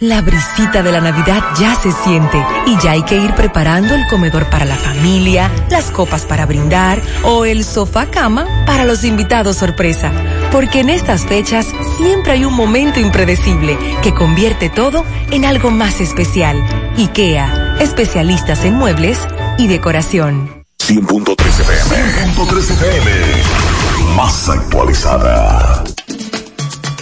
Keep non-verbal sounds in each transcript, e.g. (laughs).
La brisita de la Navidad ya se siente y ya hay que ir preparando el comedor para la familia, las copas para brindar o el sofá cama para los invitados sorpresa. Porque en estas fechas siempre hay un momento impredecible que convierte todo en algo más especial. IKEA, especialistas en muebles y decoración. 100.13 FM. 100.13 FM. Más actualizada.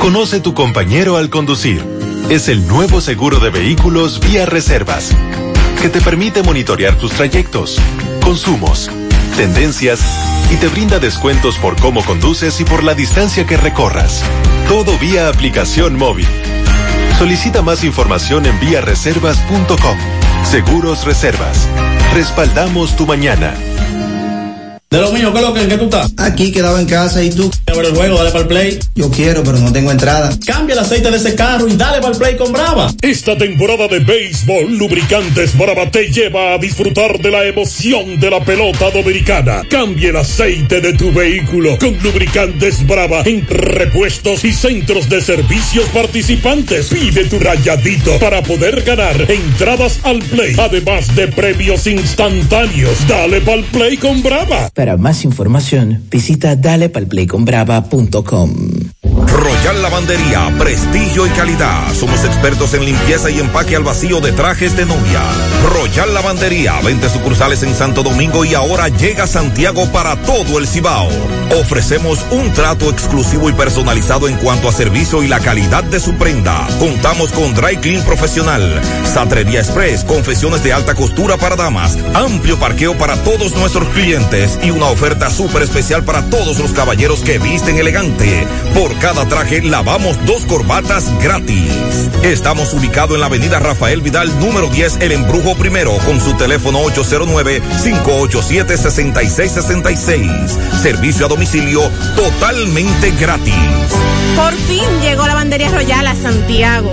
Conoce tu compañero al conducir. Es el nuevo seguro de vehículos vía reservas, que te permite monitorear tus trayectos, consumos, tendencias y te brinda descuentos por cómo conduces y por la distancia que recorras. Todo vía aplicación móvil. Solicita más información en viareservas.com. Seguros Reservas. Respaldamos tu mañana. De lo mío, ¿qué es lo que, ¿en qué tú estás? Aquí quedaba en casa y tú. Abre el juego, dale para el play. Yo quiero, pero no tengo entrada. Cambia el aceite de ese carro y dale para el play con Brava. Esta temporada de béisbol, Lubricantes Brava te lleva a disfrutar de la emoción de la pelota dominicana. Cambia el aceite de tu vehículo con Lubricantes Brava en repuestos y centros de servicios participantes. Pide tu rayadito para poder ganar entradas al play, además de premios instantáneos. Dale para el play con Brava. Para más información, visita dalepalplayconbrava.com. Royal Lavandería, prestigio y calidad. Somos expertos en limpieza y empaque al vacío de trajes de novia. Royal Lavandería, 20 sucursales en Santo Domingo y ahora llega a Santiago para todo el Cibao. Ofrecemos un trato exclusivo y personalizado en cuanto a servicio y la calidad de su prenda. Contamos con Dry Clean Profesional, Satrería Express, confesiones de alta costura para damas, amplio parqueo para todos nuestros clientes y una oferta súper especial para todos los caballeros que visten elegante. Por cada traje lavamos dos corbatas gratis. Estamos ubicados en la avenida Rafael Vidal, número 10, El Embrujo Primero, con su teléfono 809-587-6666. Servicio a domicilio totalmente gratis. Por fin llegó la bandería Royal a Santiago.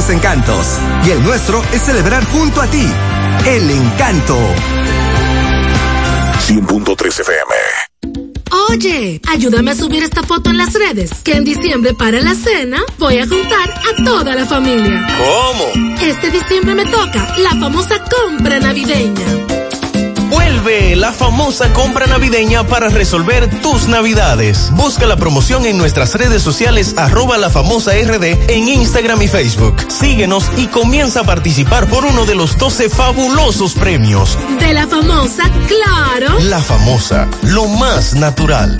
encantos y el nuestro es celebrar junto a ti. El encanto. 100.3 FM. Oye, ayúdame a subir esta foto en las redes, que en diciembre para la cena voy a juntar a toda la familia. ¿Cómo? Este diciembre me toca la famosa compra navideña. Vuelve la famosa compra navideña para resolver tus navidades. Busca la promoción en nuestras redes sociales arroba la famosa RD en Instagram y Facebook. Síguenos y comienza a participar por uno de los 12 fabulosos premios. De la famosa, claro. La famosa, lo más natural.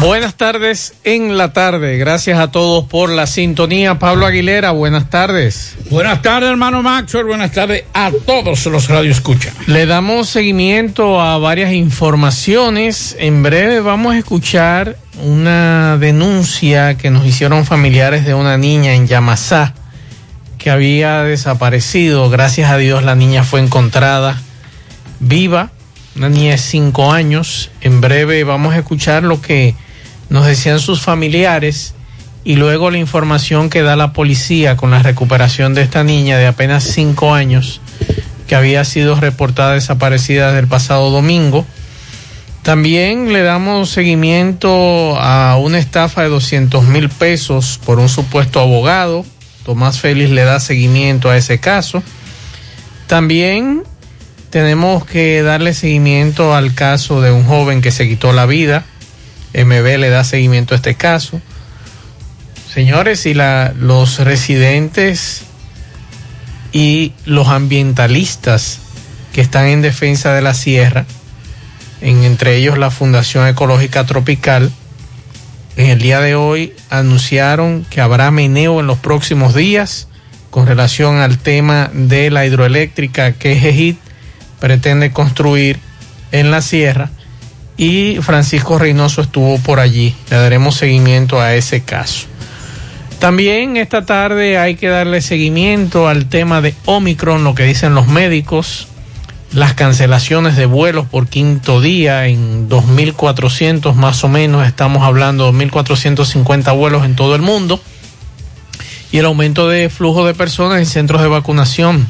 Buenas tardes en la tarde. Gracias a todos por la sintonía. Pablo Aguilera, buenas tardes. Buenas tardes, hermano Maxwell. Buenas tardes a todos los radio escucha. Le damos seguimiento a varias informaciones. En breve vamos a escuchar una denuncia que nos hicieron familiares de una niña en Yamasá que había desaparecido. Gracias a Dios la niña fue encontrada viva. Una niña de cinco años. En breve vamos a escuchar lo que nos decían sus familiares y luego la información que da la policía con la recuperación de esta niña de apenas cinco años que había sido reportada desaparecida desde el pasado domingo. También le damos seguimiento a una estafa de 200 mil pesos por un supuesto abogado. Tomás Félix le da seguimiento a ese caso. También tenemos que darle seguimiento al caso de un joven que se quitó la vida MB le da seguimiento a este caso. Señores, y la, los residentes y los ambientalistas que están en defensa de la sierra, en, entre ellos la Fundación Ecológica Tropical, en el día de hoy anunciaron que habrá meneo en los próximos días con relación al tema de la hidroeléctrica que EGIT pretende construir en la sierra y Francisco Reynoso estuvo por allí. Le daremos seguimiento a ese caso. También esta tarde hay que darle seguimiento al tema de Omicron, lo que dicen los médicos, las cancelaciones de vuelos por quinto día en 2.400 más o menos, estamos hablando de 2.450 vuelos en todo el mundo, y el aumento de flujo de personas en centros de vacunación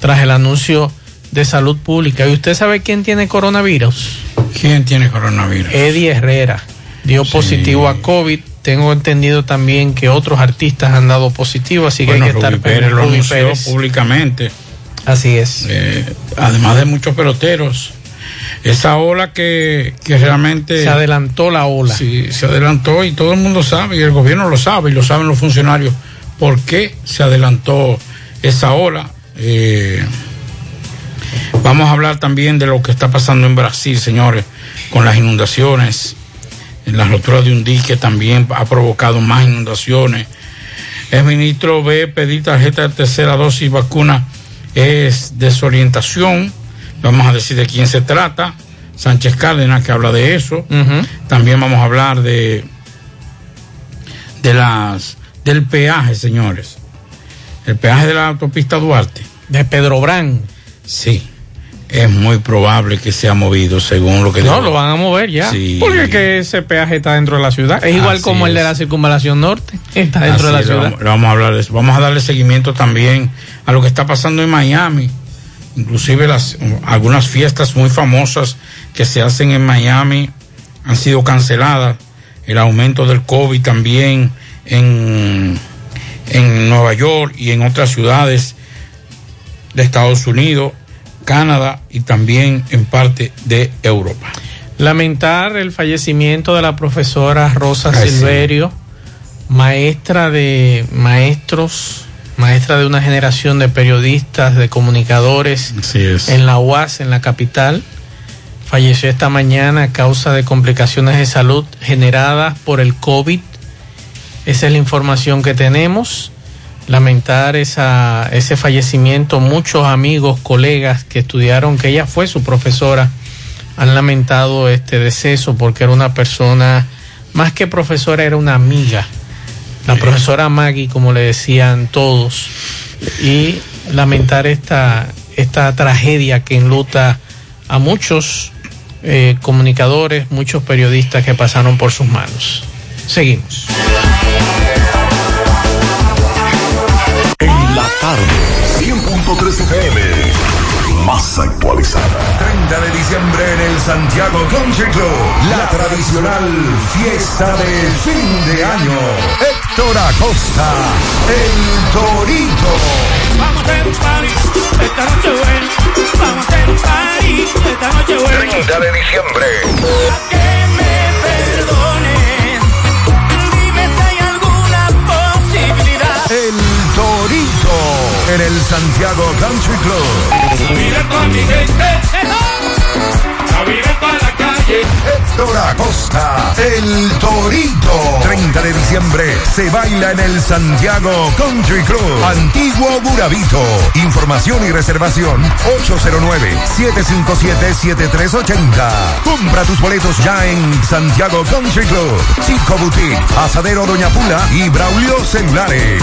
tras el anuncio de salud pública. ¿Y usted sabe quién tiene coronavirus? ¿Quién tiene coronavirus? Eddie Herrera dio positivo a COVID. Tengo entendido también que otros artistas han dado positivo, así que hay que estar Pérez lo anunció públicamente. Así es. Eh, además de muchos peloteros. Esa ola que, que realmente... Se adelantó la ola. Sí, se adelantó y todo el mundo sabe, y el gobierno lo sabe, y lo saben los funcionarios, por qué se adelantó esa ola. Eh, Vamos a hablar también de lo que está pasando en Brasil, señores, con las inundaciones. La rotura de un dique también ha provocado más inundaciones. El ministro ve pedir tarjeta de tercera dosis vacuna es desorientación. Vamos a decir de quién se trata. Sánchez Cárdenas que habla de eso. También vamos a hablar de de las del peaje, señores. El peaje de la autopista Duarte. De Pedro Brán. Sí, es muy probable que sea movido según lo que... No, lo van a mover ya. Sí. Porque que ese peaje está dentro de la ciudad. Es igual como el de la circunvalación norte. Está dentro de la ciudad. Vamos, vamos, a hablar de eso. Vamos a darle seguimiento también a lo que está pasando en Miami. Inclusive las, algunas fiestas muy famosas que se hacen en Miami han sido canceladas. El aumento del COVID también en, en Nueva York y en otras ciudades de Estados Unidos, Canadá y también en parte de Europa. Lamentar el fallecimiento de la profesora Rosa Ay, Silverio, sí. maestra de maestros, maestra de una generación de periodistas, de comunicadores en la UAS, en la capital. Falleció esta mañana a causa de complicaciones de salud generadas por el COVID. Esa es la información que tenemos lamentar esa, ese fallecimiento. Muchos amigos, colegas que estudiaron, que ella fue su profesora, han lamentado este deceso porque era una persona, más que profesora, era una amiga. La profesora Maggie, como le decían todos, y lamentar esta, esta tragedia que enluta a muchos eh, comunicadores, muchos periodistas que pasaron por sus manos. Seguimos. Tarde, 100.3 FM más actualizada. 30 de diciembre en el Santiago Country Club. La tradicional fiesta de fin de año. Héctor Acosta, el Torito. Vamos a hacer un party esta noche buena. Vamos a hacer un party esta noche buena. 30 de diciembre. En el Santiago Country Club. Con mi gente. A para la calle. Héctor Acosta, el Torito. 30 de diciembre se baila en el Santiago Country Club. Antiguo Burabito. Información y reservación 809-757-7380. Compra tus boletos ya en Santiago Country Club. Chico Boutique, Asadero Doña Pula y Braulio Celulares.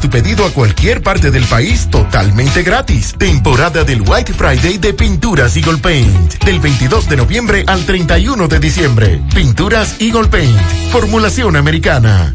tu pedido a cualquier parte del país totalmente gratis. Temporada del White Friday de Pinturas Eagle Paint. Del 22 de noviembre al 31 de diciembre. Pinturas Eagle Paint. Formulación americana.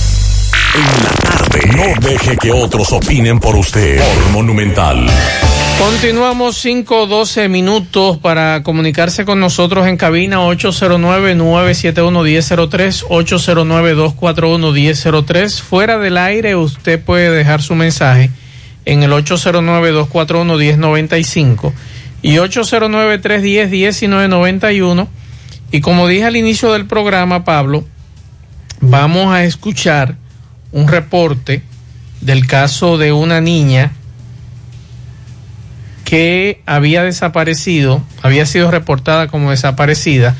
En la tarde. No deje que otros opinen por usted. Por Monumental. Continuamos 5 12 minutos para comunicarse con nosotros en cabina 809-971-1003, 809-241-1003. Fuera del aire usted puede dejar su mensaje en el 809-241-1095 y 809-310-1991. Y como dije al inicio del programa, Pablo, vamos a escuchar un reporte del caso de una niña que había desaparecido, había sido reportada como desaparecida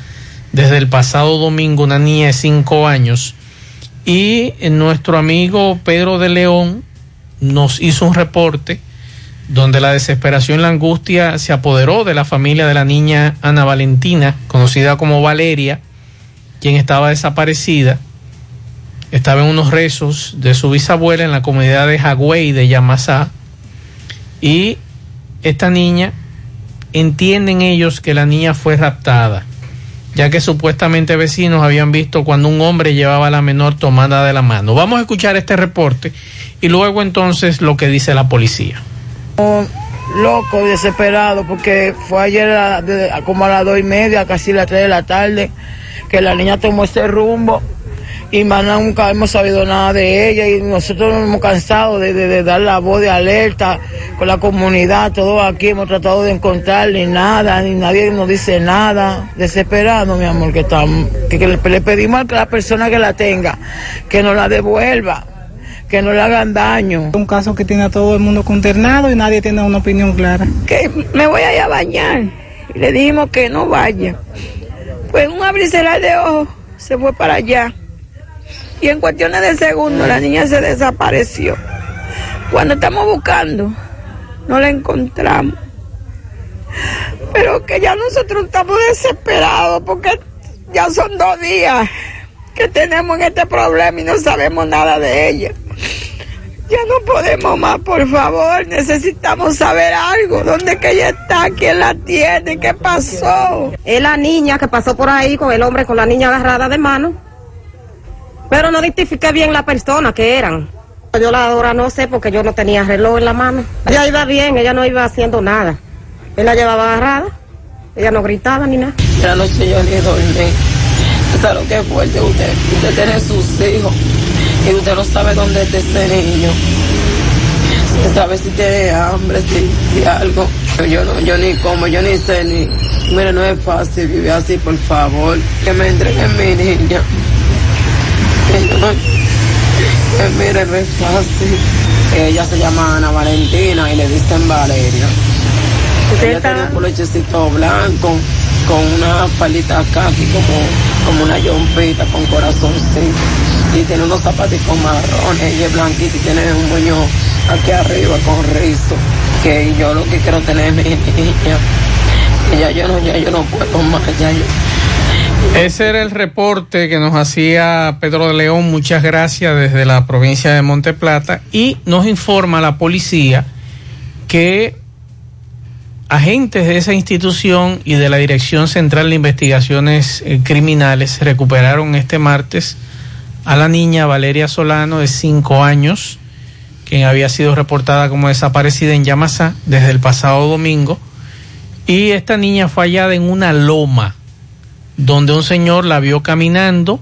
desde el pasado domingo, una niña de 5 años. Y nuestro amigo Pedro de León nos hizo un reporte donde la desesperación y la angustia se apoderó de la familia de la niña Ana Valentina, conocida como Valeria, quien estaba desaparecida. Estaba en unos rezos de su bisabuela en la comunidad de Hagüey de Yamasá. Y esta niña, entienden ellos que la niña fue raptada, ya que supuestamente vecinos habían visto cuando un hombre llevaba a la menor tomada de la mano. Vamos a escuchar este reporte y luego entonces lo que dice la policía. loco, desesperado, porque fue ayer a- de- como a las dos y media, casi las tres de la tarde, que la niña tomó ese rumbo y más nunca hemos sabido nada de ella y nosotros nos hemos cansado de, de- de dar la voz de alerta con la comunidad, todos aquí hemos tratado de encontrar ni nada, ni nadie nos dice nada, desesperado mi amor, que, estamos, que, que le, le pedimos a la persona que la tenga que nos la devuelva, que no le hagan daño. Un caso que tiene a todo el mundo consternado y nadie tiene una opinión clara. que me voy a ir a bañar. Y le dijimos que no vaya. Pues un cerrar de ojos se fue para allá. Y en cuestiones de segundos la niña se desapareció. Cuando estamos buscando, no la encontramos. Pero que ya nosotros estamos desesperados porque ya son dos días que tenemos en este problema y no sabemos nada de ella. Ya no podemos más, por favor. Necesitamos saber algo. ¿Dónde que ella está? ¿Quién la tiene? ¿Qué pasó? Es la niña que pasó por ahí con el hombre con la niña agarrada de mano. Pero no identifiqué bien la persona que eran. Yo la ahora no sé porque yo no tenía reloj en la mano. Ella iba bien, ella no iba haciendo nada. Él la llevaba agarrada. Ella no gritaba ni nada. La noche yo ni dormí. ¿Sabe lo que es? Usted, usted tiene sus hijos y usted no sabe dónde está ese niño. Usted sabe si tiene hambre, si, si algo. Yo no, yo ni como, yo ni sé ni. Mire, no es fácil vivir así, por favor. Que me entreguen mi niña. Que mire, no es fácil. Ella se llama Ana Valentina y le dicen Valeria. Ella tiene un polochecito blanco con una palita kaki como, como una yompita con corazoncito y tiene unos zapaticos marrones ella es blanquita y tiene un moño aquí arriba con rizo que yo lo que quiero tener es mi niña que ya yo no, ya yo no puedo más ya yo Ese era el reporte que nos hacía Pedro de León, muchas gracias desde la provincia de Monte Plata. Y nos informa la policía que agentes de esa institución y de la Dirección Central de Investigaciones eh, Criminales recuperaron este martes a la niña Valeria Solano de 5 años, quien había sido reportada como desaparecida en Yamasá desde el pasado domingo. Y esta niña fue hallada en una loma donde un señor la vio caminando,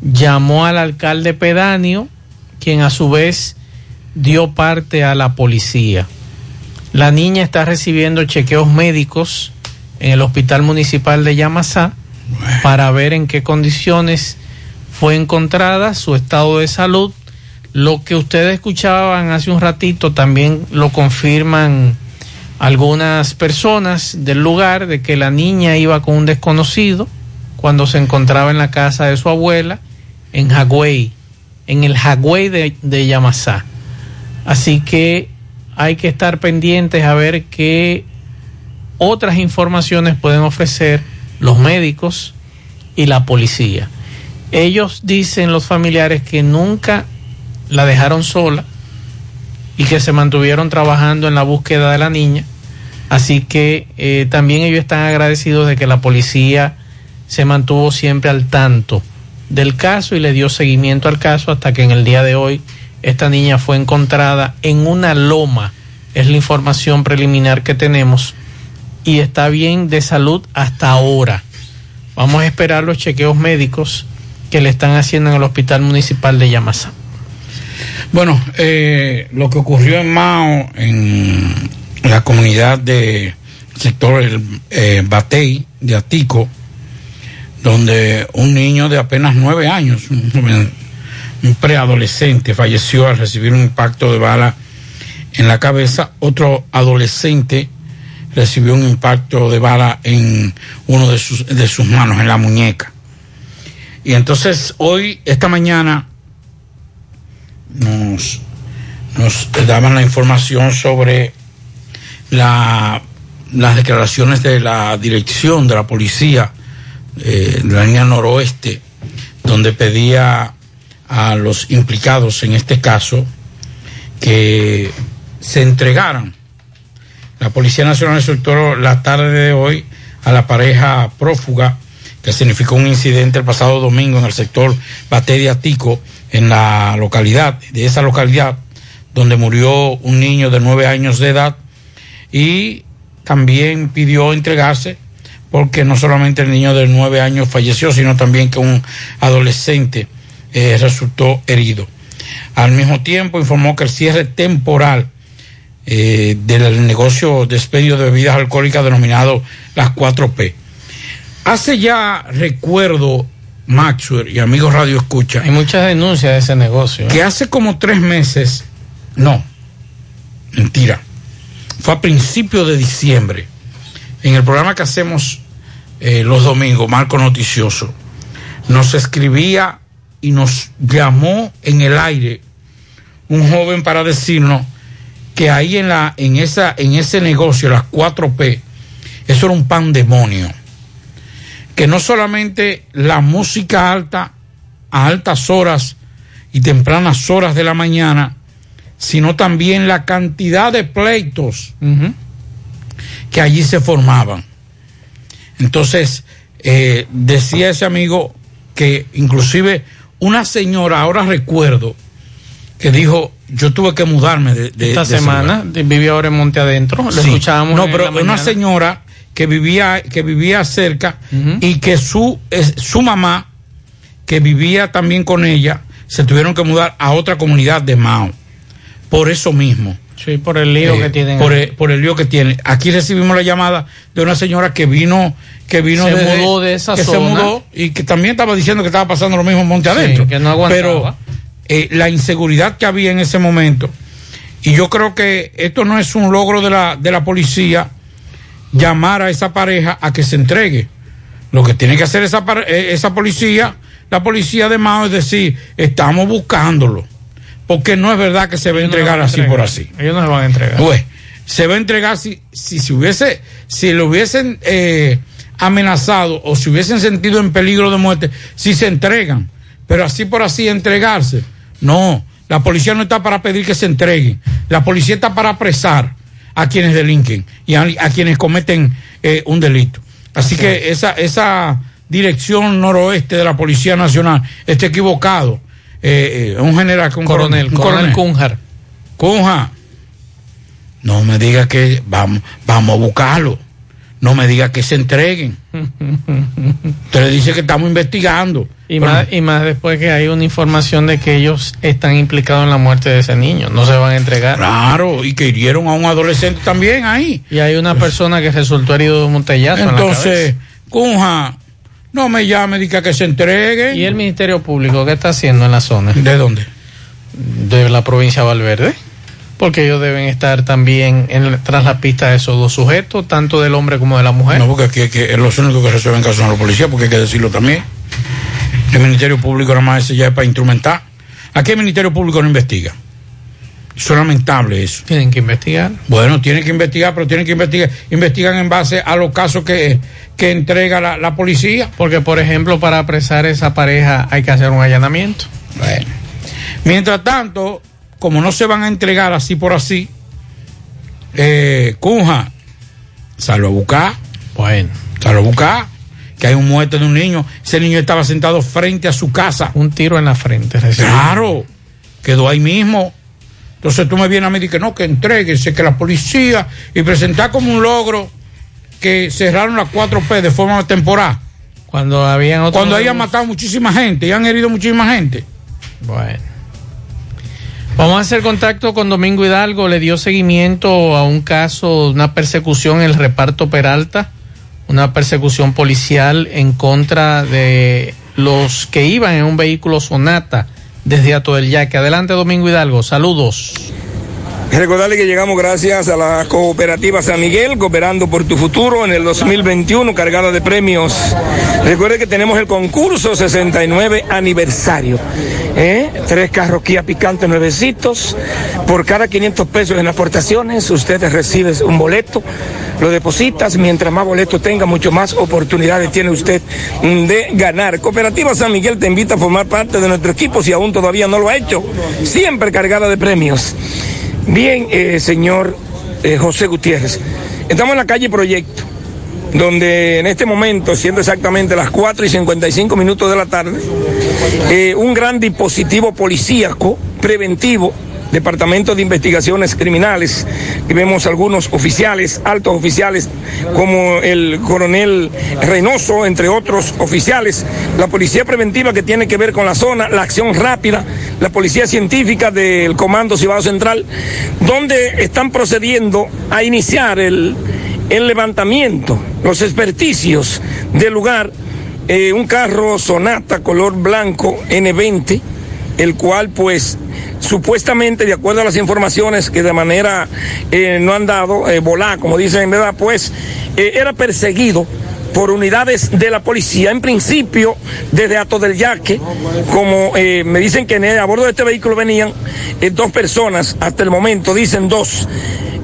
llamó al alcalde pedáneo, quien a su vez dio parte a la policía. La niña está recibiendo chequeos médicos en el Hospital Municipal de Yamasá para ver en qué condiciones fue encontrada, su estado de salud. Lo que ustedes escuchaban hace un ratito también lo confirman algunas personas del lugar de que la niña iba con un desconocido cuando se encontraba en la casa de su abuela en Hagüey, en el Hagüey de, de Yamasá. Así que hay que estar pendientes a ver qué otras informaciones pueden ofrecer los médicos y la policía. Ellos dicen los familiares que nunca la dejaron sola y que se mantuvieron trabajando en la búsqueda de la niña. Así que eh, también ellos están agradecidos de que la policía se mantuvo siempre al tanto del caso y le dio seguimiento al caso hasta que en el día de hoy esta niña fue encontrada en una loma. Es la información preliminar que tenemos y está bien de salud hasta ahora. Vamos a esperar los chequeos médicos que le están haciendo en el Hospital Municipal de Yamasá. Bueno, eh, lo que ocurrió en Mao, en la comunidad de sector el, eh, Batey, de Atico, donde un niño de apenas nueve años, un, preadolescente, falleció al recibir un impacto de bala en la cabeza. Otro adolescente recibió un impacto de bala en uno de sus, de sus manos, en la muñeca. Y entonces hoy, esta mañana, nos, nos daban la información sobre la, las declaraciones de la dirección de la policía eh, la línea noroeste, donde pedía a los implicados en este caso que se entregaran. La Policía Nacional soltó la tarde de hoy a la pareja prófuga que significó un incidente el pasado domingo en el sector Bateria Tico, en la localidad, de esa localidad, donde murió un niño de nueve años de edad y también pidió entregarse porque no solamente el niño de nueve años falleció, sino también que un adolescente eh, resultó herido. Al mismo tiempo informó que el cierre temporal eh, del negocio de expendio de bebidas alcohólicas denominado las 4P. Hace ya recuerdo, Maxwell y amigos Radio Escucha. Hay muchas denuncias de ese negocio. ¿eh? Que hace como tres meses, no, mentira, fue a principios de diciembre, en el programa que hacemos eh, los domingos, Marco Noticioso, nos escribía y nos llamó en el aire un joven para decirnos que ahí en la en esa en ese negocio las 4P eso era un pandemonio. Que no solamente la música alta a altas horas y tempranas horas de la mañana sino también la cantidad de pleitos que allí se formaban entonces eh, decía ese amigo que inclusive una señora ahora recuerdo que dijo, yo tuve que mudarme de, de esta de semana, lugar". de- vive ahora en Monte Adentro, lo Sí. escuchábamos No, pero una mañana. señora que vivía, que vivía cerca y que su, es- su mamá, que vivía también con ella, se tuvieron que mudar a otra comunidad de Mao. Por eso mismo. Sí, por el lío Eh, que tienen. Por el, por el lío que tiene. Aquí recibimos la llamada de una señora que vino, que vino Se desde- mudó de esa que se zona. mudó y que también estaba diciendo que estaba pasando lo mismo en Monte Sí, Adentro. que no aguantaba. Pero eh, la inseguridad que había en ese momento, y yo creo que esto no es un logro de la, de la policía llamar a esa pareja a que se entregue. Lo que tiene que hacer esa, eh, esa policía, la policía de Mao, es decir, estamos buscándolo. Porque no es verdad que se va a no entregar así entregar. por así. Ellos no se van a entregar. Pues, se va a entregar si, si, si hubiese, si lo hubiesen eh, amenazado o si hubiesen sentido en peligro de muerte, si se entregan. Pero así por así entregarse. No, la policía no está para pedir que se entreguen. La policía está para apresar a quienes delinquen y a, a quienes cometen eh, un delito. Así que esa, esa dirección noroeste de la Policía Nacional está equivocado. Eh, eh, un general, un Coronel, un coronel Cunjar. Cunja, no me diga que vamos, vamos a buscarlo. No me diga que se entreguen. (laughs) Usted le dice que estamos investigando. Y Pero- más, y más después que hay una información de que ellos están implicados en la muerte de ese niño, no se van a entregar. Claro, y que hirieron a un adolescente también ahí. Y hay una persona que resultó herido de un montellazo en la Entonces, cabeza. Cunja, no me llame, diga que se entreguen. ¿Y el Ministerio Público qué está haciendo en la zona? ¿De dónde? De la provincia de Valverde. Porque ellos deben estar también en, tras la pista de esos dos sujetos, tanto del hombre como de la mujer. No, porque aquí, es los únicos que resuelven casos son los policías, porque hay que decirlo también. El Ministerio Público nada más ese ya es para instrumentar. Aquí el Ministerio Público no investiga. Eso es lamentable eso. Tienen que investigar. Bueno, tienen que investigar, pero tienen que investigar. Investigan en base a los casos que, que entrega la, la policía. Porque, por ejemplo, para apresar esa pareja hay que hacer un allanamiento. Bueno. Mientras tanto, como no se van a entregar así por así, eh, Cunja, salvo a buscar. Bueno. Salvo a buscar. Que hay un muerte de un niño. Ese niño estaba sentado frente a su casa. Un tiro en la frente. recibió. Claro. Quedó ahí mismo. Entonces tú me vienes a mí y que no, que entreguense, que la policía, y presentar como un logro que cerraron las 4P de forma temporal. Cuando habían otros. Cuando hayan matado muchísima gente y han herido muchísima gente. Bueno. Vamos a hacer contacto con Domingo Hidalgo. Le dio seguimiento a un caso, una persecución en el reparto Peralta, una persecución policial en contra de los que iban en un vehículo Sonata desde Ato del Yaque. Adelante, Domingo Hidalgo. Saludos. Recordarle que llegamos gracias a la cooperativa San Miguel, cooperando por tu futuro en el 2021, cargada de premios. Recuerde que tenemos el concurso 69 aniversario. ¿eh? Tres carros Kia picantes nuevecitos. Por cada 500 pesos en aportaciones, usted recibe un boleto, lo depositas. Mientras más boletos tenga, mucho más oportunidades tiene usted de ganar. Cooperativa San Miguel te invita a formar parte de nuestro equipo si aún todavía no lo ha hecho. Siempre cargada de premios. Bien, eh, señor eh, José Gutiérrez, estamos en la calle Proyecto, donde en este momento, siendo exactamente las 4 y 55 minutos de la tarde, eh, un gran dispositivo policíaco preventivo Departamento de Investigaciones Criminales, y vemos algunos oficiales, altos oficiales, como el coronel Reynoso, entre otros oficiales, la policía preventiva que tiene que ver con la zona, la acción rápida, la policía científica del Comando Cibao Central, donde están procediendo a iniciar el, el levantamiento, los experticios del lugar, eh, un carro Sonata color blanco N20, el cual pues supuestamente, de acuerdo a las informaciones que de manera eh, no han dado, eh, volar, como dicen en verdad, pues eh, era perseguido por unidades de la policía, en principio desde Ato del Yaque, como eh, me dicen que en a bordo de este vehículo venían dos personas, hasta el momento dicen dos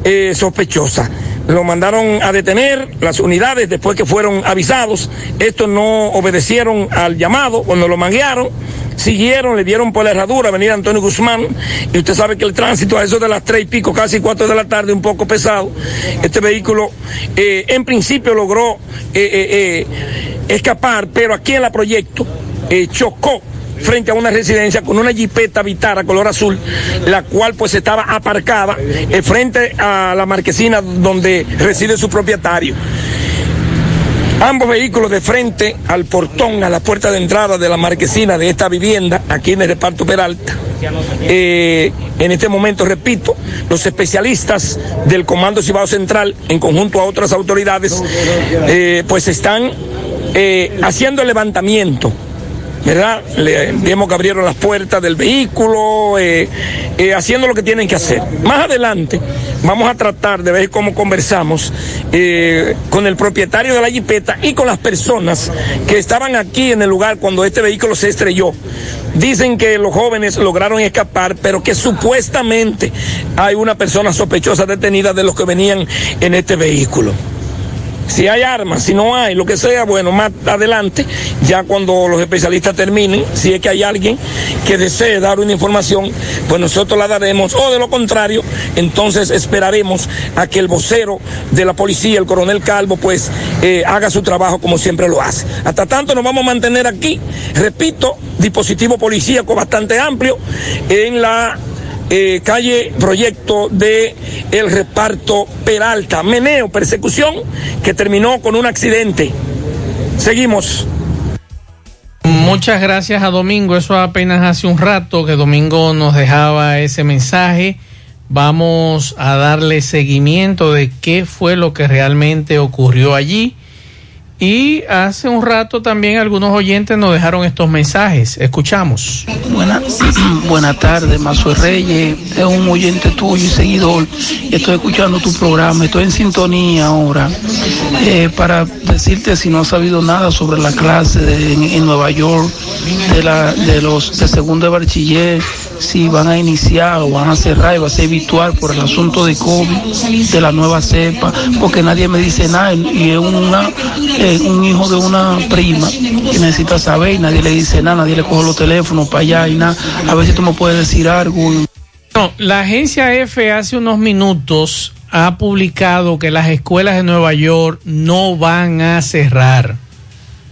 eh, sospechosas. Lo mandaron a detener las unidades después que fueron avisados. Estos no obedecieron al llamado cuando lo manguearon. Siguieron, le dieron por la herradura, venir Antonio Guzmán, y usted sabe que el tránsito a eso de las tres y pico, casi cuatro de la tarde, un poco pesado. Este vehículo, eh, en principio logró eh, eh, escapar, pero aquí en la proyecto chocó frente a una residencia con una jipeta Vitara color azul, la cual pues estaba aparcada frente a la marquesina donde reside su propietario. Ambos vehículos de frente al portón, a la puerta de entrada de la marquesina de esta vivienda, aquí en el reparto Peralta. Eh, en este momento, repito, los especialistas del Comando Cibao Central, en conjunto a otras autoridades, eh, pues están eh, haciendo el levantamiento ¿verdad? Le, vemos que abrieron las puertas del vehículo, eh, eh, haciendo lo que tienen que hacer. Más adelante vamos a tratar de ver cómo conversamos eh, con el propietario de la jipeta y con las personas que estaban aquí en el lugar cuando este vehículo se estrelló. Dicen que los jóvenes lograron escapar, pero que supuestamente hay una persona sospechosa detenida de los que venían en este vehículo. Si hay armas, si no hay, lo que sea, bueno, más adelante, ya cuando los especialistas terminen, si es que hay alguien que desee dar una información, pues nosotros la daremos, o de lo contrario, entonces esperaremos a que el vocero de la policía, el coronel Calvo, pues eh, haga su trabajo como siempre lo hace. Hasta tanto nos vamos a mantener aquí, repito, dispositivo policíaco bastante amplio en la eh, calle proyecto de el reparto Peralta, meneo, persecución que terminó con un accidente. Seguimos. Muchas gracias a Domingo. Eso apenas hace un rato que Domingo nos dejaba ese mensaje. Vamos a darle seguimiento de qué fue lo que realmente ocurrió allí. Y hace un rato también algunos oyentes nos dejaron estos mensajes. Escuchamos. Buena, (clears throat) buenas tardes, Mazo Reyes. Es un oyente tuyo y seguidor. Estoy escuchando tu programa. Estoy en sintonía ahora. Eh, para decirte si no has sabido nada sobre la clase de- en, en Nueva York de, la, de los de segundo de bachiller, si van a iniciar o van a cerrar y va a ser virtual por el asunto de COVID, de la nueva cepa, porque nadie me dice nada y es una, eh, un hijo de una prima que necesita saber y nadie le dice nada, nadie le coge los teléfonos para allá y nada. A ver si tú me puedes decir algo. No, la agencia F hace unos minutos ha publicado que las escuelas de Nueva York no van a cerrar.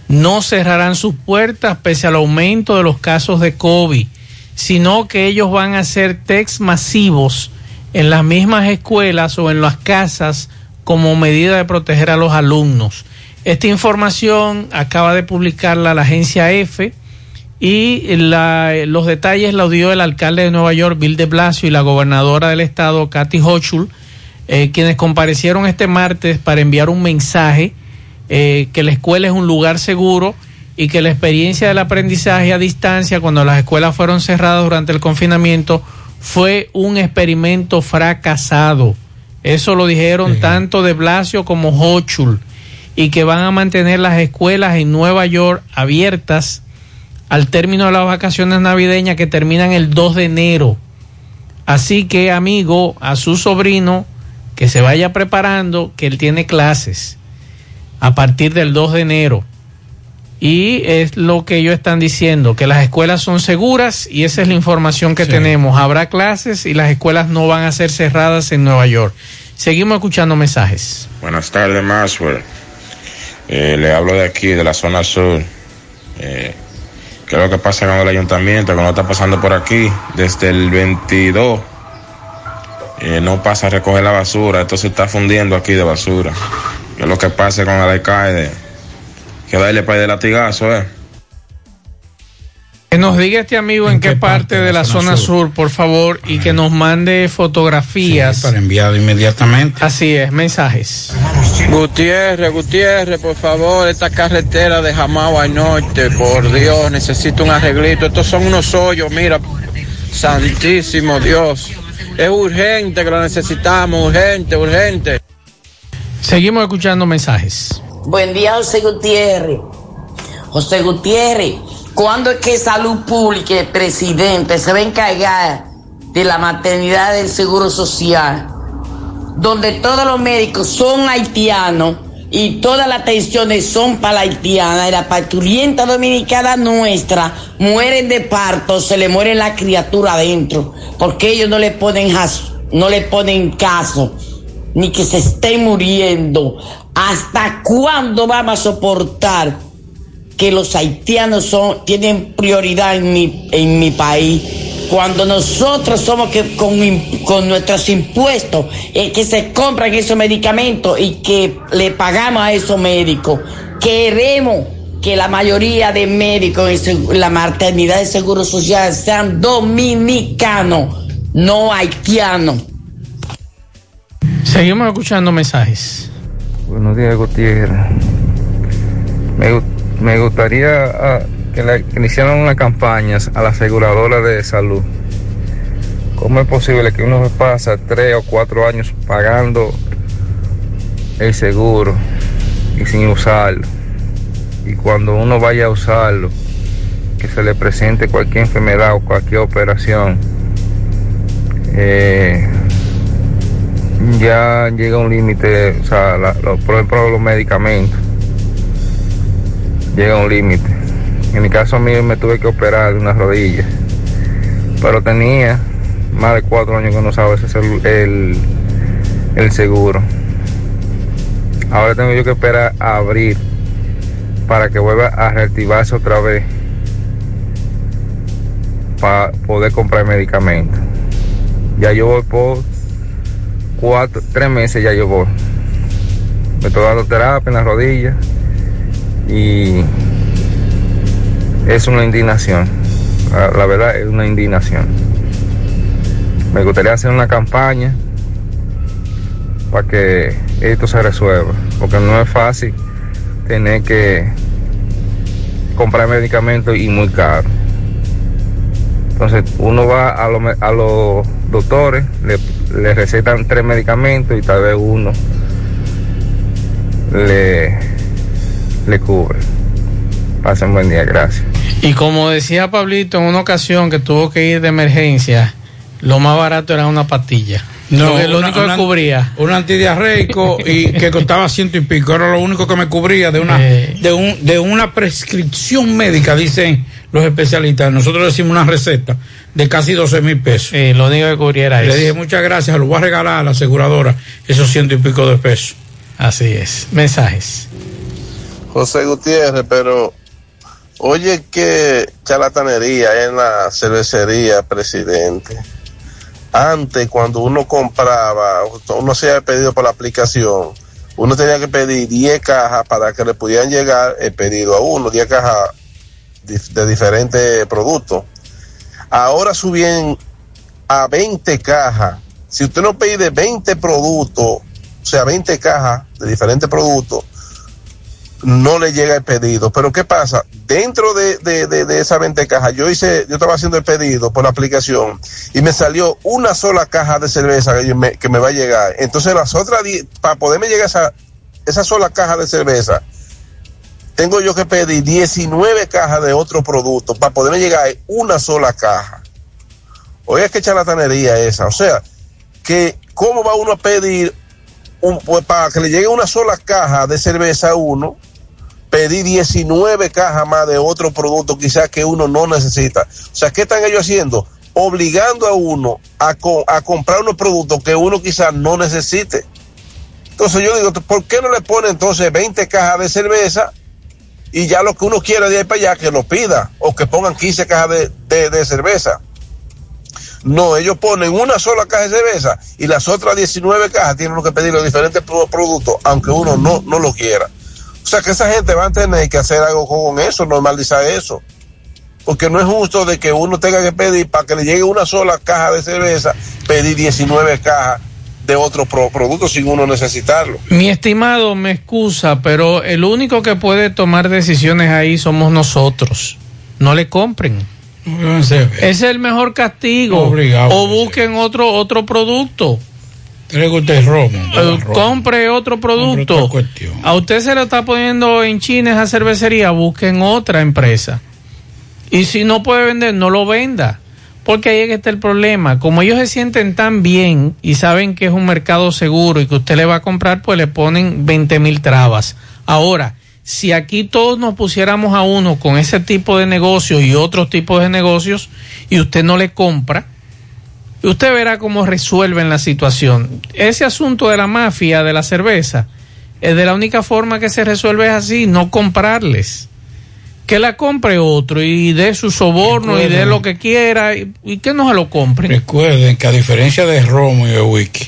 No cerrarán sus puertas pese al aumento de los casos de COVID, sino que ellos van a hacer tests masivos en las mismas escuelas o en las casas como medida de proteger a los alumnos. Esta información acaba de publicarla la agencia F y los detalles los dio el alcalde de Nueva York, Bill de Blasio, y la gobernadora del estado, Kathy Hochul, eh, quienes comparecieron este martes para enviar un mensaje eh, que la escuela es un lugar seguro y que la experiencia del aprendizaje a distancia cuando las escuelas fueron cerradas durante el confinamiento fue un experimento fracasado. Eso lo dijeron tanto de Blasio como Hochul y que van a mantener las escuelas en Nueva York abiertas al término de las vacaciones navideñas que terminan el 2 de enero. Así que, amigo, a su sobrino, que se vaya preparando, que él tiene clases a partir del 2 de enero. Y es lo que ellos están diciendo, que las escuelas son seguras y esa es la información que tenemos. Habrá clases y las escuelas no van a ser cerradas en Nueva York. Seguimos escuchando mensajes. Buenas tardes, Maxwell. Eh, le hablo de aquí, de la zona sur. Eh, ¿Qué es lo que pasa con el ayuntamiento? Que no está pasando por aquí desde el 22. eh, no pasa a recoger la basura. Esto se está fundiendo aquí de basura. ¿Qué es lo que pasa con el alcalde? Que darle para de latigazo, ¿eh? Que nos diga este amigo en, qué, parte, de la, zona, sur? por favor, y que nos mande fotografías. para enviar inmediatamente. Así es, mensajes. Gutiérrez, Gutiérrez, por favor, esta carretera de Jamao al norte, por Dios, necesito un arreglito. Estos son unos hoyos, mira, santísimo Dios. Es urgente que lo necesitamos, urgente, urgente. Seguimos escuchando mensajes. Buen día, José Gutiérrez. José Gutiérrez, ¿cuándo es que Salud Pública, el presidente, se va a encargar de la maternidad del Seguro Social? Donde todos los médicos son haitianos y todas las atenciones son para la haitiana y la parturienta dominicana nuestra mueren de parto, se le muere la criatura adentro, porque ellos no le ponen, no le ponen caso, ni que se estén muriendo. ¿Hasta cuándo vamos a soportar que los haitianos tienen prioridad en mi, en mi país? Cuando nosotros somos que con, con nuestros impuestos eh, que se compran esos medicamentos y que le pagamos a esos médicos, queremos que la mayoría de médicos en la maternidad de seguro social sean dominicanos, no haitianos. Seguimos escuchando mensajes. Buenos días, Gutiérrez. Me, me gustaría ah, que, la- que le hicieran unas campañas a la aseguradora de salud. ¿Cómo es posible que uno pasa tres o cuatro años pagando el seguro y sin usarlo? Y cuando uno vaya a usarlo, que se le presente cualquier enfermedad o cualquier operación, eh, ya llega un límite, o sea, la- lo- por ejemplo, los medicamentos, llega un límite. En mi caso a mí me tuve que operar de una rodilla, pero tenía más de cuatro años que no usaba ese el, el seguro. Ahora tengo yo que esperar a abrir para que vuelva a reactivarse otra vez para poder comprar medicamentos. Ya yo voy por cuatro, tres meses ya voy. Me estoy dando terapia en la rodilla y es una indignación. La, verdad es una indignación. Me gustaría hacer una campaña para que esto se resuelva, porque no es fácil tener que comprar medicamentos y muy caro. Entonces uno va a, me- a los doctores, le, le recetan tres medicamentos y tal vez uno le, le cubre. Pasen buen día, gracias. Y como decía Pablito en una ocasión que tuvo que ir de emergencia, lo más barato era una pastilla. lo, que- lo una- único que una- cubría. Un antidiarreico y que costaba ciento y pico. Era lo único que me cubría de una, Eh. de un, de una prescripción médica, dicen los especialistas. Nosotros decimos una receta de casi 12 mil pesos. lo único que cubría era Le dije muchas gracias, lo voy a regalar a la aseguradora esos ciento y pico de pesos. Así es. Mensajes. José Gutiérrez, pero oye qué charlatanería en la cervecería, presidente. Antes, cuando uno compraba, uno hacía el pedido por la aplicación, uno tenía que pedir 10 cajas para que le pudieran llegar el pedido a uno, 10 cajas de diferentes productos. Ahora subían a 20 cajas. Si usted no pide 20 productos, o sea, 20 cajas de diferentes productos, no le llega el pedido. Pero ¿qué pasa? Dentro de, de, de, de esa 20 cajas, yo hice, yo estaba haciendo el pedido por la aplicación y me salió una sola caja de cerveza que, me, que me va a llegar. Entonces las otras, para poderme llegar esa, esa sola caja de cerveza, tengo yo que pedir 19 cajas de otro producto para poderme llegar una sola caja. Oiga, qué charlatanería esa. O sea, que cómo va uno a pedir pues, para que le llegue una sola caja de cerveza a uno, pedir 19 cajas más de otro producto quizás que uno no necesita. O sea, ¿qué están ellos haciendo? Obligando a uno a, co- a comprar unos productos que uno quizás no necesite. Entonces yo digo, ¿por qué no le ponen entonces 20 cajas de cerveza y ya lo que uno quiera de ahí para allá que lo pida o que pongan 15 cajas de, de- cerveza? No, ellos ponen una sola caja de cerveza y las otras 19 cajas tienen que pedir los diferentes pro- productos, aunque uno no, no lo quiera. O sea que esa gente va a tener que hacer algo con eso, normalizar eso. Porque no es justo de que uno tenga que pedir para que le llegue una sola caja de cerveza, pedir 19 cajas de otro pro- producto sin uno necesitarlo. Mi estimado, me excusa, pero el único que puede tomar decisiones ahí somos nosotros. No le compren. Es el mejor castigo. Obligado. o busquen otro otro producto. Gusta el romo. Eh, compre otro producto. A usted se lo está poniendo en China esa cervecería, busquen otra empresa. Y si no puede vender, no lo venda. Porque ahí es que está el problema. Como ellos se sienten tan bien y saben que es un mercado seguro y que usted le va a comprar, pues le ponen 20 mil trabas. Ahora, si aquí todos nos pusiéramos a uno con ese tipo de negocios y otros tipos de negocios y usted no le compra, usted verá cómo resuelven la situación. Ese asunto de la mafia, de la cerveza, es de la única forma que se resuelve es así, no comprarles. Que la compre otro y dé su soborno y dé lo que quiera y, y que no se lo compren. Recuerden que a diferencia de romo y de whisky,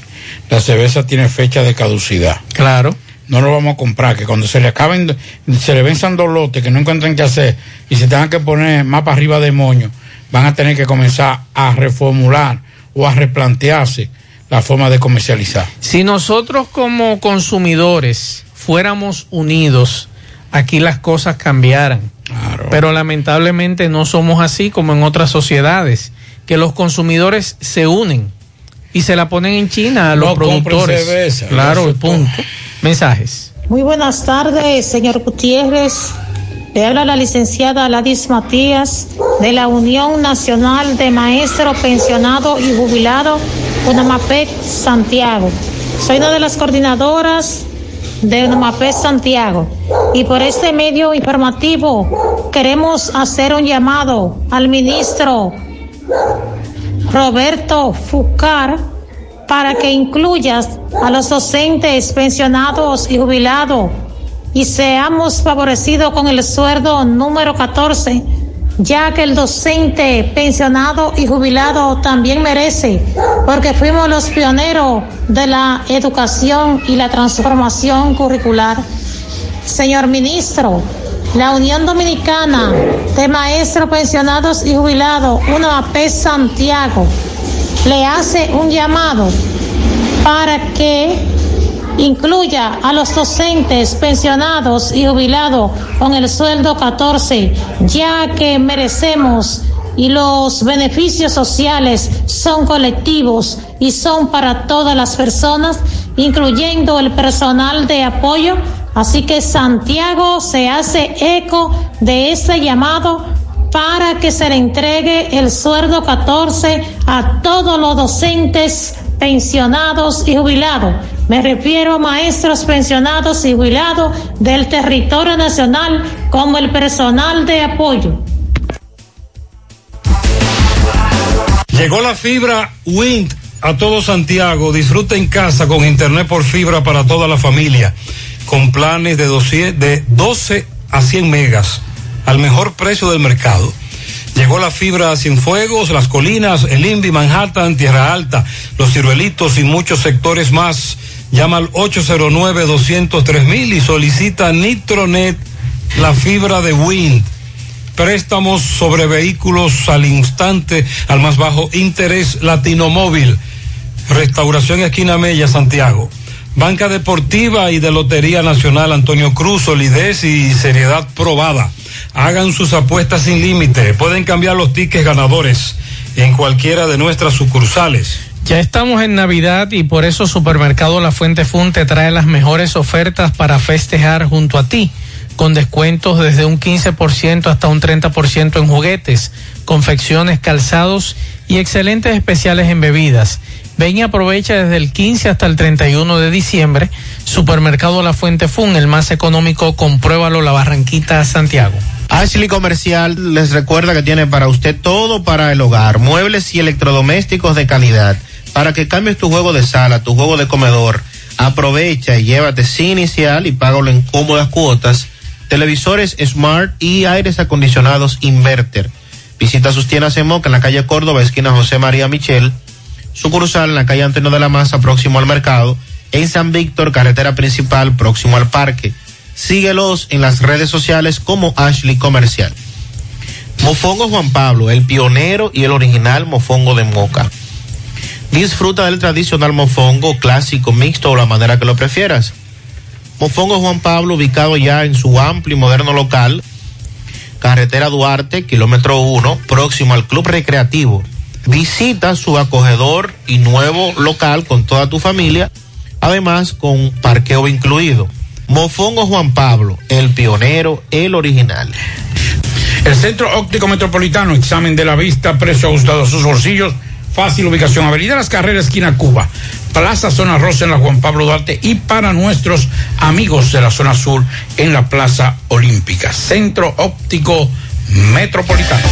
la cerveza tiene fecha de caducidad. Claro. No lo vamos a comprar, que cuando se le acaben, se le venzan dos lotes que no encuentran qué hacer y se tengan que poner más para arriba de moño, van a tener que comenzar a reformular o a replantearse la forma de comercializar. Si nosotros como consumidores fuéramos unidos, aquí las cosas cambiaran. Pero lamentablemente no somos así como en otras sociedades, que los consumidores se unen y se la ponen en China a los No productores. cerveza, claro, el punto. Mensajes. Muy buenas tardes, señor Gutiérrez. Le habla la licenciada Ladis Matías de la Unión Nacional de Maestros Pensionados y Jubilados, UNAMAPEC Santiago. Soy una de las coordinadoras de UNAMAPEC Santiago. Y por este medio informativo queremos hacer un llamado al ministro Roberto Fucar para que incluyas a los docentes pensionados y jubilados. Y seamos favorecidos con el sueldo número 14, ya que el docente pensionado y jubilado también merece, porque fuimos los pioneros de la educación y la transformación curricular. Señor ministro, la Unión Dominicana de Maestros Pensionados y Jubilados, UNAP Santiago, le hace un llamado para que incluya a los docentes pensionados y jubilados con el sueldo 14, ya que merecemos y los beneficios sociales son colectivos y son para todas las personas, incluyendo el personal de apoyo. Así que Santiago se hace eco de ese llamado para que se le entregue el sueldo 14 a todos los docentes pensionados y jubilados. Me refiero a maestros pensionados y jubilados del territorio nacional como el personal de apoyo. Llegó la fibra Wind a todo Santiago. Disfruta en casa con internet por fibra para toda la familia. Con planes de 12, de 12 a 100 megas al mejor precio del mercado. Llegó la fibra a Cienfuegos, Las Colinas, El Invi, Manhattan, Tierra Alta, Los Ciruelitos y muchos sectores más. Llama al 809-203 y solicita Nitronet, la fibra de Wind. Préstamos sobre vehículos al instante, al más bajo interés, Latino Móvil. Restauración Esquina Mella, Santiago. Banca Deportiva y de Lotería Nacional Antonio Cruz, solidez y seriedad probada. Hagan sus apuestas sin límite. Pueden cambiar los tickets ganadores en cualquiera de nuestras sucursales. Ya estamos en Navidad y por eso Supermercado La Fuente Fun te trae las mejores ofertas para festejar junto a ti, con descuentos desde un 15% hasta un 30% en juguetes, confecciones, calzados y excelentes especiales en bebidas. Ven y aprovecha desde el 15 hasta el 31 de diciembre. Supermercado La Fuente Fun, el más económico, compruébalo La Barranquita, Santiago. Ashley Comercial les recuerda que tiene para usted todo para el hogar, muebles y electrodomésticos de calidad. Para que cambies tu juego de sala, tu juego de comedor, aprovecha y llévate sin inicial y págalo en cómodas cuotas. Televisores Smart y aires acondicionados Inverter. Visita sus tiendas en Moca en la calle Córdoba, esquina José María Michel. Sucursal en la calle Antonio de la Maza, próximo al mercado. En San Víctor, carretera principal, próximo al parque. Síguelos en las redes sociales como Ashley Comercial. Mofongo Juan Pablo, el pionero y el original mofongo de Moca. Disfruta del tradicional mofongo clásico, mixto o la manera que lo prefieras. Mofongo Juan Pablo, ubicado ya en su amplio y moderno local, carretera Duarte, kilómetro 1, próximo al Club Recreativo. Visita su acogedor y nuevo local con toda tu familia, además con parqueo incluido. Mofongo Juan Pablo, el pionero, el original. El Centro Óptico Metropolitano, examen de la vista, precio ajustado a sus bolsillos, fácil ubicación, Avenida Las Carreras, esquina Cuba, Plaza Zona Rosa en la Juan Pablo Duarte y para nuestros amigos de la zona sur en la Plaza Olímpica. Centro Óptico Metropolitano.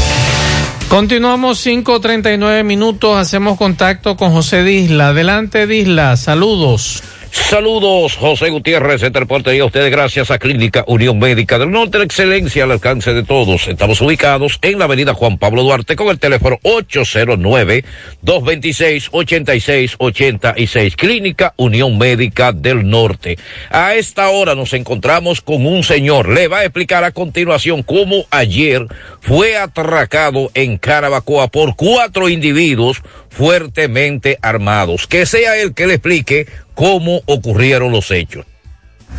Continuamos 5.39 minutos, hacemos contacto con José Disla. Adelante Disla, saludos. Saludos, José Gutiérrez, se transportaría a ustedes gracias a Clínica Unión Médica del Norte, la excelencia al alcance de todos. Estamos ubicados en la avenida Juan Pablo Duarte con el teléfono 809-226-8686. Clínica Unión Médica del Norte. A esta hora nos encontramos con un señor. Le va a explicar a continuación cómo ayer fue atracado en Carabacoa por cuatro individuos fuertemente armados. Que sea él que le explique cómo ocurrieron los hechos.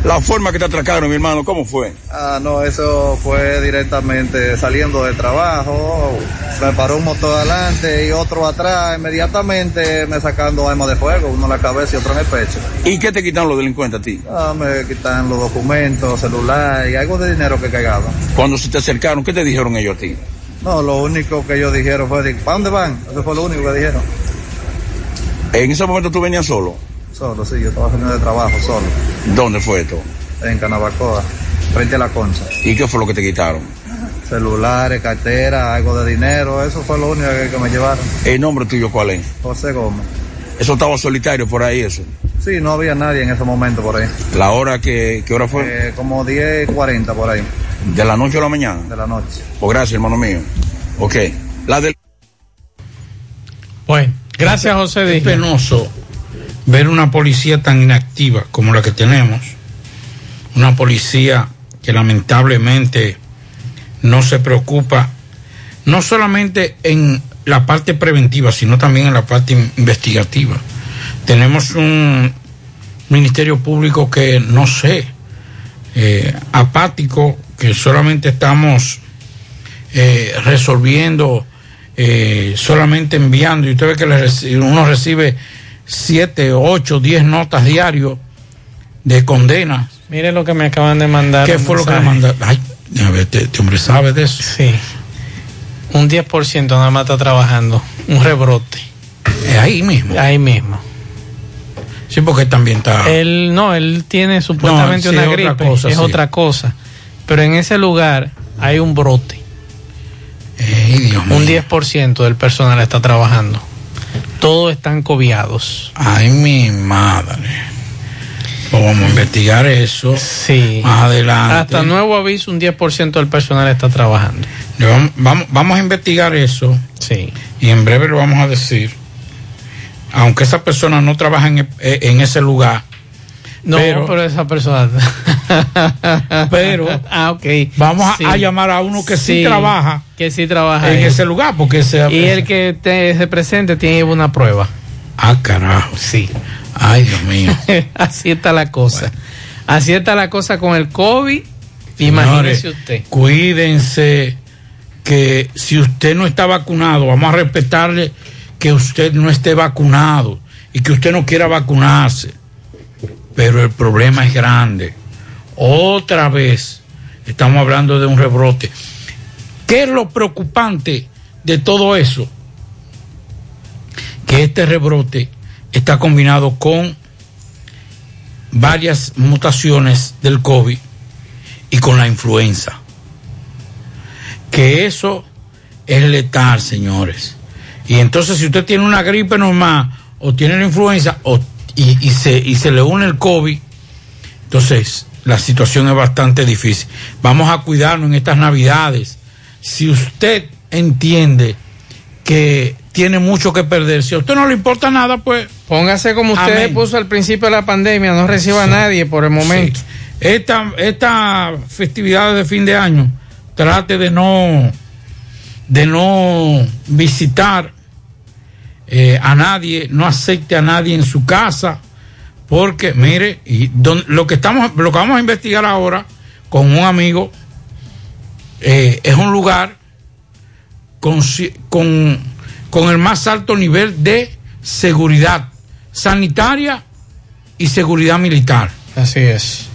La forma que te atracaron, mi hermano, ¿cómo fue? Ah, no, eso fue directamente saliendo de trabajo. Me paró un motor adelante y otro atrás. Inmediatamente me sacando armas de fuego, uno en la cabeza y otro en el pecho. ¿Y qué te quitaron los delincuentes a ti? Ah, me quitan los documentos, celular y algo de dinero que cagaba. Cuando se te acercaron, ¿qué te dijeron ellos a ti? No, lo único que ellos dijeron fue, ¿para dónde van? Eso fue lo único que dijeron. ¿En ese momento tú venías solo? Solo, sí, yo estaba haciendo de trabajo solo. ¿Dónde fue esto? En Canabacoa, frente a la concha. ¿Y qué fue lo que te quitaron? Celulares, cartera, algo de dinero, eso fue lo único que, que me llevaron. ¿El nombre tuyo cuál es? José Gómez. ¿Eso estaba solitario por ahí, eso? Sí, no había nadie en ese momento por ahí. ¿La hora que, qué hora fue? Eh, como 10.40 por ahí. ¿De la noche o la mañana? De la noche. Pues gracias, hermano mío. Ok. La del... Bueno, gracias José Es penoso ver una policía tan inactiva como la que tenemos, una policía que lamentablemente no se preocupa no solamente en la parte preventiva, sino también en la parte in- investigativa. Tenemos un ministerio público que no sé, eh, apático, que solamente estamos eh, resolviendo, eh, solamente enviando, y usted ve que le reci- uno recibe siete, ocho, diez notas diario de condena. Mire lo que me acaban de mandar. ¿Qué fue lo que mensaje. mandaron? Ay, a ver, este, este hombre sabe de eso. Sí. Un 10% nada más está trabajando. Un rebrote. ahí mismo. Ahí mismo. Sí, porque también está. Él, no, él tiene supuestamente No, sí, una es otra gripe. cosa, es sí. otra cosa. Pero en ese lugar hay un brote. un 10% del personal está trabajando. Todos están cobiados. Ay, mi madre. Pues vamos a investigar eso. Sí. Más adelante. Hasta nuevo aviso, un 10% del personal está trabajando. Vamos, vamos, vamos a investigar eso. Sí. Y en breve lo vamos a decir. Aunque esa persona no trabaja en, en ese lugar. No, pero, esa persona. (laughs) pero. ah, ok. Vamos a, Sí. a llamar a uno que sí, trabaja Que sí trabaja. en ahí. ese lugar. Porque ese, Y el que te, se presente tiene una prueba. Ah, carajo. Sí. Ay, Dios mío. (laughs) Así está la cosa. Así está la cosa con el COVID. Imagínese Señores, usted. Cuídense que si usted no está vacunado, vamos a respetarle que usted no esté vacunado y que usted no quiera vacunarse. Pero el problema es grande. Otra vez estamos hablando de un rebrote. ¿Qué es lo preocupante de todo eso? Que este rebrote está combinado con varias mutaciones del COVID y con la influenza. Que eso es letal, señores. Y entonces si usted tiene una gripe normal o tiene la influenza o, y, y se, y se le une el COVID, entonces la situación es bastante difícil. Vamos a cuidarnos en estas navidades. Si usted entiende que tiene mucho que perder, si a usted no le importa nada, pues... Póngase como usted Amén. puso al principio de la pandemia, no reciba a nadie por el momento. Sí. Esta, esta festividades de fin de año, trate de no, de no visitar eh, a nadie, no acepte a nadie en su casa, porque mire, y don- lo que estamos, lo que vamos a investigar ahora con un amigo eh, es un lugar con, con, con el más alto nivel de seguridad sanitaria y seguridad militar. Así es.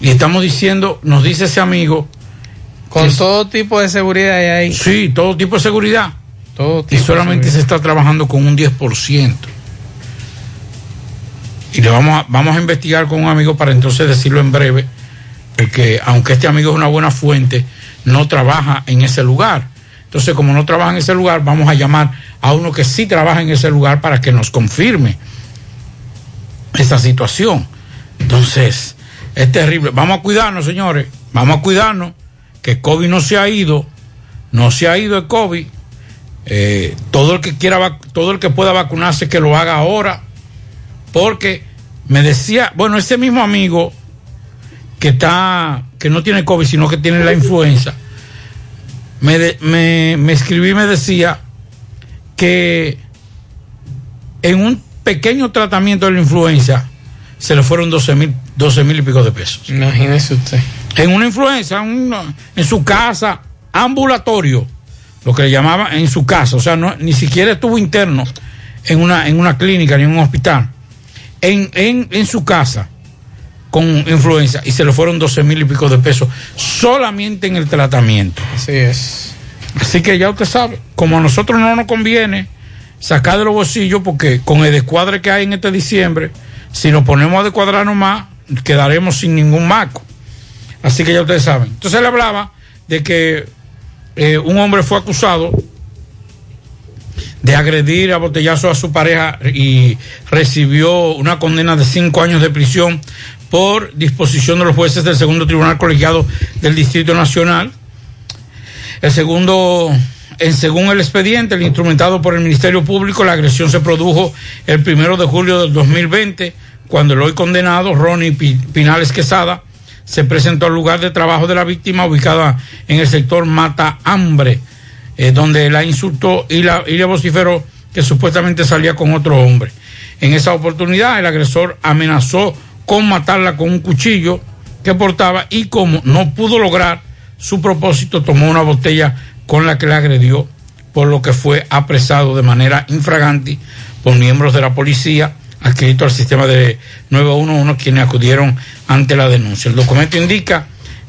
Y estamos diciendo, nos dice ese amigo. Con que- todo tipo de seguridad hay ahí. Sí, todo tipo de seguridad. Todo Y solamente se está trabajando con un 10%. Y le vamos a, vamos a investigar con un amigo para entonces decirlo en breve, porque aunque este amigo es una buena fuente, no trabaja en ese lugar. Entonces, como no trabaja en ese lugar, vamos a llamar a uno que sí trabaja en ese lugar para que nos confirme esa situación. Entonces, es terrible. Vamos a cuidarnos, señores. Vamos a cuidarnos. Que COVID no se ha ido. No se ha ido el COVID. Eh, todo el que quiera, todo el que pueda vacunarse, que lo haga ahora. Porque me decía, bueno, ese mismo amigo que está, que no tiene COVID, sino que tiene la influenza, me, de- me, me escribí y me decía que en un pequeño tratamiento de la influenza se le fueron 12 mil 12 mil y pico de pesos. Imagínese usted. En una influenza, en su casa, ambulatorio, lo que le llamaban en su casa, o sea, no, ni siquiera estuvo interno en una, en una clínica ni en un hospital, en, en, en su casa con influenza y se le fueron 12 mil y pico de pesos solamente en el tratamiento. Así es. Así que ya usted sabe, como a nosotros no nos conviene sacar de los bolsillos, porque con el descuadre que hay en este diciembre, si nos ponemos a descuadrarnos más, quedaremos sin ningún marco. Así que ya ustedes saben. Entonces le hablaba de que eh, un hombre fue acusado de agredir a botellazo a su pareja y recibió una condena de cinco años de prisión por disposición de los jueces del segundo tribunal colegiado del Distrito Nacional. El segundo, según el expediente, el instrumentado por el Ministerio Público, la agresión se produjo el primero de julio del 2020, cuando el hoy condenado, Ronnie Pi- Pinales Quesada, se presentó al lugar de trabajo de la víctima, ubicada en el sector Mata Hambre, eh, donde la insultó y, la, y le vociferó que supuestamente salía con otro hombre. En esa oportunidad, el agresor amenazó con matarla con un cuchillo que portaba y como no pudo lograr su propósito, tomó una botella con la que la agredió, por lo que fue apresado de manera infragante por miembros de la policía adscrito al sistema de 911 quienes acudieron ante la denuncia. El documento indica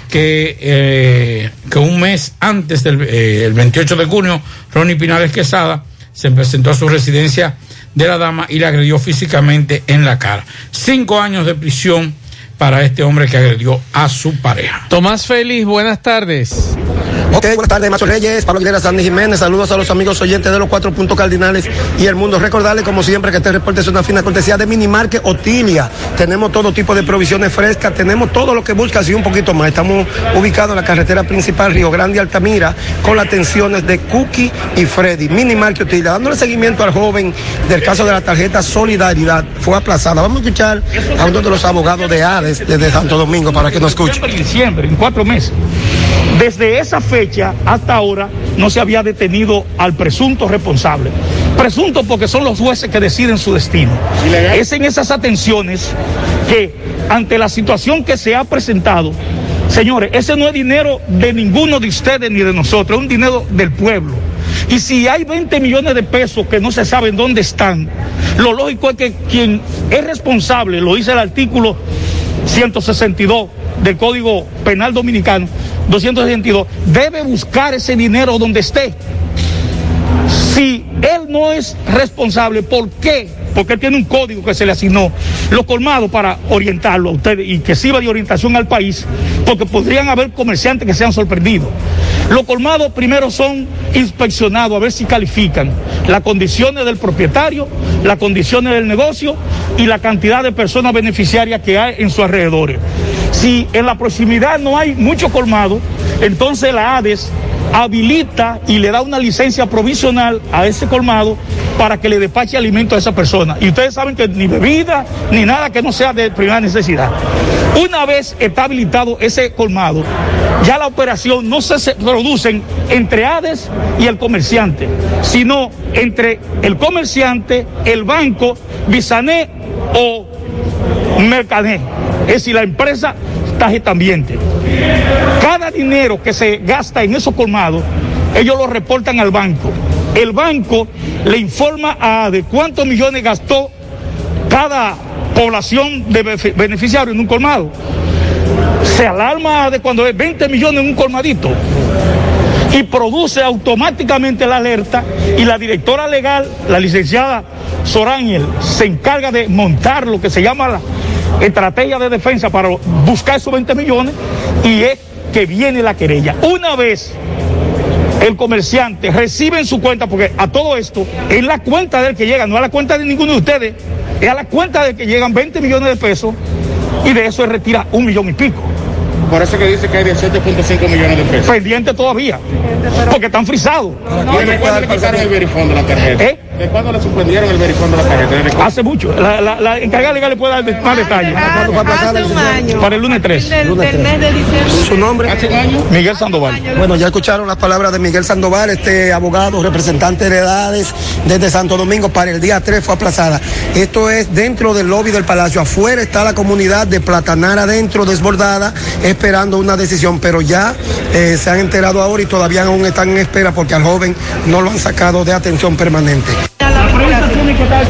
que, eh, que un mes antes del eh, el 28 de junio, Ronnie Pinales Quesada se presentó a su residencia de la dama y la agredió físicamente en la cara. Cinco años de prisión para este hombre que agredió a su pareja. Tomás Félix, buenas tardes. Ok, buenas tardes, Macho Reyes, Pablo Aguilera, Sandy Jiménez, saludos a los amigos oyentes de los cuatro puntos cardinales y el mundo. Recordarles, como siempre, que este reporte es una fina cortesía de Minimarque Otilia. Tenemos todo tipo de provisiones frescas, tenemos todo lo que buscas y un poquito más. Estamos ubicados en la carretera principal Río Grande y Altamira con las atenciones de Cookie y Freddy. Minimarque Otilia, dándole seguimiento al joven del caso de la tarjeta Solidaridad. Fue aplazada. Vamos a escuchar a uno de los abogados de Hades desde Santo Domingo para que nos escuche. En diciembre, en cuatro meses. Desde esa fecha hasta ahora no se había detenido al presunto responsable. presunto porque son los jueces que deciden su destino. Es en esas atenciones que ante la situación que se ha presentado, señores, ese no es dinero de ninguno de ustedes ni de nosotros, es un dinero del pueblo. Y si hay 20 millones de pesos que no se saben dónde están, lo lógico es que quien es responsable, lo dice el artículo 162 del Código Penal Dominicano, 262, debe buscar ese dinero donde esté. Si él no es responsable, ¿por qué? Porque él tiene un código que se le asignó, lo colmado para orientarlo a ustedes y que sirva de orientación al país, porque podrían haber comerciantes que se han sorprendido. Los colmados primero son inspeccionados a ver si califican las condiciones del propietario, las condiciones del negocio y la cantidad de personas beneficiarias que hay en sus alrededores. Si en la proximidad no hay mucho colmado, entonces la ADES habilita y le da una licencia provisional a ese colmado para que le despache alimento a esa persona. Y ustedes saben que ni bebida ni nada que no sea de primera necesidad. Una vez está habilitado ese colmado, ya la operación no se, se produce entre ADES y el comerciante, sino entre el comerciante, el banco, Bisané o Mercané. Es decir, la empresa tarjeta ambiente. Cada dinero que se gasta en esos colmados, ellos lo reportan al banco. El banco le informa a de cuántos millones gastó cada población de beneficiarios en un colmado. Se alarma de cuando es 20 millones en un colmadito y produce automáticamente la alerta y la directora legal, la licenciada Sorángel, se encarga de montar lo que se llama la estrategia de defensa para buscar esos 20 millones y es que viene la querella. Una vez el comerciante recibe en su cuenta, porque a todo esto es la cuenta del que llega, no a la cuenta de ninguno de ustedes, es a la cuenta de que llegan 20 millones de pesos y de eso él retira un millón y pico. Por eso que dice que hay 17.5 millones de pesos. Pendiente todavía, porque están frisados. ¿De cuándo le quitaron el verifón de la tarjeta? ¿Eh? ¿De cuándo le suspendieron el verifón de la tarjeta? Hace mucho. La, la, la encargada legal le puede dar más detalles. Hace un año. Para el lunes 3. Del, del mes de diciembre. ¿Su nombre? Miguel Sandoval. Bueno, ya escucharon las palabras de Miguel Sandoval, este abogado, representante de edades desde Santo Domingo. Para el día 3 fue aplazada. Esto es dentro del lobby del Palacio. Afuera está la comunidad de Platanar adentro, desbordada, esperando una decisión. Pero ya eh, se han enterado ahora y todavía aún están en espera porque al joven no lo han sacado de atención permanente.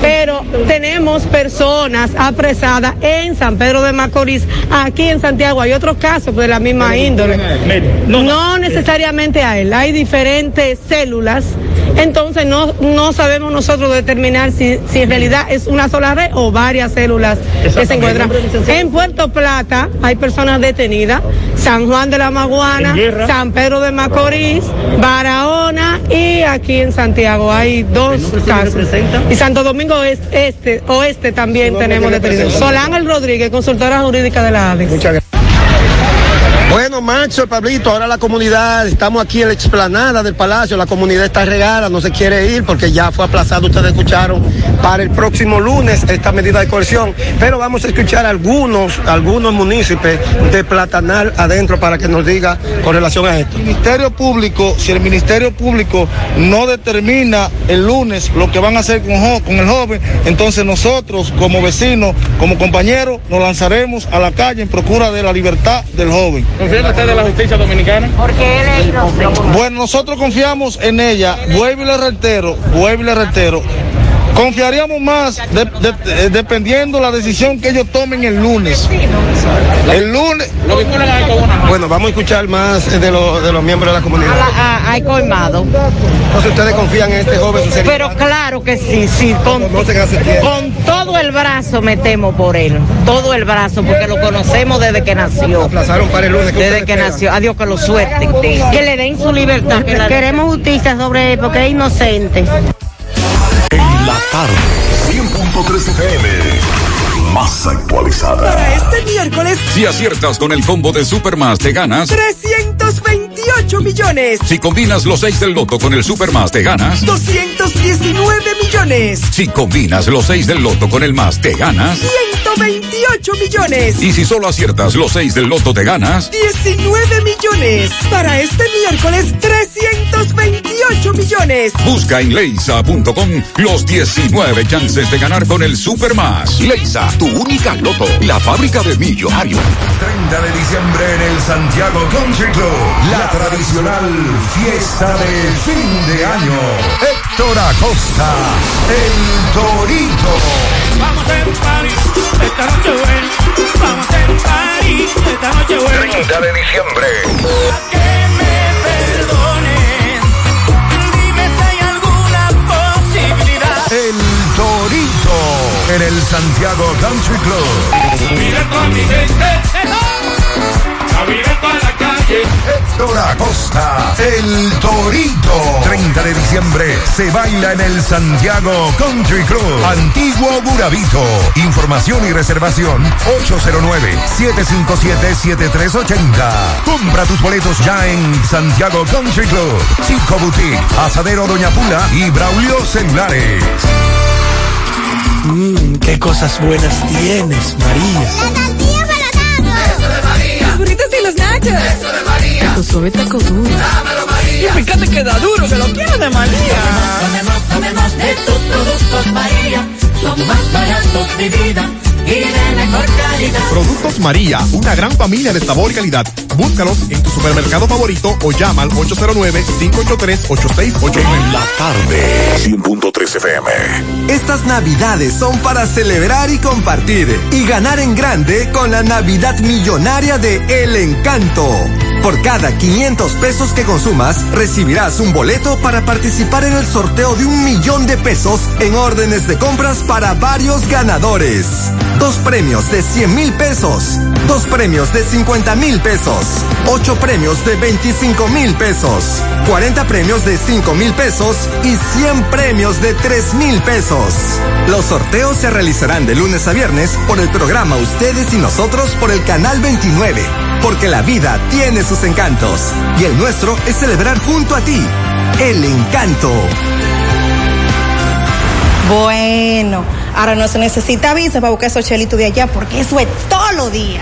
Pero tenemos personas apresadas en San Pedro de Macorís, aquí en Santiago. Hay otros casos de la misma índole. No necesariamente a él, hay diferentes células, entonces no, no sabemos nosotros determinar si, si en realidad es una sola red o varias células que se encuentran. En Puerto Plata hay personas detenidas, San Juan de la Maguana, San Pedro de Macorís, Barahona y aquí en Santiago hay dos casos. Y Santo Domingo es este, oeste también tenemos detenidos. Solángel Rodríguez, consultora jurídica de la ADEX. Muchas gracias. Bueno, Macho, Pablito, ahora la comunidad, estamos aquí en la explanada del Palacio, la comunidad está regada, no se quiere ir porque ya fue aplazado, ustedes escucharon, para el próximo lunes esta medida de coerción, pero vamos a escuchar algunos, algunos municipios de Platanal adentro para que nos diga con relación a esto. El Ministerio Público, si el Ministerio Público no determina el lunes lo que van a hacer con el joven, entonces nosotros como vecinos, como compañeros, nos lanzaremos a la calle en procura de la libertad del joven. ¿Confía usted de la justicia dominicana? Porque él es inocente. Bueno, nosotros confiamos en ella, vuelvo y le reitero, vuelvo y le reitero. Confiaríamos más de- de- de- dependiendo la decisión que ellos tomen el lunes. El lunes. Bueno, vamos a escuchar más de, los- de los miembros de la comunidad. Hay colmado. Entonces ustedes confían en este joven, su? Pero claro que sí, sí, con, con todo el brazo metemos por él, todo el brazo, porque lo conocemos desde que nació. Aplazaron para el lunes. ¿qué Desde que esperan? nació, adiós que lo suerte, que le den su libertad. Queremos justicia sobre él porque es inocente. La tarde, 100.3 FM, más actualizada. Para este miércoles, Si aciertas con el combo de Supermas, te ganas. 328 millones, Si combinas los 6 del loto con el Supermas, te ganas. 219 millones, Si combinas los 6 del loto con el más, te ganas. 128 millones. Y si solo aciertas los 6 del loto te ganas, 19 millones. Para este miércoles, 328 millones. busca en leisa.com los 19 chances de ganar con el Supermas. Leisa, tu única loto, la fábrica de millonarios. 30 de diciembre en el Santiago Country Club. La tradicional fiesta de fin de año. Héctor Acosta, el Torito. Vamos un party esta noche buena. Vamos a hacer un party esta noche buena. 30 de diciembre. Que me perdonen. Dime si hay alguna posibilidad. El Torito en el Santiago Country Club. Mira con mi gente. A mirar para la calle. Héctor Acosta, el Torito. 30 de diciembre se baila en el Santiago Country Club. Antiguo Burabito. Información y reservación 809-757-7380. Compra tus boletos ya en Santiago Country Club. Chico Boutique, Asadero Doña Pula y Braulio Celulares. Mmm, qué cosas buenas tienes, María. La Eso de María. Taco suave, taco duro. Dámelo, María. Y fíjate que da duro, que lo quiero de María. Tomemos, tomemos de tus productos, María. Son más baratos de vida y de mejor calidad. Productos María, una gran familia de sabor y calidad. Búscalos en tu supermercado favorito o llama al 809-583-8689. En la tarde, 100.3 FM. Estas navidades son para celebrar y compartir y ganar en grande con la Navidad Millonaria de El Encanto. Por cada 500 pesos que consumas, recibirás un boleto para participar en el sorteo de un millón de pesos en órdenes de compras para varios ganadores. Dos premios de 100 mil pesos, dos premios de 50 mil pesos, ocho premios de 25 mil pesos, 40 premios de 5 mil pesos y 100 premios de 3 mil pesos. Los sorteos se realizarán de lunes a viernes por el programa Ustedes y Nosotros por el Canal 29, porque la vida tiene sus encantos y el nuestro es celebrar junto a ti. El encanto. Bueno, ahora no se necesita visa para buscar esos chelitos de allá porque eso es todo lo día.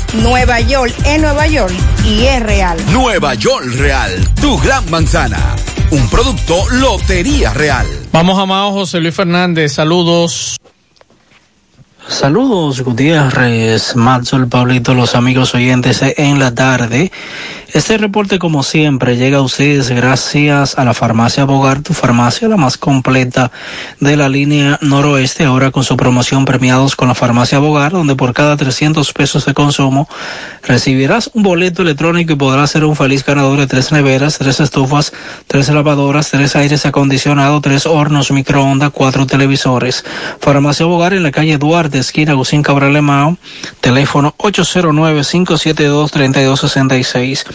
Nueva York es Nueva York y es real. Nueva York Real, tu gran manzana. Un producto Lotería Real. Vamos a Mao José Luis Fernández, saludos. Saludos Gutiérrez, Maxwell, Pablito, los amigos oyentes en la tarde. Este reporte, como siempre, llega a ustedes gracias a la farmacia Bogar, tu farmacia la más completa de la línea noroeste, ahora con su promoción premiados con la farmacia Bogar, donde por cada 300 pesos de consumo recibirás un boleto electrónico y podrás ser un feliz ganador de tres neveras, tres estufas, tres lavadoras, tres aires acondicionados, tres hornos microondas, cuatro televisores. Farmacia Bogar en la calle Duarte, esquina Gusín Cabral Mao, teléfono 809-572-3266.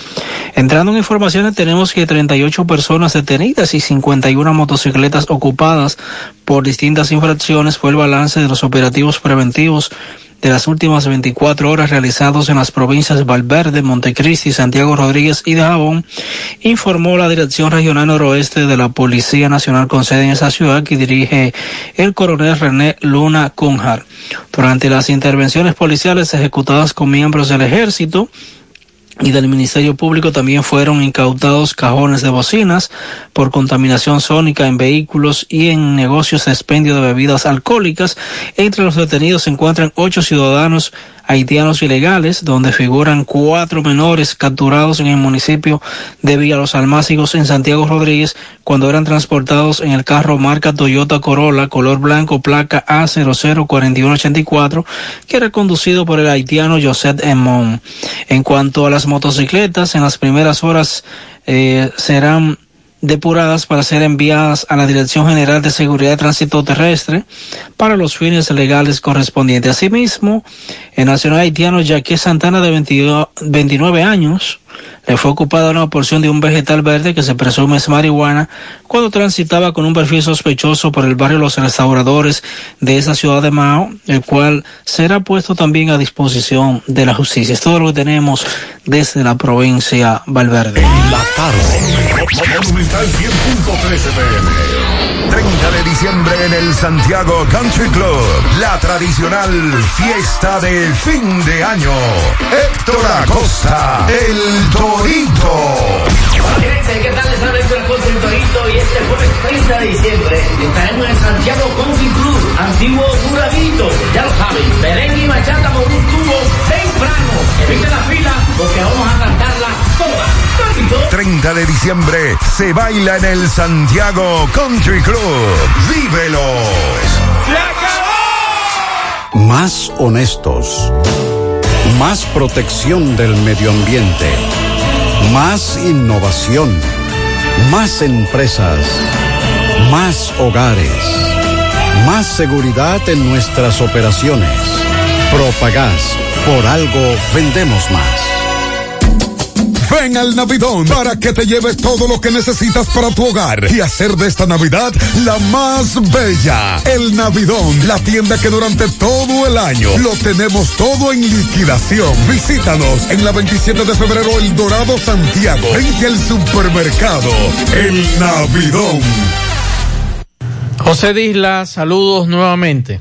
Entrando en informaciones, tenemos que 38 personas detenidas y 51 motocicletas ocupadas por distintas infracciones fue el balance de los operativos preventivos de las últimas 24 horas realizados en las provincias Valverde, Montecristi, Santiago Rodríguez y Dajabón, informó la Dirección Regional Noroeste de la Policía Nacional con sede en esa ciudad que dirige el coronel René Luna Cunjar. Durante las intervenciones policiales ejecutadas con miembros del ejército, y del Ministerio Público también fueron incautados cajones de bocinas por contaminación sónica en vehículos y en negocios de expendio de bebidas alcohólicas. Entre los detenidos se encuentran ocho ciudadanos haitianos ilegales, donde figuran cuatro menores capturados en el municipio de Villa Los Almácigos en Santiago Rodríguez cuando eran transportados en el carro marca Toyota Corolla color blanco placa A004184 que era conducido por el haitiano José Emón. En cuanto a las motocicletas, en las primeras horas eh, serán depuradas para ser enviadas a la Dirección General de Seguridad de Tránsito Terrestre para los fines legales correspondientes. Asimismo, el nacional haitiano Jacques Santana de 22 29 años le fue ocupada una porción de un vegetal verde que se presume es marihuana cuando transitaba con un perfil sospechoso por el barrio Los Restauradores de esa ciudad de Mao, el cual será puesto también a disposición de la justicia. Es todo lo que tenemos desde la provincia Valverde. La. Monumental 100.13 pm. 30 de diciembre en el Santiago Country Club. La tradicional fiesta de fin de año. Héctor Acosta, el Torito. ¿qué tal? Les habla Héctor Acosta, el Torito. Y este jueves 30 de diciembre estaremos en el Santiago Country Club. Antiguo Duradito. Ya lo saben, merengue y bachata por un tubo temprano. Evite la fila porque vamos a cantarla toda. Torito. 30 de diciembre se baila en el Santiago Country Club. ¡Vívelos! Más honestos. Más protección del medio ambiente. Más innovación. Más empresas. Más hogares. Más seguridad en nuestras operaciones. Propagás. Por algo vendemos más. Ven al Navidón para que te lleves todo lo que necesitas para tu hogar y hacer de esta Navidad la más bella. El Navidón, la tienda que durante todo el año lo tenemos todo en liquidación. Visítanos en la 27 de febrero El Dorado Santiago, frente al supermercado El Navidón. José Disla, saludos nuevamente.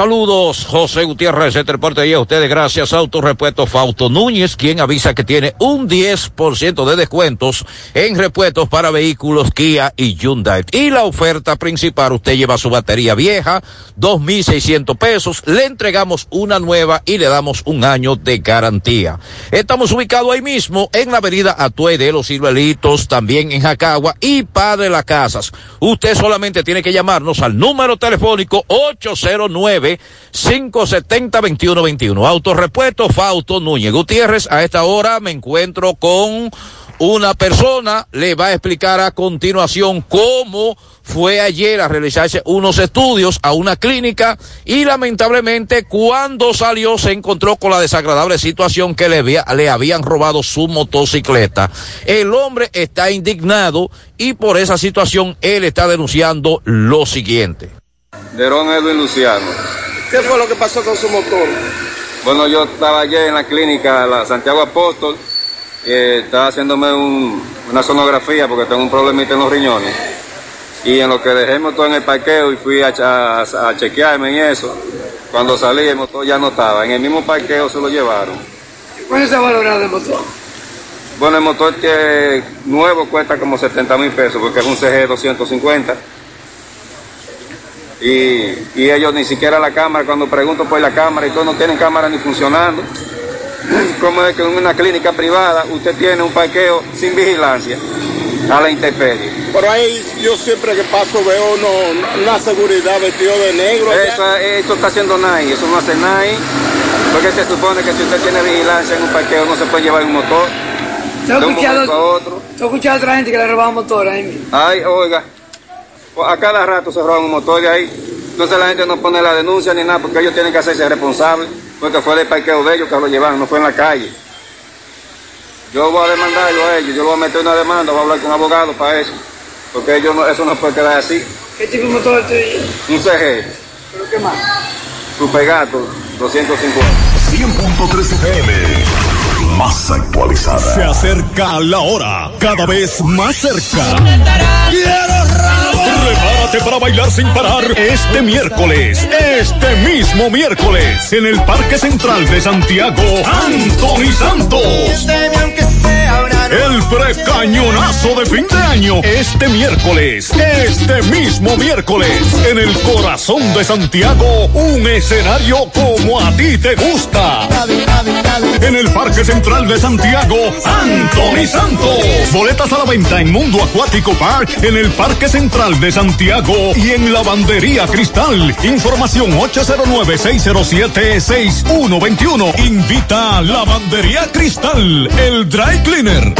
Saludos, José Gutiérrez, este reporte y a ustedes gracias Autorepuesto Fausto Núñez, quien avisa que tiene un 10% de descuentos en repuestos para vehículos Kia y Hyundai. Y la oferta principal, usted lleva su batería vieja, 2.600 pesos, le entregamos una nueva y le damos un año de garantía. Estamos ubicados ahí mismo en la avenida Atue de los Ciruelitos, también en Jacagua y Padre Las Casas. Usted solamente tiene que llamarnos al número telefónico 809 570-2121. Autorepuesto Fausto Núñez Gutiérrez. A esta hora me encuentro con una persona. Le va a explicar a continuación cómo fue ayer a realizarse unos estudios a una clínica y lamentablemente cuando salió se encontró con la desagradable situación que le, le habían robado su motocicleta. El hombre está indignado y por esa situación él está denunciando lo siguiente. Derón Edwin Luciano. ¿Qué fue lo que pasó con su motor? Bueno, yo estaba ayer en la clínica la Santiago Apóstol y estaba haciéndome un- una sonografía porque tengo un problemita en los riñones. Y en lo que dejé el motor en el parqueo y fui a, a- a chequearme y eso, cuando salí el motor ya no estaba. En el mismo parqueo se lo llevaron. ¿Cuál es el valor del motor? Bueno, el motor que nuevo cuesta como 70 mil pesos porque es un CG 250. Y, y ellos ni siquiera la cámara, cuando pregunto por la cámara y todos no tienen cámara ni funcionando. (clears throat) ¿Cómo es que en una clínica privada usted tiene un parqueo sin vigilancia a la intemperie? Por ahí yo siempre que paso veo uno, una seguridad vestido de negro. Eso, esto está haciendo nadie, eso no hace nadie. Porque se supone que si usted tiene vigilancia en un parqueo no se puede llevar un motor. ¿Tú de has un momento a escuchado, otro. a otra gente que le robaban motores ahí mismo? Ay, oiga, pues a cada rato se roban un motor de ahí. Entonces la gente no pone la denuncia ni nada porque ellos tienen que hacerse responsables. Porque fue del parqueo de ellos que lo llevaron, no fue en la calle. Yo voy a demandarlo a ellos, yo lo voy a meter una demanda, voy a hablar con un abogado para eso. Porque ellos no- eso no puede quedar así. ¿Qué tipo de motor es Un CG, ¿Pero qué más? Super Gato, 250. 100.3 FM. Más actualizada. Se acerca la hora. Cada vez más cerca. Prepárate para bailar sin parar este miércoles, este mismo miércoles, en el Parque Central de Santiago, Anthony Santos. El precañonazo de fin de año, este miércoles, este mismo miércoles, en el corazón de Santiago, un escenario como a ti te gusta. En el Parque Central de Santiago, Anthony Santos. Boletas a la venta en Mundo Acuático Park, en el Parque Central de Santiago y en Lavandería Cristal. Información 809-607-6121. Invita a Lavandería Cristal, el Dry Cleaner.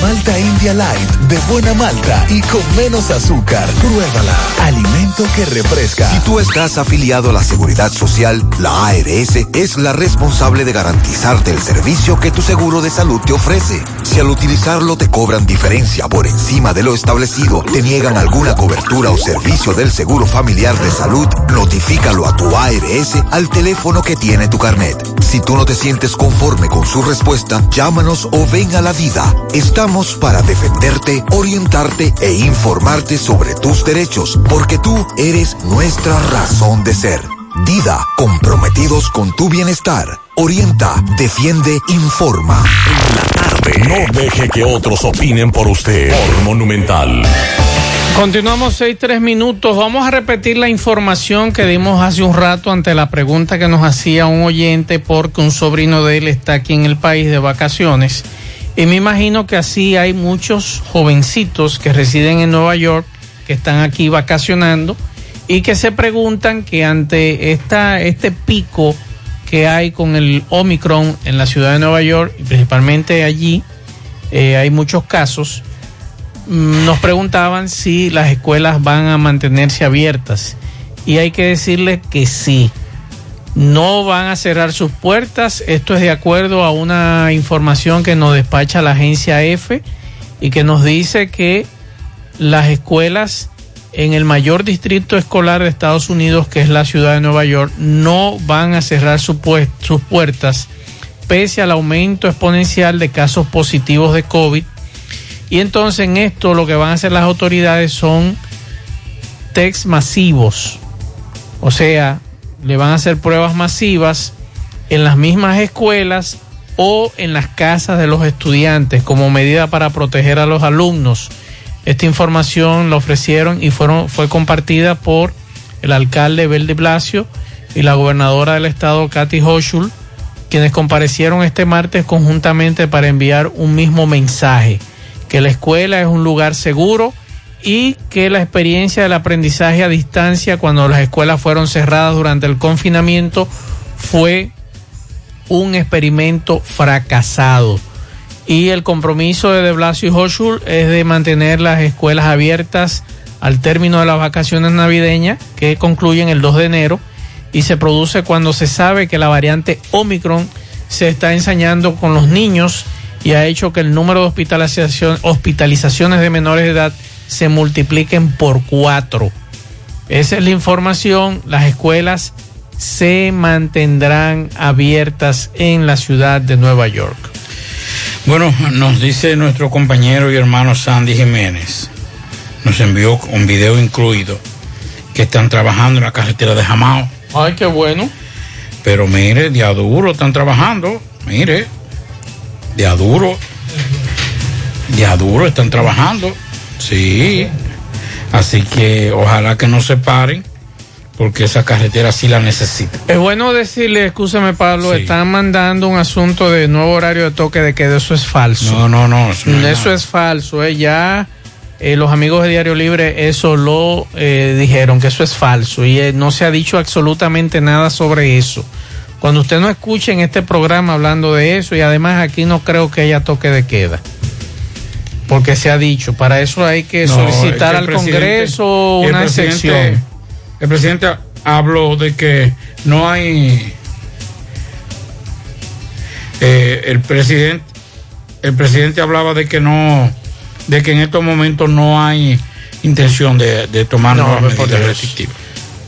Malta India Light de buena malta y con menos azúcar. Pruébala. Alimento que refresca. Si tú estás afiliado a la Seguridad Social, la ARS es la responsable de garantizarte el servicio que tu seguro de salud te ofrece. Si al utilizarlo te cobran diferencia por encima de lo establecido, te niegan alguna cobertura o servicio del seguro familiar de salud, notifícalo a tu ARS al teléfono que tiene tu carnet. Si tú no te sientes conforme con su respuesta, llámanos o ven a la vida. Estamos para defenderte, orientarte e informarte sobre tus derechos, porque tú eres nuestra razón de ser. Dida, comprometidos con tu bienestar. Orienta, defiende, informa. No deje que otros opinen por usted. Por Monumental. Continuamos seis, tres minutos. Vamos a repetir la información que dimos hace un rato ante la pregunta que nos hacía un oyente porque un sobrino de él está aquí en el país de vacaciones. Y me imagino que así hay muchos jovencitos que residen en Nueva York, que están aquí vacacionando y que se preguntan que ante esta, este pico que hay con el Omicron en la ciudad de Nueva York, y principalmente allí, eh, hay muchos casos, mm, nos preguntaban si las escuelas van a mantenerse abiertas. Y hay que decirles que sí. No van a cerrar sus puertas. Esto es de acuerdo a una información que nos despacha la agencia F y que nos dice que las escuelas en el mayor distrito escolar de Estados Unidos, que es la ciudad de Nueva York, no van a cerrar su sus puertas pese al aumento exponencial de casos positivos de COVID. Y entonces en esto lo que van a hacer las autoridades son tests masivos. O sea, le van a hacer pruebas masivas en las mismas escuelas o en las casas de los estudiantes como medida para proteger a los alumnos. Esta información la ofrecieron y fueron, fue compartida por el alcalde Bel de Blasio y la gobernadora del estado, Kathy Hochul, quienes comparecieron este martes conjuntamente para enviar un mismo mensaje, que la escuela es un lugar seguro y que la experiencia del aprendizaje a distancia cuando las escuelas fueron cerradas durante el confinamiento fue un experimento fracasado. Y el compromiso de De Blasio y Hochul es de mantener las escuelas abiertas al término de las vacaciones navideñas que concluyen el 2 de enero y se produce cuando se sabe que la variante Omicron se está ensañando con los niños y ha hecho que el número de hospitalizaciones de menores de edad se multipliquen por cuatro. Esa es la información. Las escuelas se mantendrán abiertas en la ciudad de Nueva York. Bueno, nos dice nuestro compañero y hermano Sandy Jiménez, nos envió un video incluido, que están trabajando en la carretera de Jamao. Ay, qué bueno. Pero mire, de a duro están trabajando, mire, de a duro, de a duro están trabajando, sí. Así que ojalá que no se paren, porque esa carretera sí la necesita. Es bueno decirle, escúchame Pablo, están mandando un asunto de nuevo horario de toque de que eso es falso. No, no, no. Eso, no es Eso es falso, eh, ya eh, los amigos de Diario Libre eso lo eh, dijeron, que eso es falso y no se ha dicho absolutamente nada sobre eso. Cuando usted no escuche en este programa hablando de eso y además aquí no creo que haya toque de queda. Porque se ha dicho, para eso hay que No, solicitar es que el al Congreso una excepción. El presidente habló de que no hay. eh, el presidente, el presidente hablaba de que no, de que en estos momentos no hay intención de, de tomar No, nuevas medidas restrictivas.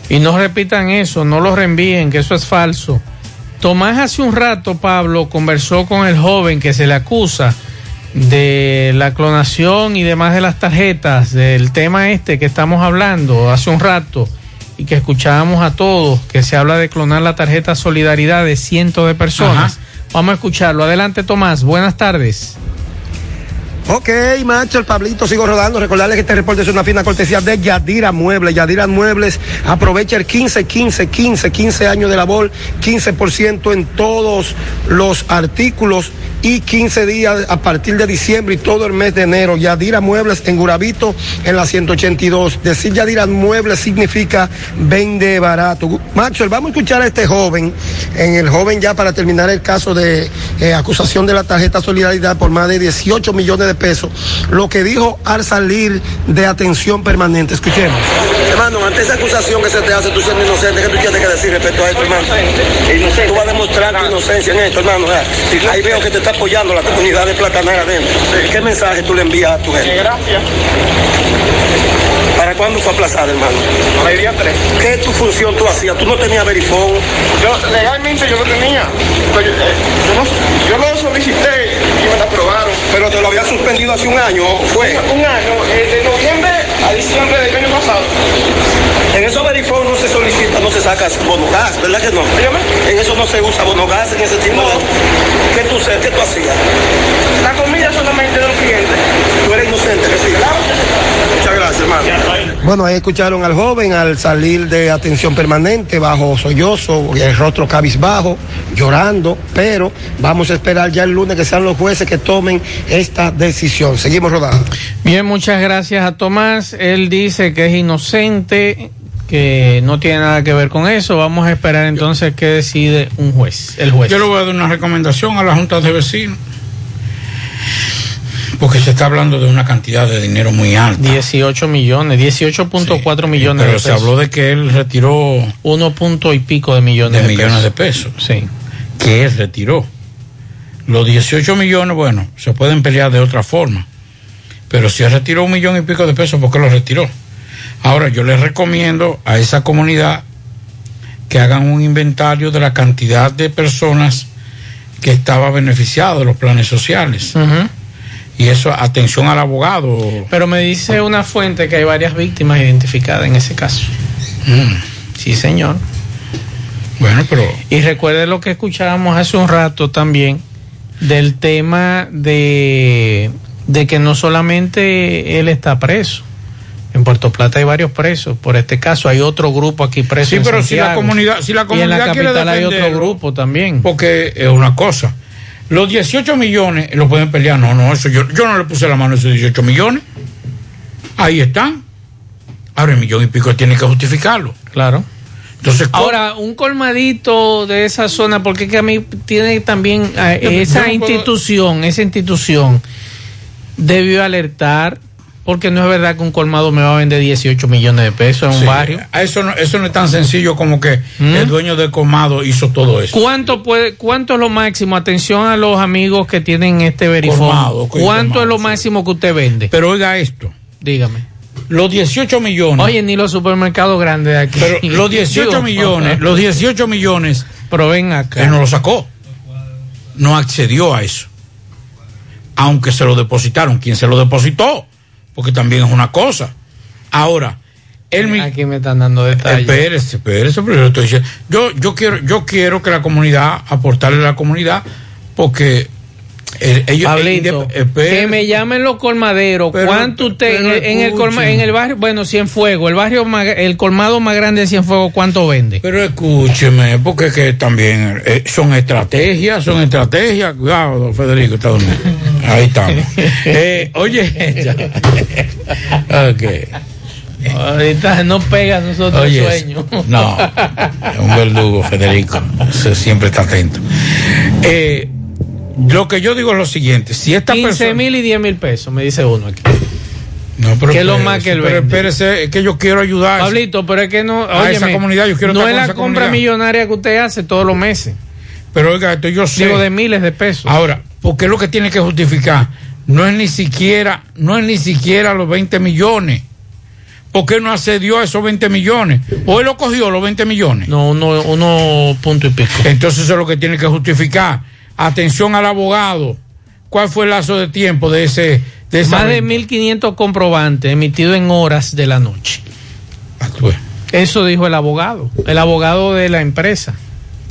Y no repitan eso, no lo reenvíen, que eso es falso. Tomás hace un rato, Pablo, conversó con el joven que se le acusa de la clonación y demás de las tarjetas, del tema este que estamos hablando hace un rato y que escuchábamos a todos, que se habla de clonar la tarjeta Solidaridad de cientos de personas. Vamos a escucharlo. Adelante, Tomás. Buenas tardes. Ok, macho, el Pablito, sigo rodando. Recordarles que este reporte es una fina cortesía de Yadira Muebles. Yadira Muebles aprovecha el 15, 15, 15, 15 años de labor, 15% en todos los artículos y 15 días a partir de diciembre y todo el mes de enero. Yadira Muebles en Gurabito en la 182. Decir Yadira Muebles significa vende barato. Macho, vamos a escuchar a este joven, en el joven ya para terminar el caso de eh, acusación de la tarjeta Solidaridad por más de 18 millones de pesos. Lo que dijo al salir de atención permanente. Escuchemos. Hermano, ante esa acusación que se te hace, tú siendo inocente, ¿qué tú tienes que decir respecto a esto, hermano? Tú vas a demostrar tu inocencia en esto, hermano. Ahí veo que te está apoyando la comunidad de Platanera adentro. ¿Qué mensaje tú le envías a tu gente? Gracias. ¿Para cuándo fue aplazada, hermano? Para el día 3. ¿Qué tu función tú hacías? ¿Tú no tenías verifón? Yo, legalmente yo lo tenía. Eh, yo, no, yo lo solicité y me lo aprobaron. Pero te lo había suspendido hace un año, ¿fue? Un año, eh, de noviembre a diciembre del año pasado. En esos verifón no se solicita, no se saca bono gas, ¿verdad que no? En eso no se usa bono gas, en ese tipo de... ¿Qué tú, qué tú hacías? La comida solamente de los clientes. Tú eres inocente, que sí. Muchas gracias, hermano. Bueno, ahí escucharon al joven al salir de atención permanente, bajo sollozo, el rostro cabizbajo, llorando, pero vamos a esperar ya el lunes que sean los jueces que tomen esta decisión. Seguimos rodando. Bien, muchas gracias a Tomás. Él dice que es inocente, que no tiene nada que ver con eso. Vamos a esperar entonces qué decide un juez, el juez. Yo le voy a dar una recomendación a la Junta de Vecinos. Porque se está hablando de una cantidad de dinero muy alta. 18 millones, 18.4 millones Pero de se pesos. habló de que él retiró Uno punto y pico de millones de de, millones pesos. de pesos. Sí. Que él retiró. Los 18 millones, bueno, se pueden pelear de otra forma. Pero si él retiró un millón y pico de pesos, ¿por qué lo retiró? Ahora, yo les recomiendo a esa comunidad que hagan un inventario de la cantidad de personas que estaba beneficiado de los planes sociales. Ujú. Y eso, atención al abogado. Pero me dice una fuente que hay varias víctimas identificadas en ese caso. Sí, señor. Bueno, pero... Y recuerde lo que escuchábamos hace un rato también del tema de, de que no solamente él está preso. En Puerto Plata hay varios presos. Por este caso hay otro grupo aquí preso. Sí, en pero si la comunidad, si la y en comunidad la quiere capital hay otro grupo también. Porque es una cosa. Los 18 millones lo pueden pelear. No, no, eso yo, yo no le puse la mano a esos 18 millones. Ahí están. Ahora el millón y pico tiene que justificarlo. Claro. Entonces. Ahora, un colmadito de esa zona, porque es que a mí tiene también eh, esa no puedo- institución, esa institución debió alertar, porque no es verdad que un colmado me va a vender 18 millones de pesos en un barrio. Eso no, eso no es tan sencillo como que el dueño del colmado hizo todo eso. ¿Cuánto puede, cuánto es lo máximo? Atención a los amigos que tienen este verifón. Colmado, ¿Cuánto colmado, es lo máximo que usted vende? Pero oiga esto. Dígame. Los 18 millones. Oye, ni los supermercados grandes de aquí. Pero (laughs) los 18 Digo, millones, los 18 millones. Pero ven acá. Él no lo sacó. No accedió a eso. Aunque se lo depositaron. ¿Quién se lo depositó? Porque también es una cosa. Ahora, él Aquí me están dando detalles. Espérese, espérese, pero yo estoy diciendo. Yo, yo quiero, yo quiero que la comunidad, aportarle a la comunidad, porque ellos Pablito, eh, que me llamen los colmaderos. Pero- ¿Cuánto usted pero en, el colma- en el barrio, bueno, Cienfuegos, el barrio más- el colmado más grande de Cienfuegos, cuánto vende? Pero escúcheme, porque es que también eh, son estrategias, son estrategias. Cuidado, Federico, está durmiendo. Ahí estamos. (laughs) Eh, oye, ya. ok. Ahorita no pega a nosotros Oye, el sueño. no, un verdugo, Federico. Se- siempre está atento. Eh, lo que yo digo es lo siguiente: si esta 15 persona. mil y 10 mil pesos, me dice uno aquí. No, pero ¿Qué es lo más que él Pero espérese, es que yo quiero ayudar. Pablito, pero es que no. A esa óyeme, comunidad, yo quiero no es la compra comunidad. millonaria que usted hace todos los meses. Pero oiga, esto yo sé. Digo, de miles de pesos. Ahora, porque es lo que tiene que justificar. No es ni siquiera, no es ni siquiera los 20 millones. ¿Por qué no accedió a esos 20 millones? ¿O él lo cogió los 20 millones? No, uno, uno punto y pico. Entonces eso es lo que tiene que justificar. Atención al abogado. ¿Cuál fue el lazo de tiempo de ese de esa Más de venta? 1.500 comprobantes emitidos en horas de la noche. Actúe. Eso dijo el abogado, el abogado de la empresa,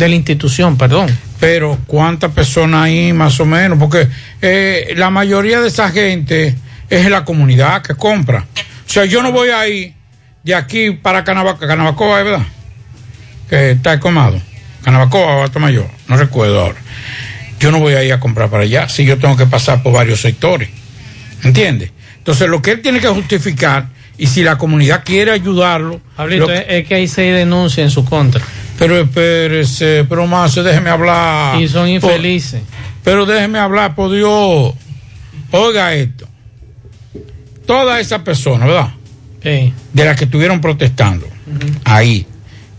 de la institución, perdón. Pero ¿cuántas personas hay más o menos? Porque eh, la mayoría de esa gente es la comunidad que compra. O sea, yo no voy a ir de aquí para Canabacoa, Canabacoa, ¿es verdad? Que está colmado. Canabacoa o Mayor, no recuerdo ahora. Yo no voy a ir a comprar para allá si yo tengo que pasar por varios sectores. ¿Entiendes? Entonces, lo que él tiene que justificar, y si la comunidad quiere ayudarlo. Pablito, lo- es, que hay seis denuncias en su contra. Pero espérese, pero más, déjeme hablar. Y son Por- infelices. pero déjeme hablar, por Dios. Oiga esto. Todas esas personas, ¿verdad? De las que estuvieron protestando ahí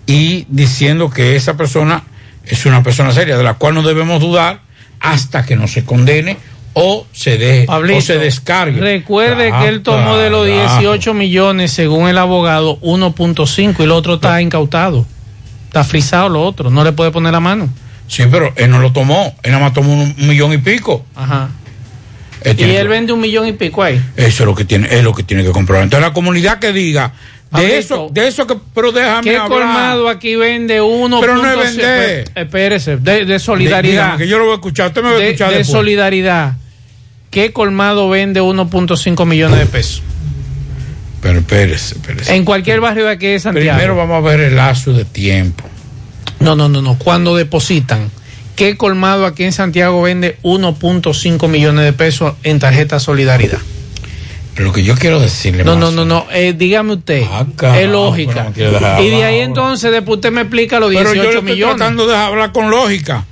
y diciendo que esa persona es una persona seria, de la cual no debemos dudar hasta que no se condene o se deje Pablito, o se descargue. Recuerde Ah, que él tomó de los carajo. 18 millones, según el abogado, 1.5 y el otro está incautado. Está frisado lo otro, no le puede poner la mano. Sí, pero él no lo tomó, él nada más tomó un, un millón y pico. Ajá. Él Y él que- vende un millón y pico ahí. Eso es lo que tiene, es lo que tiene que comprobar. Entonces la comunidad que diga de eso, de eso que, pero déjame ¿Qué hablar. colmado aquí vende uno? Pero no es vender. Espérese, de, de solidaridad. Dígame, que yo lo voy a escuchar, usted me va a de, escuchar de después. solidaridad. ¿Qué colmado vende 1.5 millones de pesos? Pero espérese, espérese. En cualquier barrio de aquí de Santiago. Primero vamos a ver el lazo de tiempo. No, no, no, no. Cuando depositan, ¿qué colmado aquí en Santiago vende 1.5 millones de pesos en tarjeta solidaridad? Lo que yo quiero decirle No, no, no, no. Eh, dígame usted. carajo, es lógica. pero Y de ahí entonces, después usted me explica los Pero 18 yo le estoy millones. tratando de hablar con lógica.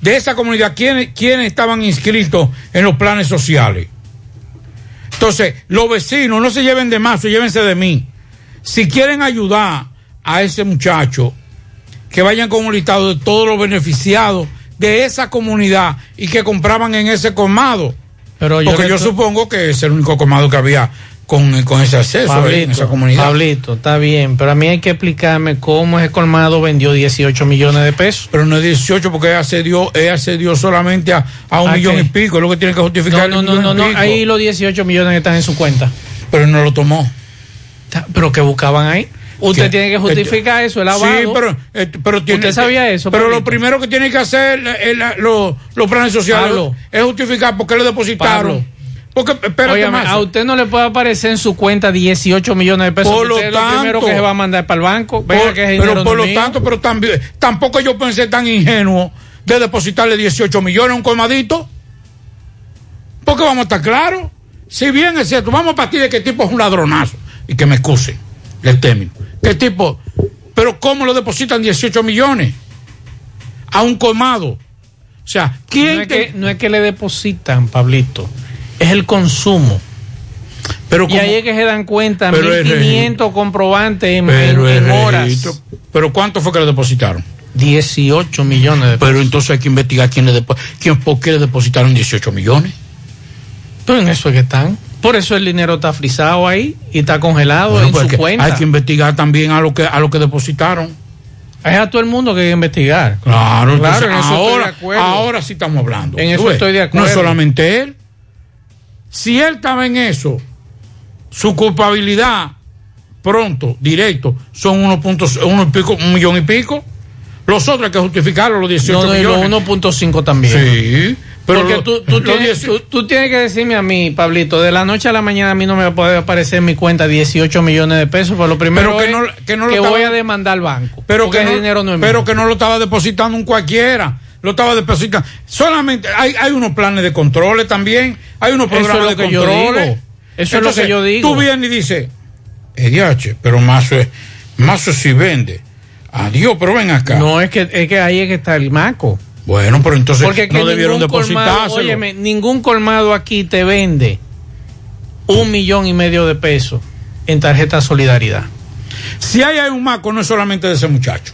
De esa comunidad, ¿quiénes, quiénes estaban inscritos en los planes sociales? Entonces, los vecinos no se lleven de más, llévense de mí. Si quieren ayudar a ese muchacho, que vayan con un listado de todos los beneficiados de esa comunidad y que compraban en ese colmado. Pero yo Porque yo supongo que es el único colmado que había con, con ese acceso ahí en esa comunidad. Pablito, está bien, pero a mí hay que explicarme cómo ese colmado vendió 18 millones de pesos. Pero no es 18 porque ella accedió, ella accedió solamente a, a un ¿A millón qué? y pico, es lo que tiene que No, justificar. no, el no, no, no, pico. ahí los 18 millones están en su cuenta. Pero no lo tomó. Pero que buscaban ahí. Usted ¿Qué? tiene que justificar eso, el lavado. Sí, pero, eh, pero tiene, ¿Usted sabía eso, Pero Pablito? lo primero que tiene que hacer eh, la- lo- los planes sociales Pablo. es justificar por qué le depositaron. Pablo. Porque, Óigame, más. a usted no le puede aparecer en su cuenta 18 millones de pesos. Por lo usted es lo primero tanto- que se va a mandar para el banco. Venga, Por- que ese pero por no lo mío. tanto, pero también, tampoco yo pensé tan ingenuo de depositarle 18 millones a un colmadito. Porque vamos a estar claros. Si bien es cierto, vamos a partir de que el tipo es un ladronazo. Y que me excuse el término. Que el tipo, pero ¿cómo lo depositan 18 millones? A un colmado. O sea, ¿quién no, es te- que, no es que le depositan, Pablito. Es el consumo. Pero y como- ahí es que se dan cuenta, Pero es 1500 comprobantes en, Pero en- horas. Pero ¿cuánto fue que le depositaron? 18 millones de pesos. Pero entonces hay que investigar quién le depo- quién, por qué le depositaron 18 millones. Pero en eso es que están. Por eso el dinero está frisado ahí y está congelado Bueno, en pues su cuenta. Hay que investigar también a lo que a lo que depositaron. Es a todo el mundo que hay que investigar. Claro, Claro, entonces, en eso estoy ahora, de acuerdo. ahora sí estamos hablando. En eso estoy de acuerdo. No solamente él. Si él estaba en eso, su culpabilidad pronto, directo, son uno punto, uno y pico, un millón y pico. Los otros hay que justificarlo, los 18 No, no, millones. 1.5 también. Sí, pero Porque lo- tú, tú tienes, 18 tú- tú tienes que decirme a mí, Pablito, de la noche a la mañana a mí no me puede aparecer en mi cuenta 18 millones de pesos. Por lo primero Pero que es no- que no lo voy estaba- a demandar al banco. pero que no, dinero no es pero mío. que no lo estaba depositando un cualquiera lo estaba depositando solamente hay, hay unos planes de controles también hay unos Eso es programas lo de que yo digo. Eso es lo que yo digo. tú vienes y dices EDH pero Mazo es Mazo sí vende adiós pero ven acá No, es que, es que ahí es que está el maco. bueno pero entonces Porque es no debieron depositárselo óyeme, ningún colmado aquí te vende un millón y medio de pesos en tarjeta solidaridad. si hay, hay un maco no es solamente de ese muchacho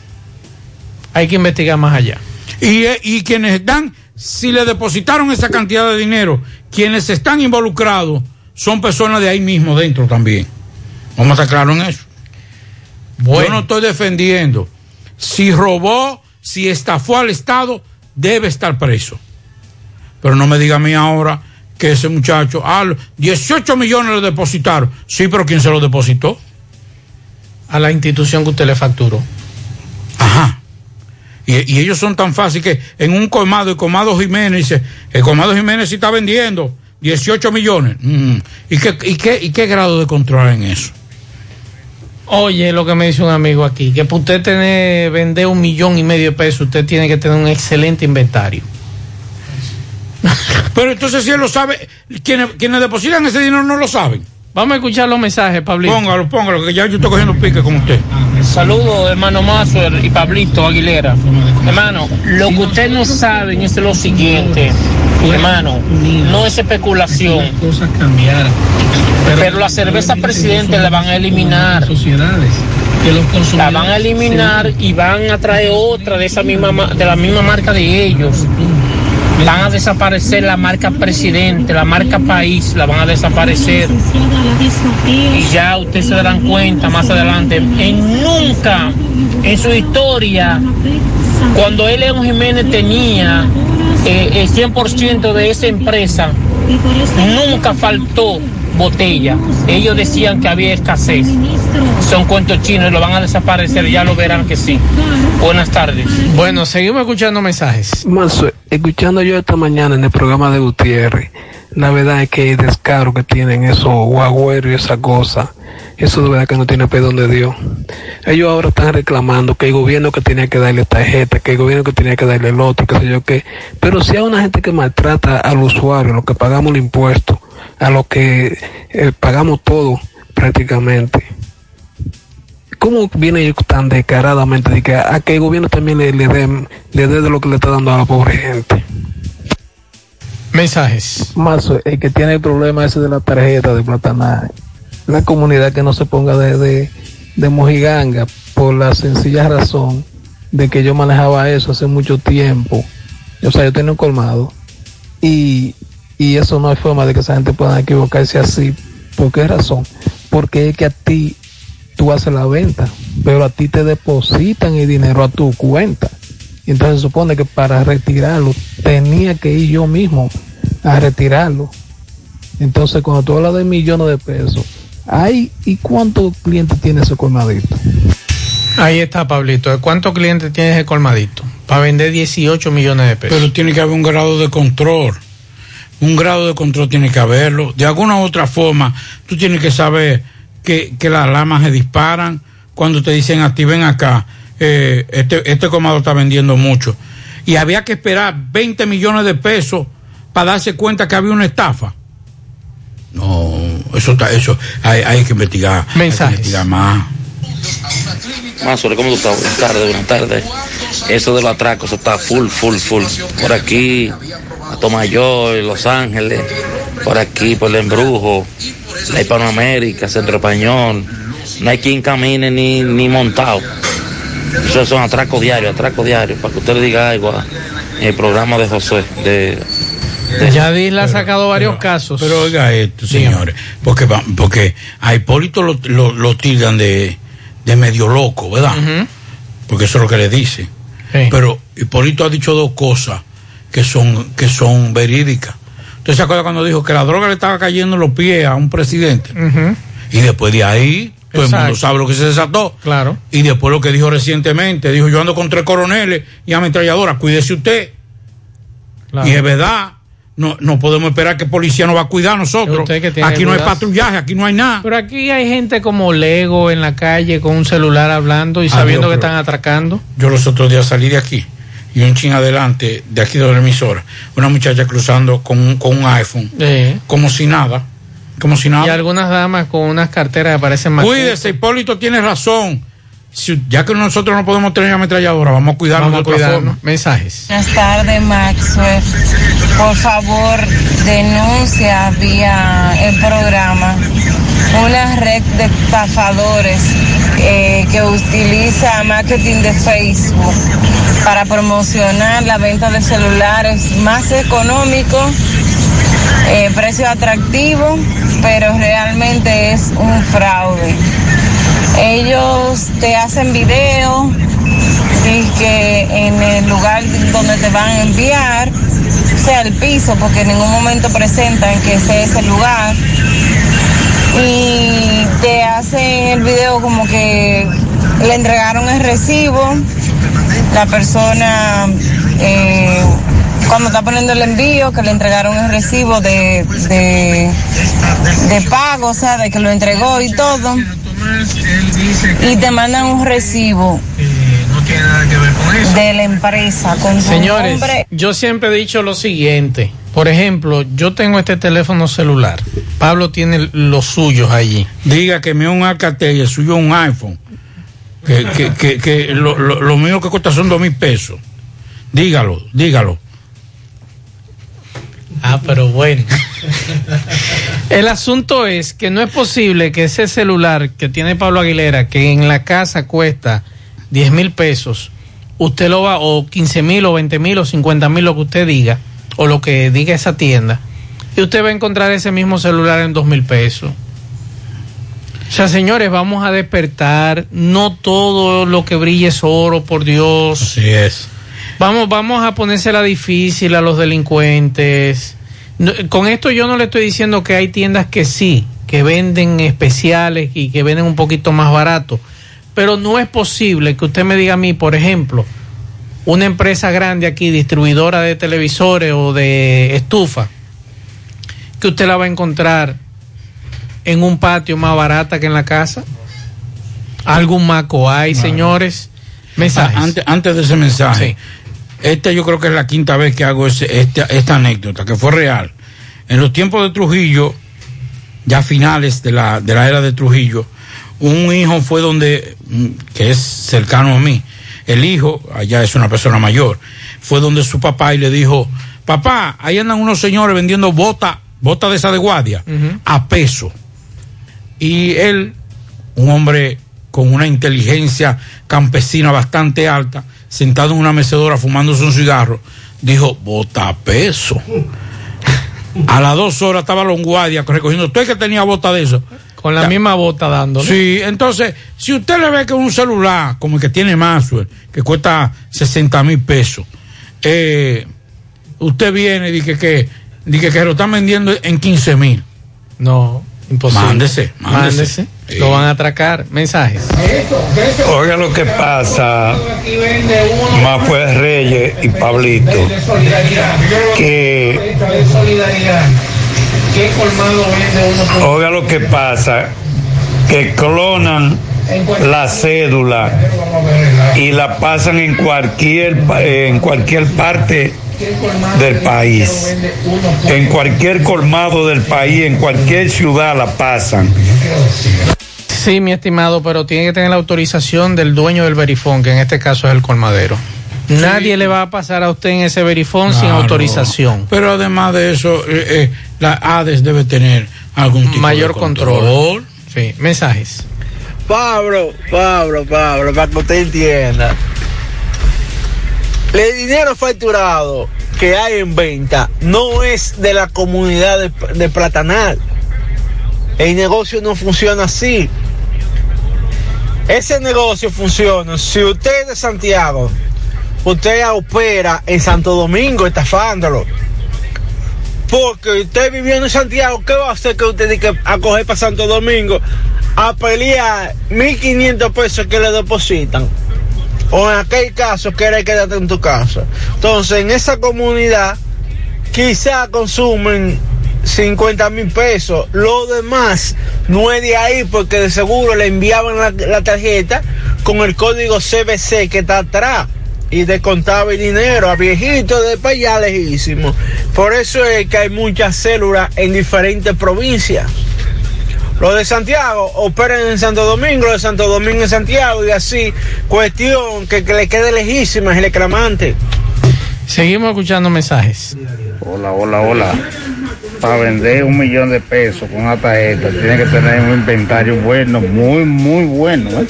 Hay que investigar más allá. Y, eh, y quienes están, si le depositaron esa cantidad de dinero, quienes están involucrados son personas de ahí mismo dentro también. Vamos a estar claros en eso. Yo no estoy defendiendo. Si robó, si estafó al Estado, debe estar preso. Pero no me diga a mí ahora que ese muchacho, ah, 18 millones le depositaron. Sí, pero ¿quién se lo depositó? A la institución que usted le facturó. Ajá. Y, y ellos son tan fáciles que en un colmado, el colmado Jiménez dice, el colmado Jiménez sí está vendiendo 18 millones. Mm. ¿Y, qué, y, qué, ¿Y qué grado de control en eso? Oye, lo que me dice un amigo aquí, que para usted tener, vender un millón y medio de pesos, usted tiene que tener un excelente inventario. (laughs) Pero entonces si él lo sabe, quienes, quienes depositan ese dinero no lo saben. Vamos a escuchar los mensajes, Pablito. Póngalo, póngalo, que ya yo estoy cogiendo pique con usted. Saludos, hermano Mazo y Pablito Aguilera. Hermano, lo que ustedes no saben es lo siguiente. Hermano, no es especulación. Pero la cerveza presidente la van a eliminar. La van a eliminar y van a traer otra de esa misma ma- de la misma marca de ellos. Van a desaparecer la marca presidente, la marca país, la van a desaparecer. Y ya ustedes se darán cuenta más adelante. En nunca en su historia, cuando él León Jiménez tenía eh, el 100% de esa empresa, nunca faltó botella. Ellos decían que había escasez. Son cuentos chinos y lo van a desaparecer, ya lo verán que sí. Buenas tardes. Bueno, seguimos escuchando mensajes. Manso, escuchando yo esta mañana en el programa de Gutiérrez, la verdad es que el descaro que tienen esos guagüeros y esa cosa, eso de verdad que no tiene perdón de Dios. Ellos ahora están reclamando que el gobierno que tenía que darle tarjeta, que el gobierno que tenía que darle el otro, qué sé yo qué. Pero si hay una gente que maltrata al usuario, a los que pagamos el impuesto, a los que eh, pagamos todo prácticamente. ¿Cómo viene ellos tan descaradamente de que a que el gobierno también le, le dé le dé de lo que le está dando a la pobre gente? Mensajes. Más el que tiene el problema ese de la tarjeta de Platanaje, la comunidad que no se ponga de, de, de mojiganga por la sencilla razón de que yo manejaba eso hace mucho tiempo. O sea, yo tenía un colmado y, y eso no hay forma de que esa gente pueda equivocarse así. ¿Por qué razón? Porque es que a ti tú haces la venta, pero a ti te depositan el dinero a tu cuenta. Y entonces se supone que para retirarlo tenía que ir yo mismo a retirarlo. Entonces cuando tú hablas de millones de pesos, ay, ¿y cuántos clientes tiene ese colmadito? Ahí está, Pablito. ¿Cuántos clientes tienes de colmadito? Para vender 18 millones de pesos. Pero tiene que haber un grado de control. Un grado de control tiene que haberlo. De alguna u otra forma, tú tienes que saber que, que las alarmas se disparan cuando te dicen a ti, ven acá, eh, este, este comado está vendiendo mucho. Y había que esperar 20 millones de pesos para darse cuenta que había una estafa. No, eso está, eso hay, hay que investigar. Hay que investigar más. Mazore, ¿cómo tú estás? Buenas tardes, buenas tardes. Eso de los atracos, eso está full, full, full. Por aquí, a Tomayor, Los Ángeles, por aquí, por el Embrujo, la Hispanoamérica, Centro Español. No hay quien camine ni, ni montado. Esos son atracos diarios, atracos diarios, para que usted le diga algo en el programa de José, de, Ya le ha sacado varios casos. Pero oiga esto, señores, porque, porque a Hipólito lo, lo, lo tildan de, de medio loco, ¿verdad? Porque eso es lo que le dicen. Pero Hipólito ha dicho dos cosas que son, que son verídicas. ¿Usted se acuerda cuando dijo que la droga le estaba cayendo en los pies a un presidente? Y después de ahí, todo el mundo sabe lo que se desató. Claro. Y después lo que dijo recientemente, dijo yo ando con tres coroneles y ametralladoras, cuídese usted. Claro. Y es verdad, no, no podemos esperar que policía nos va a cuidar a nosotros. Aquí no hay patrullaje, aquí no hay nada. Pero aquí hay gente como Lego en la calle con un celular hablando y sabiendo Adiós, que están atracando. Yo los otros días salí de aquí y un chin adelante de aquí de la emisora, una muchacha cruzando con, un- con un iPhone, como si nada, como si nada. Y algunas damas con unas carteras que parecen más. Cuídese, Hipólito tiene razón. Si- ya que nosotros no podemos tener ametralladora, vamos a cuidarnos Vamos a de otra cuidarnos. forma. Mensajes. Buenas tardes, Maxwell. Por favor, denuncia vía el programa una red de estafadores eh, que utiliza marketing de Facebook para promocionar la venta de celulares más económicos, eh, precio atractivo, pero realmente es un fraude. Ellos te hacen video y que en el lugar donde te van a enviar sea el piso, porque en ningún momento presentan que sea ese lugar. Y te hacen el video como que le entregaron el recibo, la persona eh, cuando está poniendo el envío, que le entregaron el recibo de, de, de pago, o sea, de que lo entregó y todo. Y te mandan un recibo de la empresa con su Señores, nombre. yo siempre he dicho lo siguiente. Por ejemplo, yo tengo este teléfono celular. Pablo tiene los suyos allí. Diga que me un Alcatel y el suyo un iPhone. Que, que, que, que lo, lo, lo mío que cuesta son dos mil pesos. Dígalo, dígalo. Ah, pero bueno. El asunto es que no es posible que ese celular que tiene Pablo Aguilera, que en la casa cuesta 10 mil pesos, usted lo va, o 15 mil, o 20 mil, o 50 mil, lo que usted diga, o lo que diga esa tienda, y usted va a encontrar ese mismo celular en 2 mil pesos. O sea, señores, vamos a despertar. No todo lo que brille es oro, por Dios. Así es. Vamos, vamos a ponérsela difícil a los delincuentes. No, con esto yo no le estoy diciendo que hay tiendas que sí, que venden especiales y que venden un poquito más barato. Pero no es posible que usted me diga a mí, por ejemplo, una empresa grande aquí, distribuidora de televisores o de estufa, que usted la va a encontrar en un patio más barata que en la casa. ¿Algún maco hay, señores? Mensajes. Antes, antes de ese mensaje, esta yo creo que es la quinta vez que hago ese- esta, esta anécdota, que fue real. En los tiempos de Trujillo, ya finales de la, de la era de Trujillo, un hijo fue donde, mm, que es cercano a mí, el hijo, allá es una persona mayor, fue donde su papá y le dijo, papá, ahí andan unos señores vendiendo bota, bota de esa de guardia, a peso. Y él, un hombre con una inteligencia campesina bastante alta, sentado en una mecedora fumándose un cigarro, dijo, bota peso. A las dos horas estaba los guardias recogiendo. ¿Usted que tenía bota de eso? Con la misma bota dándole. Sí, entonces, si usted le ve que un celular, como el que tiene Maxwell, que cuesta 60 mil pesos, eh, usted viene y dice que, dice que lo están vendiendo en 15 mil. No, imposible. Mándese, mándese. Mándese. Lo van a atracar. Mensajes. Oiga lo que pasa, más fue Reyes y Pablito, que oiga lo que pasa, que clonan la cédula y la pasan en cualquier en cualquier parte del país, en cualquier colmado del país, en cualquier ciudad la pasan. Sí, mi estimado, pero tiene que tener la autorización del dueño del verifón, que en este caso es el colmadero. Nadie le va a pasar a usted en ese verifón sin autorización. Pero además de eso, eh, eh, la ADES debe tener algún tipo Mayor de control. Sí, mensajes. Pablo, Pablo, Pablo, para que usted entienda. El dinero facturado que hay en venta no es de la comunidad de, Platanal. El negocio no funciona así. Ese negocio funciona. Si usted es de Santiago, usted opera en Santo Domingo estafándolo. Porque usted viviendo en Santiago, ¿qué va a hacer que usted diga a coger para Santo Domingo a pelear 1.500 pesos que le depositan? O en aquel caso, quiere quedarte en tu casa. Entonces, en esa comunidad, quizá consumen 50 mil pesos. Lo demás no es de ahí porque de seguro le enviaban la, tarjeta con el código CBC que está atrás y descontaba el dinero a viejitos de para allá. Por eso es que hay muchas células en diferentes provincias. Los de Santiago operan en Santo Domingo, los de Santo Domingo en Santiago y así. Cuestión que, que le quede lejísima es el reclamante. Seguimos escuchando mensajes. Hola, hola, hola. Para vender un millón de pesos con una tarjeta, tiene que tener un inventario bueno, muy, muy bueno. ¿eh?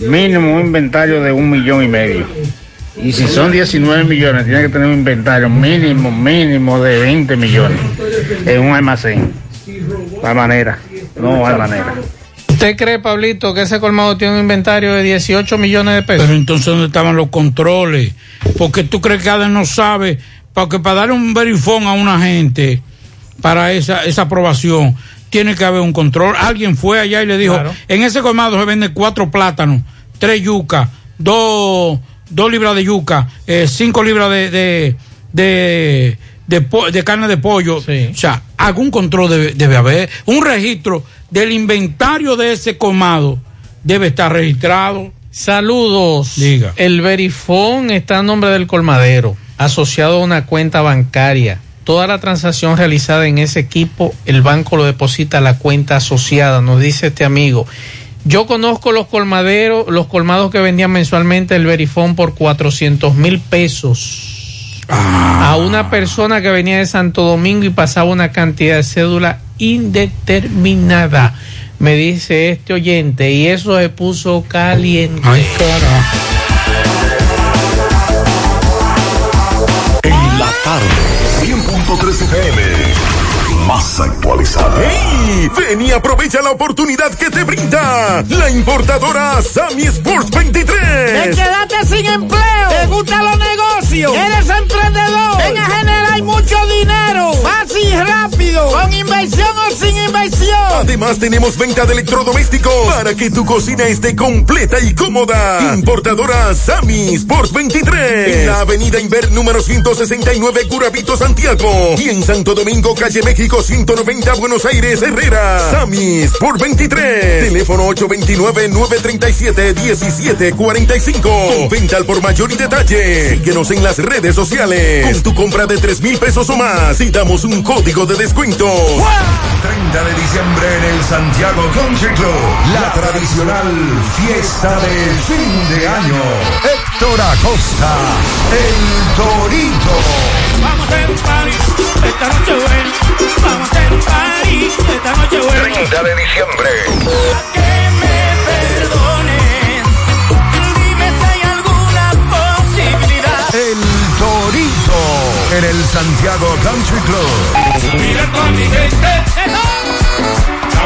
Mínimo un inventario de un millón y medio. Y si son 19 millones, tiene que tener un inventario mínimo, mínimo de 20 millones en un almacén. Hay manera, no hay manera. ¿Usted cree, Pablito, que ese colmado tiene un inventario de 18 millones de pesos? Pero entonces, ¿dónde estaban los controles? Porque tú crees que ADES no sabe, porque para darle un verifón a una gente, para esa, esa aprobación, tiene que haber un control. Alguien fue allá y le dijo, Claro. en ese colmado se venden cuatro plátanos, tres yucas, dos, dos libras de yuca, eh, cinco libras de, de, de, de carne de pollo. O sea, algún control debe, debe haber. Un registro del inventario de ese colmado debe estar registrado. Saludos. Diga. El verifón está a nombre del colmadero, asociado a una cuenta bancaria. Toda la transacción realizada en ese equipo, el banco lo deposita a la cuenta asociada, nos dice este amigo. Yo conozco los colmaderos, los colmados que vendían mensualmente el verifón por 400 mil pesos. A una persona que venía de Santo Domingo y pasaba una cantidad de cédula indeterminada. Me dice este oyente, y eso se puso caliente. En la tarde, 100.3 FM. Más actualizada. ¡Ey! Ven y aprovecha la oportunidad que te brinda la importadora Sammy Sports 23. ¿Te quedaste sin empleo? ¿Te gustan los negocios? ¿Eres emprendedor? Ven a generar mucho dinero. Fácil y rápido. ¿Con inversión o sin inversión? Además tenemos venta de electrodomésticos para que tu cocina esté completa y cómoda. Importadora Sammy Sports 23. En la avenida Inver número 169 Curabito Santiago. Y en Santo Domingo, calle México 190 Buenos Aires Herrera. Sammy Sports 23. Teléfono 829-937-1745. Con venta al por mayor y detalle. Síguenos en las redes sociales. Con tu compra de 3 mil pesos o más y damos un código de descuento. 30 de diciembre en el Santiago Country Club. La tradicional fiesta de fin de año. Héctor Acosta, el Torito. Vamos a hacer un party esta noche buena. Vamos a hacer un party esta noche buena. 30 de diciembre. Que me perdonen. Dime si hay alguna posibilidad. El Torito en el Santiago Country Club. Mira con mi gente.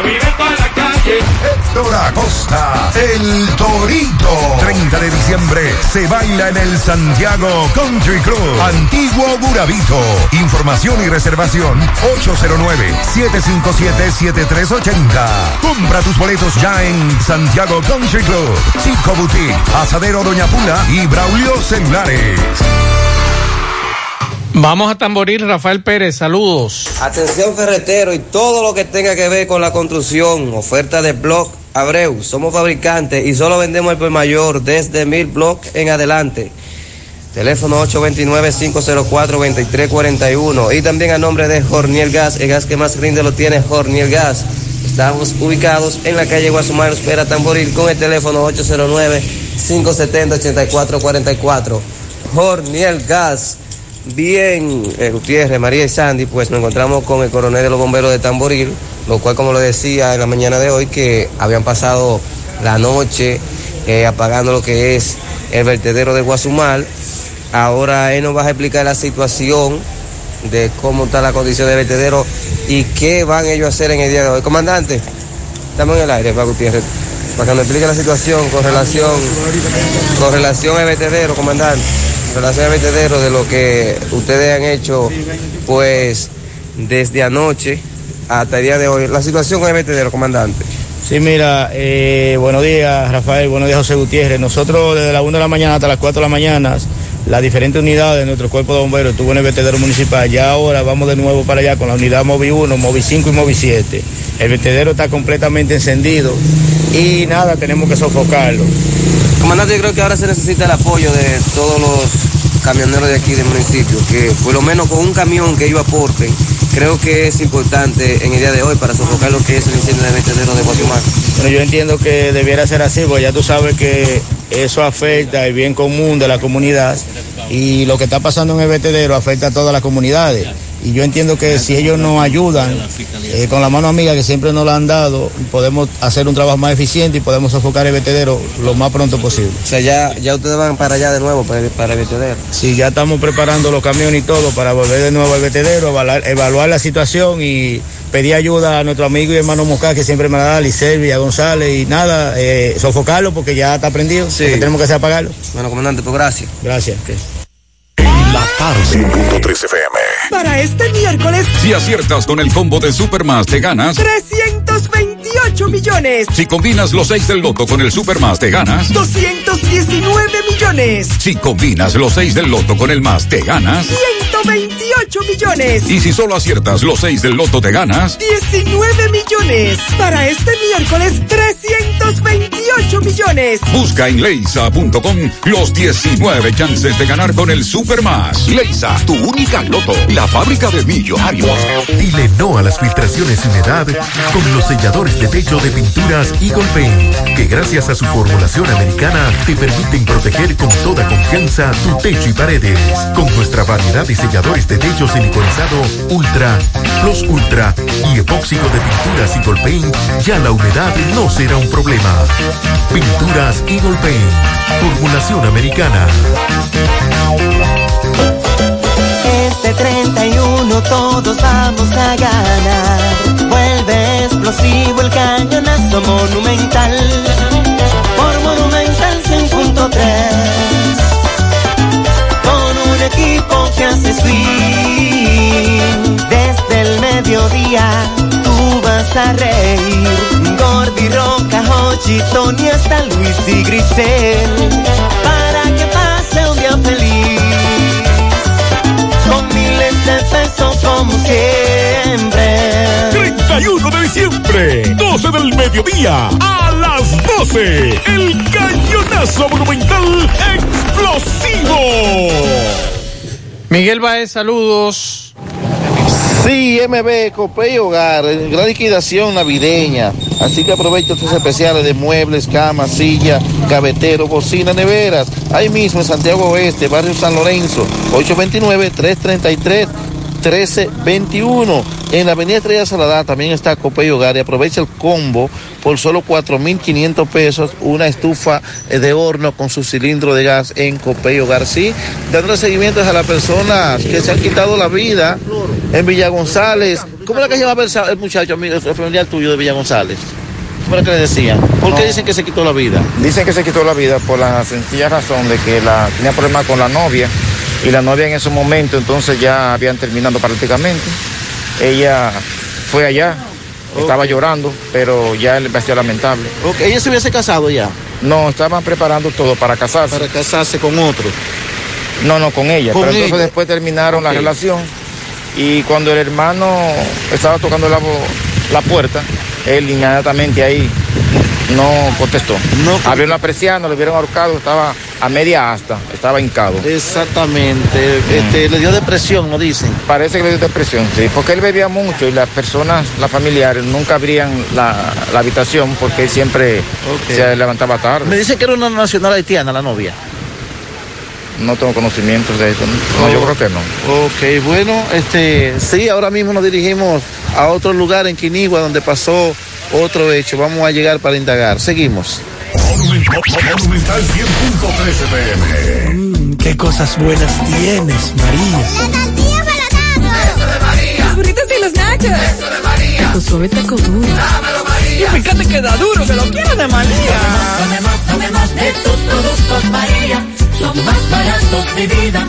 Vive toda la. Héctor Acosta, el Torito. 30 de diciembre se baila en el Santiago Country Club. Antiguo Burabito. Información y reservación 809-757-7380. Compra tus boletos ya en Santiago Country Club. Chico Boutique, Asadero Doña Pula y Braulio Celulares. Vamos a Tamboril, Rafael Pérez, saludos. Atención ferretero y todo lo que tenga que ver con la construcción. Oferta de Block Abreu. Somos fabricantes y solo vendemos el mayor desde mil blocks en adelante. Teléfono 829-504-2341. Y también a nombre de Jorniel Gas, el gas que más rinde lo tiene Jorniel Gas. Estamos ubicados en la calle Guasumar, espera Tamboril, con el teléfono 809-570-8444. Jorniel Gas. Bien, eh, Gutiérrez, María y Sandy, pues nos encontramos con el coronel de los bomberos de Tamboril, lo cual, como lo decía en la mañana de hoy, que habían pasado la noche eh, apagando lo que es el vertedero de Guasumal. Ahora él nos va a explicar la situación de cómo está la condición del vertedero y qué van ellos a hacer en el día de hoy. Comandante, estamos en el aire, va Gutiérrez, para que nos explique la situación con relación, con relación al vertedero, comandante al vertedero de lo que ustedes han hecho, pues desde anoche hasta el día de hoy. La situación con el vertedero, comandante. Sí, mira, eh, buenos días Rafael, buenos días José Gutiérrez. Nosotros desde las 1 de la mañana hasta las 4 de la mañana, las diferentes unidades de nuestro cuerpo de bomberos estuvo en el vertedero municipal. Ya ahora vamos de nuevo para allá con la unidad Movi 1, Movi 5 y Movi 7. El vertedero está completamente encendido y nada, tenemos que sofocarlo. Comandante, yo creo que ahora se necesita el apoyo de todos los camioneros de aquí del municipio, que por lo menos con un camión que ellos aporten, creo que es importante en el día de hoy para sofocar lo que es el incendio de vertedero de Guatemala. Bueno, yo entiendo que debiera ser así, porque ya tú sabes que eso afecta el bien común de la comunidad y lo que está pasando en el vertedero afecta a todas las comunidades. Y yo entiendo que si ellos nos ayudan eh, con la mano amiga que siempre nos la han dado, podemos hacer un trabajo más eficiente y podemos sofocar el vertedero lo más pronto posible. O sea, ya, ya ustedes van para allá de nuevo, para el, para el vertedero. Sí, ya estamos preparando los camiones y todo para volver de nuevo al vertedero, evaluar, evaluar la situación y pedir ayuda a nuestro amigo y hermano Mosca, que siempre me la da, a Liselvi, a González, y nada, eh, sofocarlo porque ya está prendido, Sí. porque tenemos que hacer apagarlo. Bueno, comandante, pues gracias. Gracias. En la tarde. 100.3 FM. Para este miércoles, Si aciertas con el combo de Supermas, te ganas. 328 millones. Si combinas los 6 del loto con el Supermas, te ganas. 219 millones. Si combinas los 6 del loto con el más, te ganas. 128 millones. Y si solo aciertas los 6 del loto, te ganas. 19 millones. Para este miércoles, 328 28 millones. Busca en leisa.com los 19 chances de ganar con el Supermas. Leisa, tu única loto, la fábrica de millonarios. Dile no a las filtraciones y humedad con los selladores de techo de pinturas Eagle Paint, que gracias a su formulación americana te permiten proteger con toda confianza tu techo y paredes. Con nuestra variedad de selladores de techo siliconizado Ultra, Plus Ultra y epóxico de pinturas Eagle Paint, ya la humedad no será un problema. Pinturas Eagle Paint, formulación americana. Este 31 todos vamos a ganar. Vuelve explosivo el cañonazo monumental. Por Monumental 100.3. Con un equipo que hace swing. Desde el mediodía tú vas a reír. Gordi, Roca, Hochi, Tony, hasta Luis y Grisel. Para que pase un día feliz con miles de pesos como siempre. 31 de diciembre, 12 del mediodía, a las 12, el Miguel Baez, saludos. Sí, MB, Copé y Hogar, gran liquidación navideña. Así que aprovecha estos especiales de muebles, camas, silla, gavetero, bocina, neveras. Ahí mismo en Santiago Oeste, barrio San Lorenzo, 829-333-1321. En la avenida Estrella Saladá también está Copé y Hogar y aprovecha el combo por solo 4.500 pesos, una estufa de horno con su cilindro de gas en Copé y Hogar. Sí, dándole seguimiento a las personas que se han quitado la vida en Villa González. ¿Cómo era que se llamaba el, muchacho, amigo, el familiar tuyo de Villa González? ¿Cómo era que le decían? ¿Por qué dicen que se quitó la vida? Dicen que se quitó la vida por la sencilla razón de que la, tenía problemas con la novia y la novia en ese momento entonces ya habían terminado prácticamente. Ella fue allá, estaba llorando, pero ya le pareció lamentable. ¿Ella se hubiese casado ya? No, estaban preparando todo para casarse. Para casarse con otro. No, no, con ella. Con pero entonces ella. después terminaron la relación y cuando el hermano estaba tocando la, la puerta, él inmediatamente ahí no contestó. Abrió la persiana, le vieron ahorcado, estaba a media asta, estaba hincado. Exactamente. Este, le dio depresión, ¿no dicen? Parece que le dio depresión, sí, porque él bebía mucho y las personas, las familiares, nunca abrían la, la habitación porque él siempre se levantaba tarde. Me dicen que era una nacional haitiana la novia. No tengo conocimientos de eso. No, No, yo creo que no. Ok, bueno, este, sí, ahora mismo nos dirigimos a otro lugar en Quinigua donde pasó otro hecho. Vamos a llegar para indagar. Seguimos. Monumental 100.13 pm. Mm, qué cosas buenas tienes, María. Los burritos y los nachos. Eso de María. Tu suave taco duro. Dámelo, María. Y fíjate que da duro, que lo quiero de María. Tomemos, tomemos de tus productos María, son más baratos de vida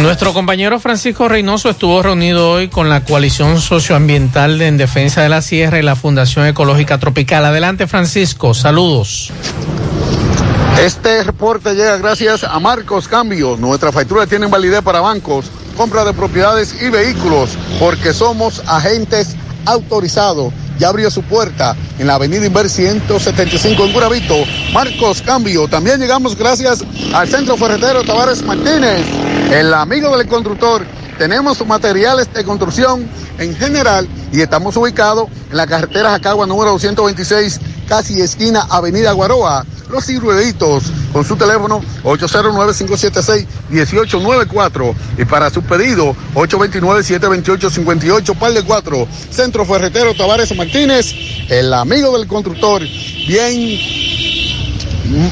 Nuestro compañero Francisco Reynoso estuvo reunido hoy con la coalición socioambiental en defensa de la sierra y la Fundación Ecológica Tropical. Adelante Francisco, saludos. Este reporte llega gracias a Marcos Cambio. Nuestra factura tiene validez para bancos, compra de propiedades y vehículos, porque somos agentes autorizados. Ya abrió su puerta en la avenida Inver 175 en Guravito. Marcos Cambio. También llegamos gracias al Centro Ferretero Tavares Martínez, el amigo del constructor. Tenemos materiales de construcción en general y estamos ubicados en la carretera Jacagua número 226, casi esquina Avenida Guaroa. Los ciruelitos con su teléfono 809-576-1894 y para su pedido 829-728-58, par de 4. Centro Ferretero Tavares Martínez, el amigo del constructor. Bien,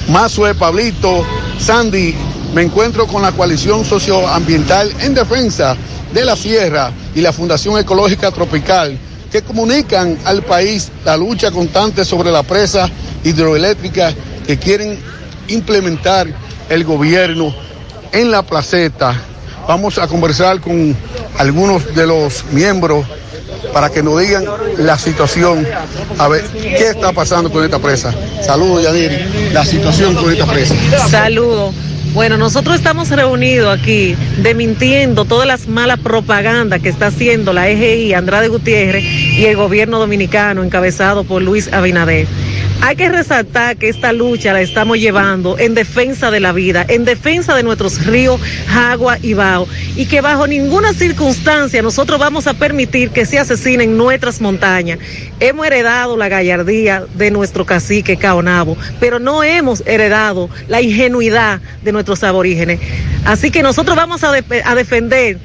Mazue, Pablito, Sandy, me encuentro con la coalición socioambiental en defensa de la sierra y la Fundación Ecológica Tropical que comunican al país la lucha constante sobre la presa hidroeléctrica que quieren implementar el gobierno en la placeta. Vamos a conversar con algunos de los miembros para que nos digan la situación, a ver qué está pasando con esta presa. Saludos, Yadiri. La situación con esta presa. Saludos. Bueno, nosotros estamos reunidos aquí desmintiendo todas las malas propagandas que está haciendo la EGI, Andrade Gutiérrez y el gobierno dominicano encabezado por Luis Abinader. Hay que resaltar que esta lucha la estamos llevando en defensa de la vida, en defensa de nuestros ríos, agua y bao, y que bajo ninguna circunstancia nosotros vamos a permitir que se asesinen nuestras montañas. Hemos heredado la gallardía de nuestro cacique Caonabo, pero no hemos heredado la ingenuidad de nuestros aborígenes. Así que nosotros vamos a, de- a defender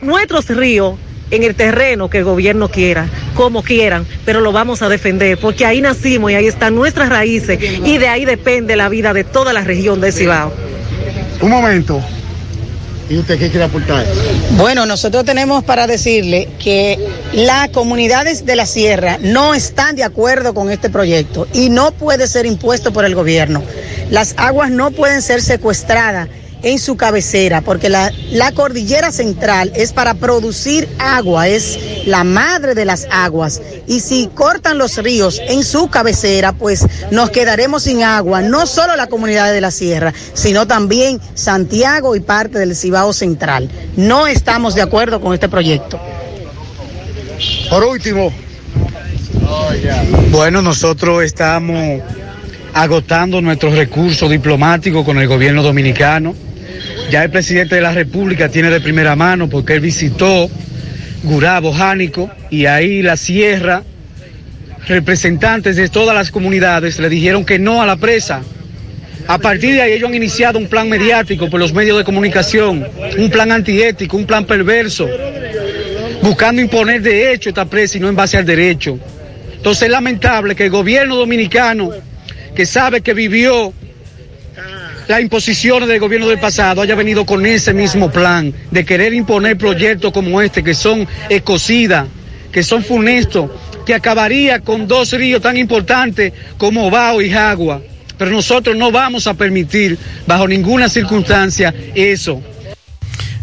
nuestros ríos en el terreno que el gobierno quiera, como quieran, pero lo vamos a defender, porque ahí nacimos y ahí están nuestras raíces y de ahí depende la vida de toda la región de Cibao. Un momento. ¿Y usted qué quiere aportar? Bueno, nosotros tenemos para decirle que las comunidades de la sierra no están de acuerdo con este proyecto y no puede ser impuesto por el gobierno. Las aguas no pueden ser secuestradas en su cabecera porque la, cordillera central es para producir agua, es la madre de las aguas. Y si cortan los ríos en su cabecera, pues nos quedaremos sin agua, no solo la comunidad de la sierra, sino también Santiago y parte del Cibao Central. No estamos de acuerdo con este proyecto. Por último. Bueno, nosotros estamos agotando nuestros recursos diplomáticos con el gobierno dominicano. Ya el presidente de la República tiene de primera mano porque él visitó Gurabo, Jánico y ahí la sierra, representantes de todas las comunidades le dijeron que no a la presa. A partir de ahí ellos han iniciado un plan mediático por los medios de comunicación, un plan antiético, un plan perverso, buscando imponer de hecho esta presa y no en base al derecho. Entonces es lamentable que el gobierno dominicano, que sabe que vivió las imposiciones del gobierno del pasado, haya venido con ese mismo plan de querer imponer proyectos como este, que son ecocidas, que son funestos, que acabaría con dos ríos tan importantes como Bao y Jagua. Pero nosotros no vamos a permitir bajo ninguna circunstancia eso.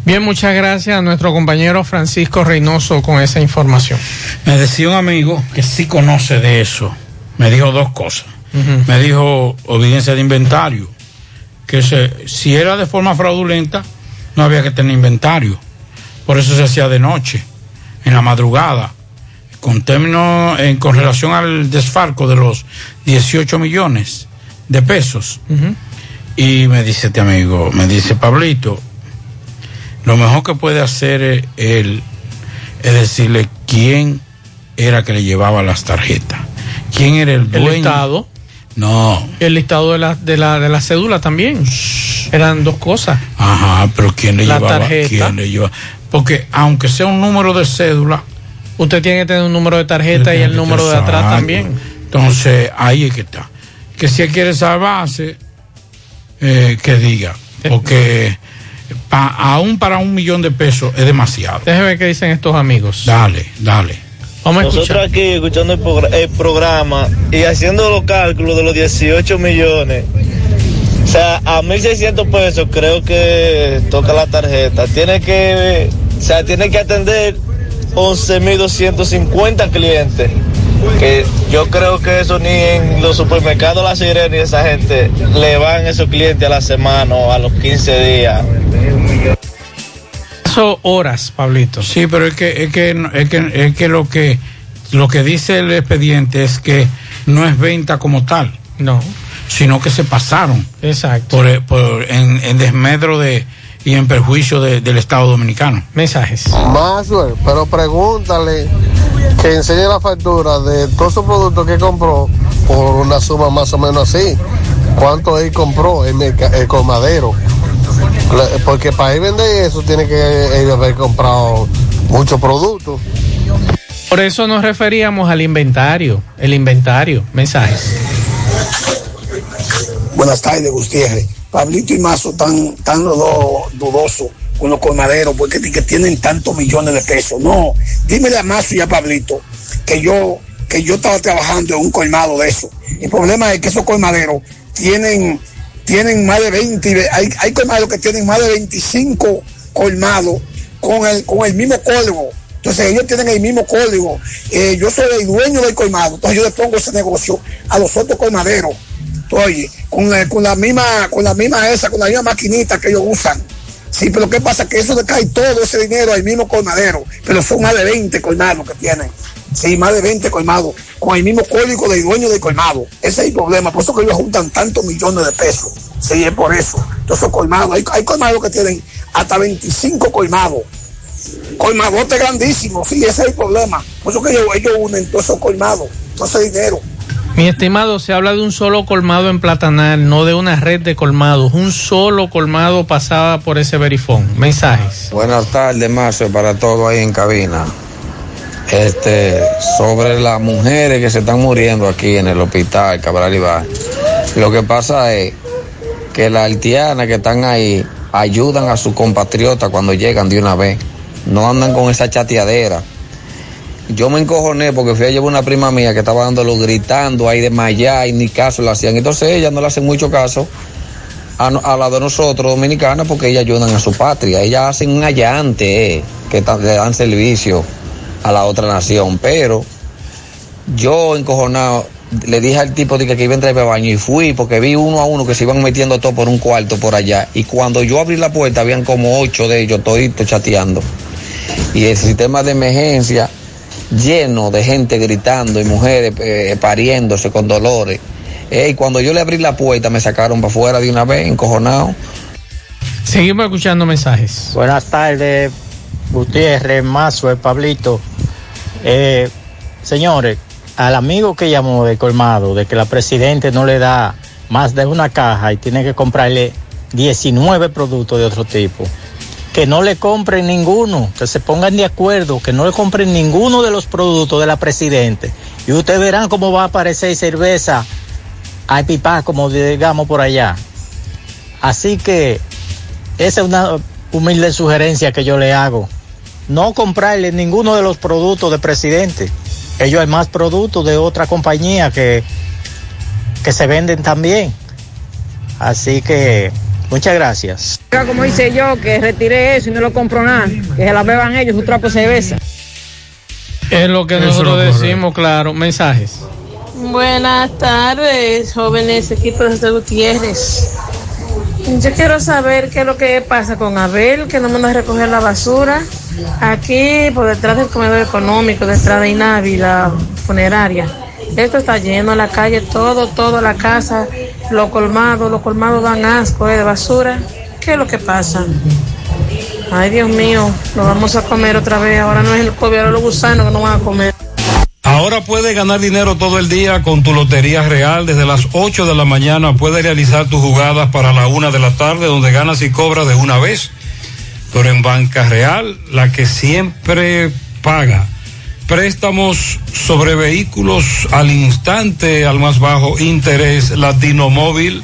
Bien, muchas gracias a nuestro compañero Francisco Reynoso con esa información. Me decía un amigo que sí conoce de eso. Me dijo dos cosas. Me dijo obediencia de inventario. Que se, si era de forma fraudulenta, no había que tener inventario. Por eso se hacía de noche, en la madrugada. Con términos, en, con relación al desfalco de los 18 millones de pesos. Y me dice este amigo, me dice Pablito, lo mejor que puede hacer eh, él es decirle quién era que le llevaba las tarjetas. ¿Quién era el El dueño? No. El listado de la, de la, de la cédula también. Eran dos cosas. Ajá, pero ¿quién le La llevaba? tarjeta. ¿Quién le lleva? Porque aunque sea un número de cédula, Usted tiene que tener un número de tarjeta y el número de atrás también. Entonces, ahí es que está. Que si él quiere salvarse, eh, que diga. Porque pa- aún para un millón de pesos es demasiado. Déjeme ver qué dicen estos amigos. Dale, dale. Vamos a Nosotros escuchar. aquí escuchando el, progr- el programa y haciendo los cálculos de los 18 millones. O sea, a 1.600 pesos creo que toca la tarjeta. Tiene que, o sea, tiene que atender 11.250 clientes. Que yo creo que eso ni en los supermercados La Sirena ni esa gente le van esos clientes a la semana o a los 15 días. Horas, Pablito. Sí, pero es que, es que, es que, es que lo que lo que dice el expediente es que no es venta como tal. No. Sino que se pasaron. Exacto. Por, por- en, en desmedro de y en perjuicio de- del Estado Dominicano. Mensajes. Maxwell, pero pregúntale que enseñe la factura de todos esos productos que compró por una suma más o menos así. ¿Cuánto él compró el, merca- el colmadero? Porque para él vender eso tiene que él haber comprado muchos productos. Por eso nos referíamos al inventario. El inventario. Mensajes. Buenas tardes, Gutiérrez. Pablito y Mazo están tan dudosos con los colmaderos porque que tienen tantos millones de pesos. No, dímele a Mazo y a Pablito que yo que yo estaba trabajando en un colmado de eso. El problema es que esos colmaderos tienen tienen más de 20, y ve- hay, hay colmados que tienen más de 25 colmados con el, con el mismo código. Entonces ellos tienen el mismo código. Eh, yo soy el dueño del colmado, entonces yo le pongo ese negocio a los otros colmaderos. Oye, con la, con la misma, con la misma esa, con la misma maquinita que ellos usan. Sí, pero ¿qué pasa? Que eso le cae todo ese dinero al mismo colmadero, pero son más de 20 colmados que tienen. Sí, más de 20 colmados, con el mismo código del dueño del colmado. Ese es el problema, por eso que ellos juntan tantos millones de pesos. Sí, es por eso. Entonces, colmados, hay, hay colmados que tienen hasta 25 colmados. Colmadote grandísimo, sí, ese es el problema. Por eso que ellos, ellos unen todos esos colmados, todo ese dinero. Mi estimado, se habla de un solo colmado en Platanal, no de una red de colmados. Un solo colmado pasaba por ese verifón. Mensajes. Buenas tardes, Marcio, para todo ahí en cabina. Este, sobre las mujeres que se están muriendo aquí en el hospital Cabral Ibar. Lo que pasa es que las haitianas que están ahí ayudan a sus compatriotas cuando llegan de una vez. No andan con esa chateadera. Yo me encojoné porque fui a llevar una prima mía que estaba dándolo gritando ahí de Maya y ni caso le hacían. Entonces ella no le hace mucho caso a, a la de nosotros dominicanas porque ellas ayudan a su patria. Ellas hacen un allante eh, que le dan servicio a la otra nación. Pero yo encojonado le dije al tipo de que, que iba a entrar al baño y fui porque vi uno a uno que se iban metiendo todo por un cuarto por allá. Y cuando yo abrí la puerta habían como ocho de ellos toditos chateando. Y el sistema de emergencia lleno de gente gritando y mujeres eh, pariéndose con dolores. Eh, y cuando yo le abrí la puerta me sacaron para afuera de una vez, encojonado. Seguimos escuchando mensajes. Buenas tardes, Gutiérrez, Mazo, Pablito. Eh, señores, al amigo que llamó de colmado, de que la presidente no le da más de una caja y tiene que comprarle 19 productos de otro tipo, que no le compren ninguno, que se pongan de acuerdo, que no le compren ninguno de los productos de la presidente. Y ustedes verán cómo va a aparecer cerveza, hay pipa, como digamos por allá. Así que esa es una humilde sugerencia que yo le hago. No comprarle ninguno de los productos del presidente. Ellos hay más productos de otra compañía que, que se venden también. Así que muchas gracias. Como hice yo, que retiré eso y no lo compro nada, que se la beban ellos, su trapo de cerveza. Es lo que Eso nosotros lo decimos, claro. Mensajes. Buenas tardes, jóvenes equipos de Gutiérrez. Yo quiero saber qué es lo que pasa con Abel, que no manda a recoger la basura. Aquí, por detrás del comedor económico, detrás de Inavi, la funeraria. Esto está lleno, la calle, todo, toda la casa, los colmados, los colmados dan asco eh, de basura. ¿Qué es lo que pasa? Ay, Dios mío, lo vamos a comer otra vez. Ahora no es el COVID, ahora los gusanos que no van a comer. Ahora puedes ganar dinero todo el día con tu Lotería Real. Desde las 8 de la mañana puedes realizar tus jugadas para la una de la tarde, donde ganas y cobras de una vez. Pero en Banca Real, la que siempre paga. Préstamos sobre vehículos al instante, al más bajo interés, Latino Móvil,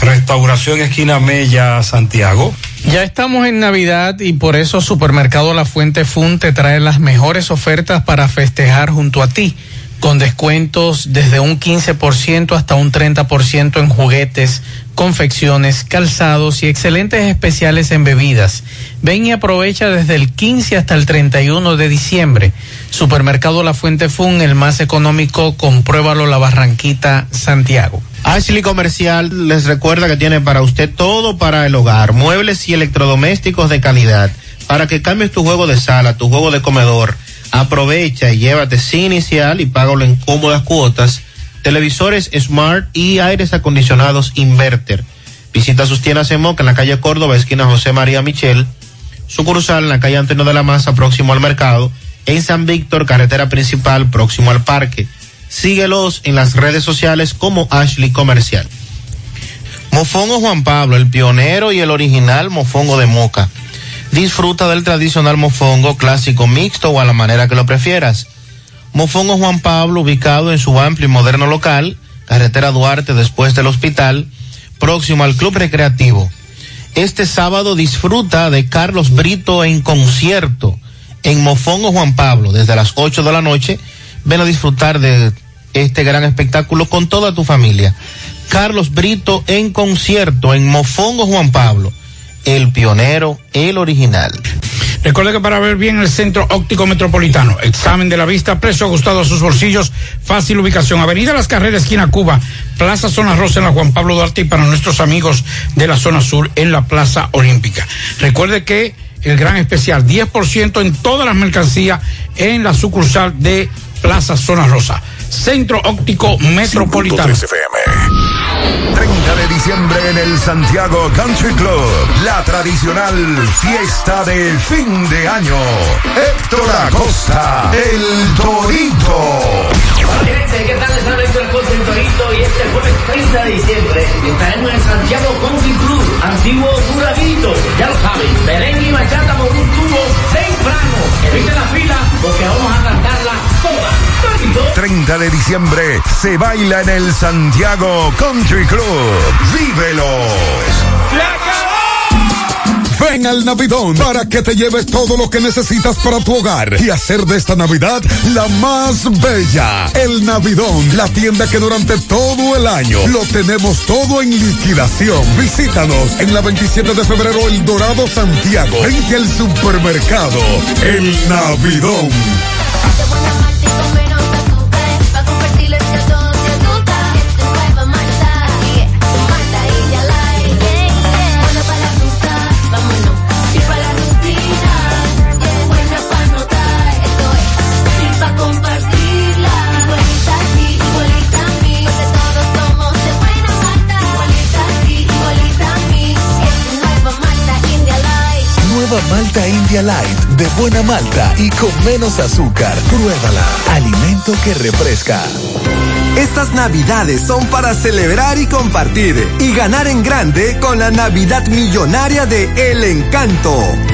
Restauración Esquina Mella, Santiago. Ya estamos en Navidad y por eso Supermercado La Fuente Fun te trae las mejores ofertas para festejar junto a ti, con descuentos desde un 15% hasta un 30% en juguetes, confecciones, calzados y excelentes especiales en bebidas. Ven y aprovecha desde el 15 hasta el 31 de diciembre. Supermercado La Fuente Fun, el más económico, compruébalo La Barranquita, Santiago. Ashley Comercial les recuerda que tiene para usted todo para el hogar, muebles y electrodomésticos de calidad, para que cambies tu juego de sala, tu juego de comedor. Aprovecha y llévate sin inicial y págalo en cómodas cuotas. Televisores Smart y aires acondicionados Inverter. Visita sus tiendas en Moca en la calle Córdoba, esquina José María Michel. Sucursal en la calle Antonio de la Maza, próximo al mercado. En San Víctor, carretera principal, próximo al parque. Síguelos en las redes sociales como Ashley Comercial. Mofongo Juan Pablo, el pionero y el original mofongo de Moca. Disfruta del tradicional mofongo clásico mixto o a la manera que lo prefieras. Mofongo Juan Pablo, ubicado en su amplio y moderno local, carretera Duarte después del hospital, próximo al Club Recreativo. Este sábado disfruta de Carlos Brito en concierto en Mofongo Juan Pablo desde las 8 de la noche. Ven a disfrutar de este gran espectáculo con toda tu familia. Carlos Brito en concierto en Mofongo Juan Pablo, el pionero, el original. Recuerde que para ver bien el Centro Óptico Metropolitano, examen de la vista, precio ajustado a sus bolsillos, fácil ubicación, Avenida Las Carreras, esquina Cuba, Plaza Zona Rosa en la Juan Pablo Duarte y para nuestros amigos de la zona sur en la Plaza Olímpica. Recuerde que el gran especial, 10% en todas las mercancías en la sucursal de Plaza Zona Rosa. Centro Óptico Metropolitano. 30 de diciembre en el Santiago Country Club, la tradicional fiesta de fin de año. Héctor Acosta, el Torito. Gente, ¿qué tal? Les habla Héctor Acosta, el Torito, y este jueves 30 de diciembre estaremos en Santiago Country Club, antiguo Duradito. Ya lo saben, merengue y bachata con un tubo temprano. Eviten la fila porque vamos a cantarla toda. Torito. 30 de diciembre se baila en el Santiago Country Club. ¡Vívelos! Ven al Navidón para que te lleves todo lo que necesitas para tu hogar y hacer de esta Navidad la más bella. El Navidón, la tienda que durante todo el año lo tenemos todo en liquidación. Visítanos en la 27 de febrero El Dorado Santiago, frente al supermercado El Navidón. Malta India Light de buena malta y con menos azúcar. Pruébala. Alimento que refresca. Estas navidades son para celebrar y compartir y ganar en grande con la Navidad Millonaria de El Encanto.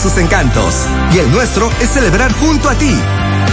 sus encantos y el nuestro es celebrar junto a ti.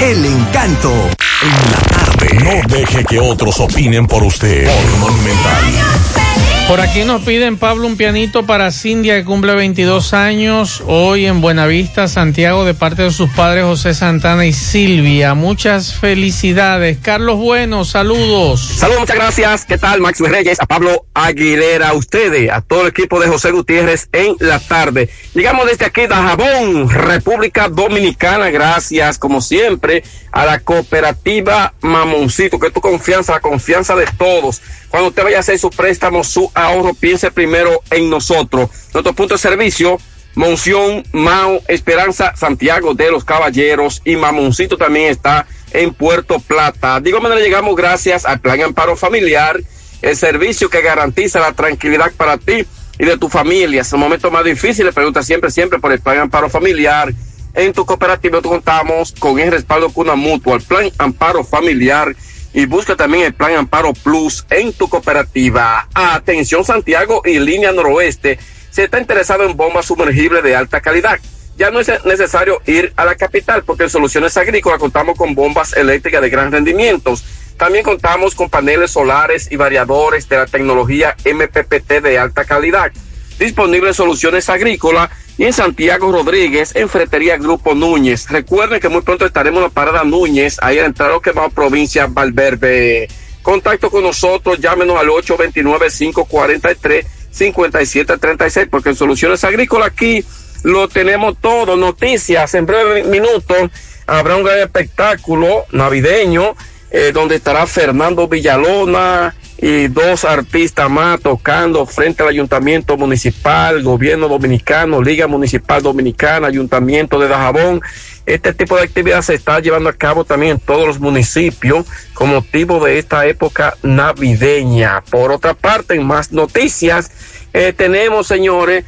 El encanto. En la tarde. No deje que otros opinen por usted. Monumental. Por aquí nos piden, Pablo, un pianito para Cindia, que cumple 22 años, hoy en Buenavista, Santiago, de parte de sus padres José Santana y Silvia. Muchas felicidades. Carlos Bueno, saludos. Saludos, muchas gracias. ¿Qué tal, Max Reyes? A Pablo Aguilera, a ustedes, a todo el equipo de José Gutiérrez en la tarde. Llegamos desde aquí, Dajabón, República Dominicana. Gracias, como siempre, a la cooperativa Mamoncito, que tu confianza, la confianza de todos. Cuando usted vaya a hacer su préstamo, su ahorro, piense primero en nosotros. Nuestro punto de servicio, Monción, Mao, Esperanza, Santiago de los Caballeros y Mamoncito también está en Puerto Plata. Digo, manera llegamos gracias al Plan Amparo Familiar, el servicio que garantiza la tranquilidad para ti y de tu familia. Es un momento más difícil, pregunta siempre, siempre por el Plan Amparo Familiar. En tu cooperativa contamos con el respaldo Cuna Mutua, el Plan Amparo Familiar y busca también el Plan Amparo Plus en tu cooperativa. Atención Santiago y línea noroeste. Se está interesado en bombas sumergibles de alta calidad. Ya no es necesario ir a la capital porque en Soluciones Agrícolas contamos con bombas eléctricas de gran rendimiento. También contamos con paneles solares y variadores de la tecnología MPPT de alta calidad. Disponible en Soluciones Agrícolas y en Santiago Rodríguez, en Fretería Grupo Núñez. Recuerden que muy pronto estaremos en la parada Núñez, ahí en Entrado que va provincia Valverde. Contacto con nosotros, llámenos al 829-543-5736, porque en Soluciones Agrícolas aquí lo tenemos todo. Noticias, en breve minutos habrá un gran espectáculo navideño, eh, donde estará Fernando Villalona, y dos artistas más tocando frente al ayuntamiento municipal, gobierno dominicano, Liga Municipal Dominicana, Ayuntamiento de Dajabón. Este tipo de actividad se está llevando a cabo también en todos los municipios con motivo de esta época navideña. Por otra parte, en más noticias, eh, tenemos, señores,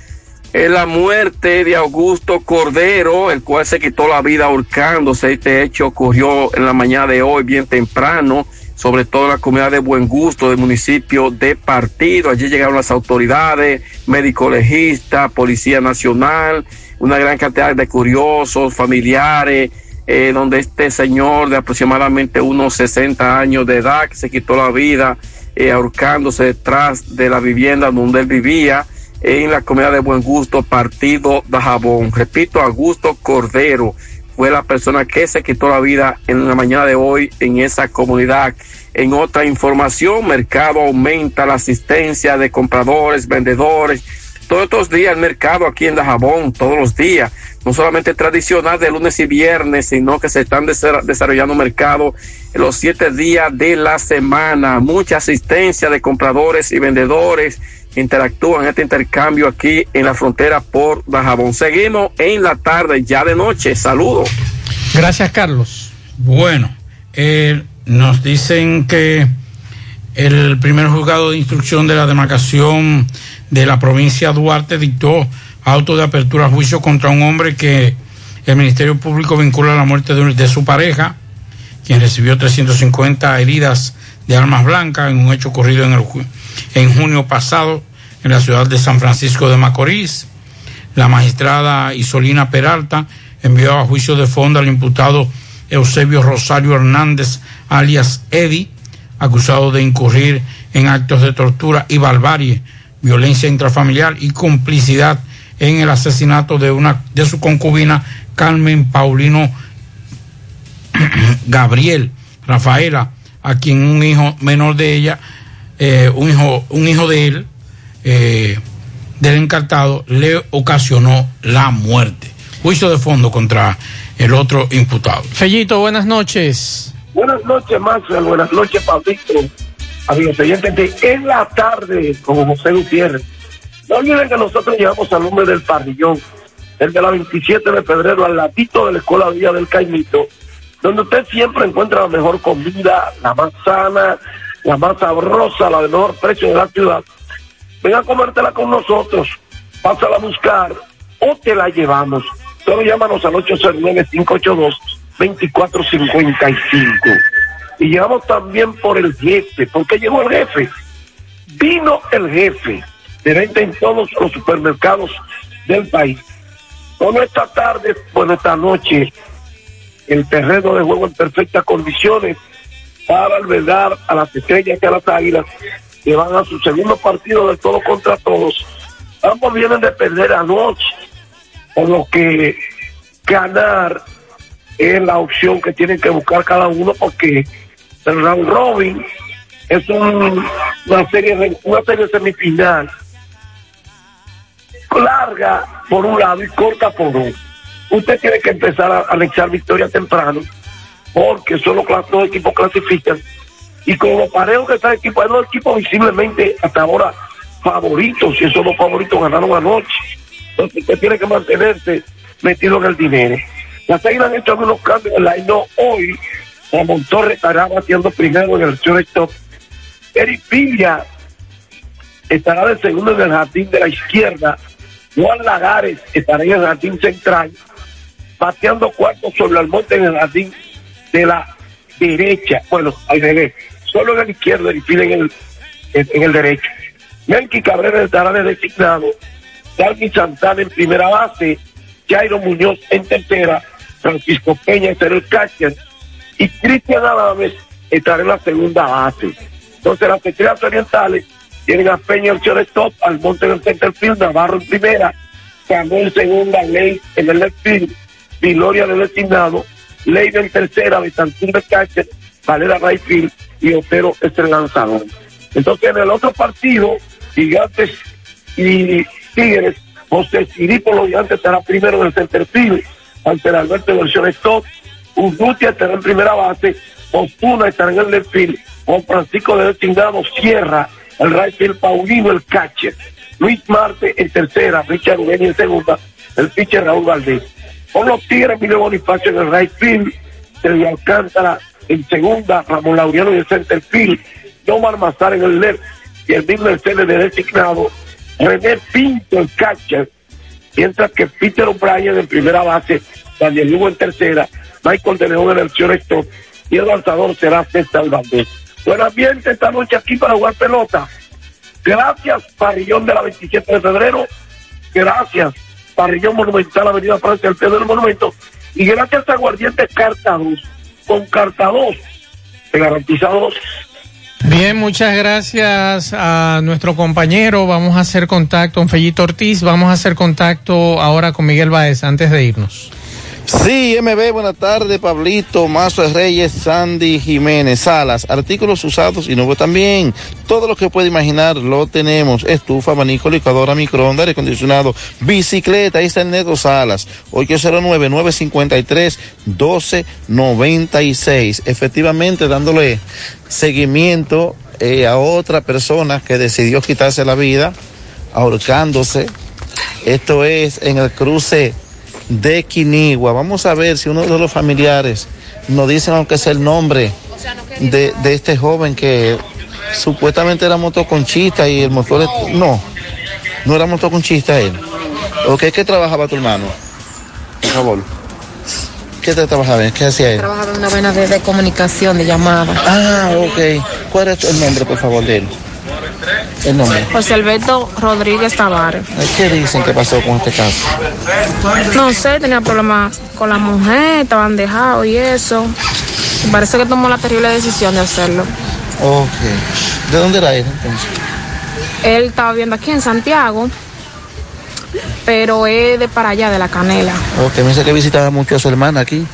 eh, la muerte de Augusto Cordero, el cual se quitó la vida ahorcándose. Este hecho ocurrió en la mañana de hoy, bien temprano sobre todo la comunidad de Buen Gusto del municipio de Partido. Allí llegaron las autoridades, médico legista, Policía Nacional, una gran cantidad de curiosos, familiares, eh, donde este señor de aproximadamente unos 60 años de edad que se quitó la vida eh, ahorcándose detrás de la vivienda donde él vivía en la comunidad de Buen Gusto, Partido de Jabón. Repito, Augusto Cordero fue la persona que se quitó la vida en la mañana de hoy en esa comunidad. En otra información, mercado aumenta la asistencia de compradores, vendedores. Todos estos días el mercado aquí en Dajabón, todos los días, no solamente tradicional de lunes y viernes, sino que se están desarrollando mercado en los siete días de la semana. Mucha asistencia de compradores y vendedores interactúan este intercambio aquí en la frontera por Bajabón. Seguimos en la tarde, ya de noche. Saludos. Gracias, Carlos. Bueno, eh, nos dicen que el primer juzgado de instrucción de la demarcación de la provincia de Duarte dictó auto de apertura a juicio contra un hombre que el Ministerio Público vincula a la muerte de, de su pareja, quien recibió 350 heridas de armas blancas en un hecho ocurrido en, el, en junio pasado en la ciudad de San Francisco de Macorís. La magistrada Isolina Peralta envió a juicio de fondo al imputado Eusebio Rosario Hernández, alias Eddie, acusado de incurrir en actos de tortura y barbarie, violencia intrafamiliar y complicidad en el asesinato de una de su concubina Carmen Paulino (clears throat) Gabriel Rafaela, a quien un hijo menor de ella, eh, un hijo, un hijo de él, eh, del encartado, le ocasionó la muerte. Juicio de fondo contra el otro imputado. Fellito, buenas noches. Buenas noches, Maxwell. Buenas noches, Pablito. Amigos oyentes de En la Tarde con José Gutiérrez. No olviden que nosotros llevamos al nombre del parrillón, el de la 27 de febrero, al latito de la Escuela Villa del Caimito, donde usted siempre encuentra la mejor comida, la más sana, la más sabrosa, la de mejor precio de la ciudad. Ven a comértela con nosotros, pásala a buscar o te la llevamos. Solo llámanos al 809-582-2455. Y llevamos también por el jefe, porque llegó el jefe. Vino el jefe de venta en todos los supermercados del país. Bueno, esta tarde, bueno, esta noche, el terreno de juego en perfectas condiciones para albergar a las estrellas y a las águilas que van a su segundo partido de todos contra todos. Ambos vienen de perder anoche, por lo que ganar es la opción que tienen que buscar cada uno porque el round robin es un- una serie una serie semifinal larga por un lado y corta por otro. Usted tiene que empezar a anexar victoria temprano porque solo dos equipos clasifican y con los parejos que está el equipo, hay dos equipos visiblemente hasta ahora favoritos y esos dos favoritos ganaron anoche. Entonces usted tiene que mantenerse metido en el dinero. Las águilas han hecho algunos cambios en la no hoy. Ramón Torres estará batiendo primero en el shortstop. Eric Villa estará de segundo en el jardín de la izquierda. Juan Lagares estará en el jardín central, bateando cuarto sobre el monte en el jardín de la derecha. Bueno, al revés. Solo en el izquierdo y en el, en, en el derecho. Melky Cabrera estará de designado. Darby Santana en primera base. Jairo Muñoz en tercera. Francisco Peña será el catcher. Y Cristian Adames estará en la segunda base. Entonces las estrellas orientales tienen a Peña en shortstop, al Monte en el center field, Navarro en primera, Samuel en segunda, Ley en el left field, Viloria de designado, Ley en tercera, Betancourt de catcher, Valera right field y Otero es el lanzador. Entonces en el otro partido, Gigantes y Tigres, José Siripo los Gigantes estará primero en el center field, ante el Alberto el shortstop, Urrutia estará en primera base, Osuna estará en el left field, Juan Francisco de designado cierra el right field Paulino el catcher, Luis Marte en tercera, Richard Ugeni en segunda, el pitcher Raúl Valdés. Con los Tigres, Emilio Bonifacio en el right field, Sergio Alcántara en segunda, Ramón Laureano en el center field, Omar Mazar en el left y el mismo Mercedes de designado, René Pinto el catcher, mientras que Peter O'Brien en primera base, Daniel Lugo en tercera, Michael de León en el shortstop y el lanzador será César Valdés. Buen ambiente esta noche aquí para jugar pelota. Gracias, Parrillón de la 27 de febrero. Gracias, Parrillón Monumental, Avenida Francia, al pie del monumento. Y gracias a Guardientes Carta 2. Con Carta 2, te garantizamos Bien, muchas gracias a nuestro compañero. Vamos a hacer contacto con Fellito Ortiz. Vamos a hacer contacto ahora con Miguel Baez antes de irnos. Sí, MB, buenas tardes, Pablito, Mazo Reyes, Sandy Jiménez, Salas, artículos usados y nuevos también. Todo lo que puede imaginar lo tenemos. Estufa, abanico, licuadora, microondas, aire acondicionado, bicicleta, ahí está el Neto Salas, 809-953-1296. Efectivamente, dándole seguimiento eh, a otra persona que decidió quitarse la vida, ahorcándose. Esto es en el cruce de Quinigua. Vamos a ver si uno de los familiares nos dicen, aunque sea el nombre de, de este joven que supuestamente era motoconchista y el motor. es- No, no era motoconchista él. ¿Ok? ¿Qué trabajaba tu hermano? Por favor. ¿Qué te trabajaba? ¿Qué hacía él? Trabajaba en una vaina de, de comunicación, de llamada. Ah, ok. ¿Cuál es el nombre, por favor, de él? El nombre. José Alberto Rodríguez Tavares. ¿Qué dicen que pasó con este caso? No sé, tenía problemas con la mujer, estaban dejados y eso. Y parece que tomó la terrible decisión de hacerlo. Ok. ¿De dónde era él entonces? Él estaba viviendo aquí en Santiago, pero es de para allá, de la Canela. Ok, me dice que visitaba mucho a su hermana aquí.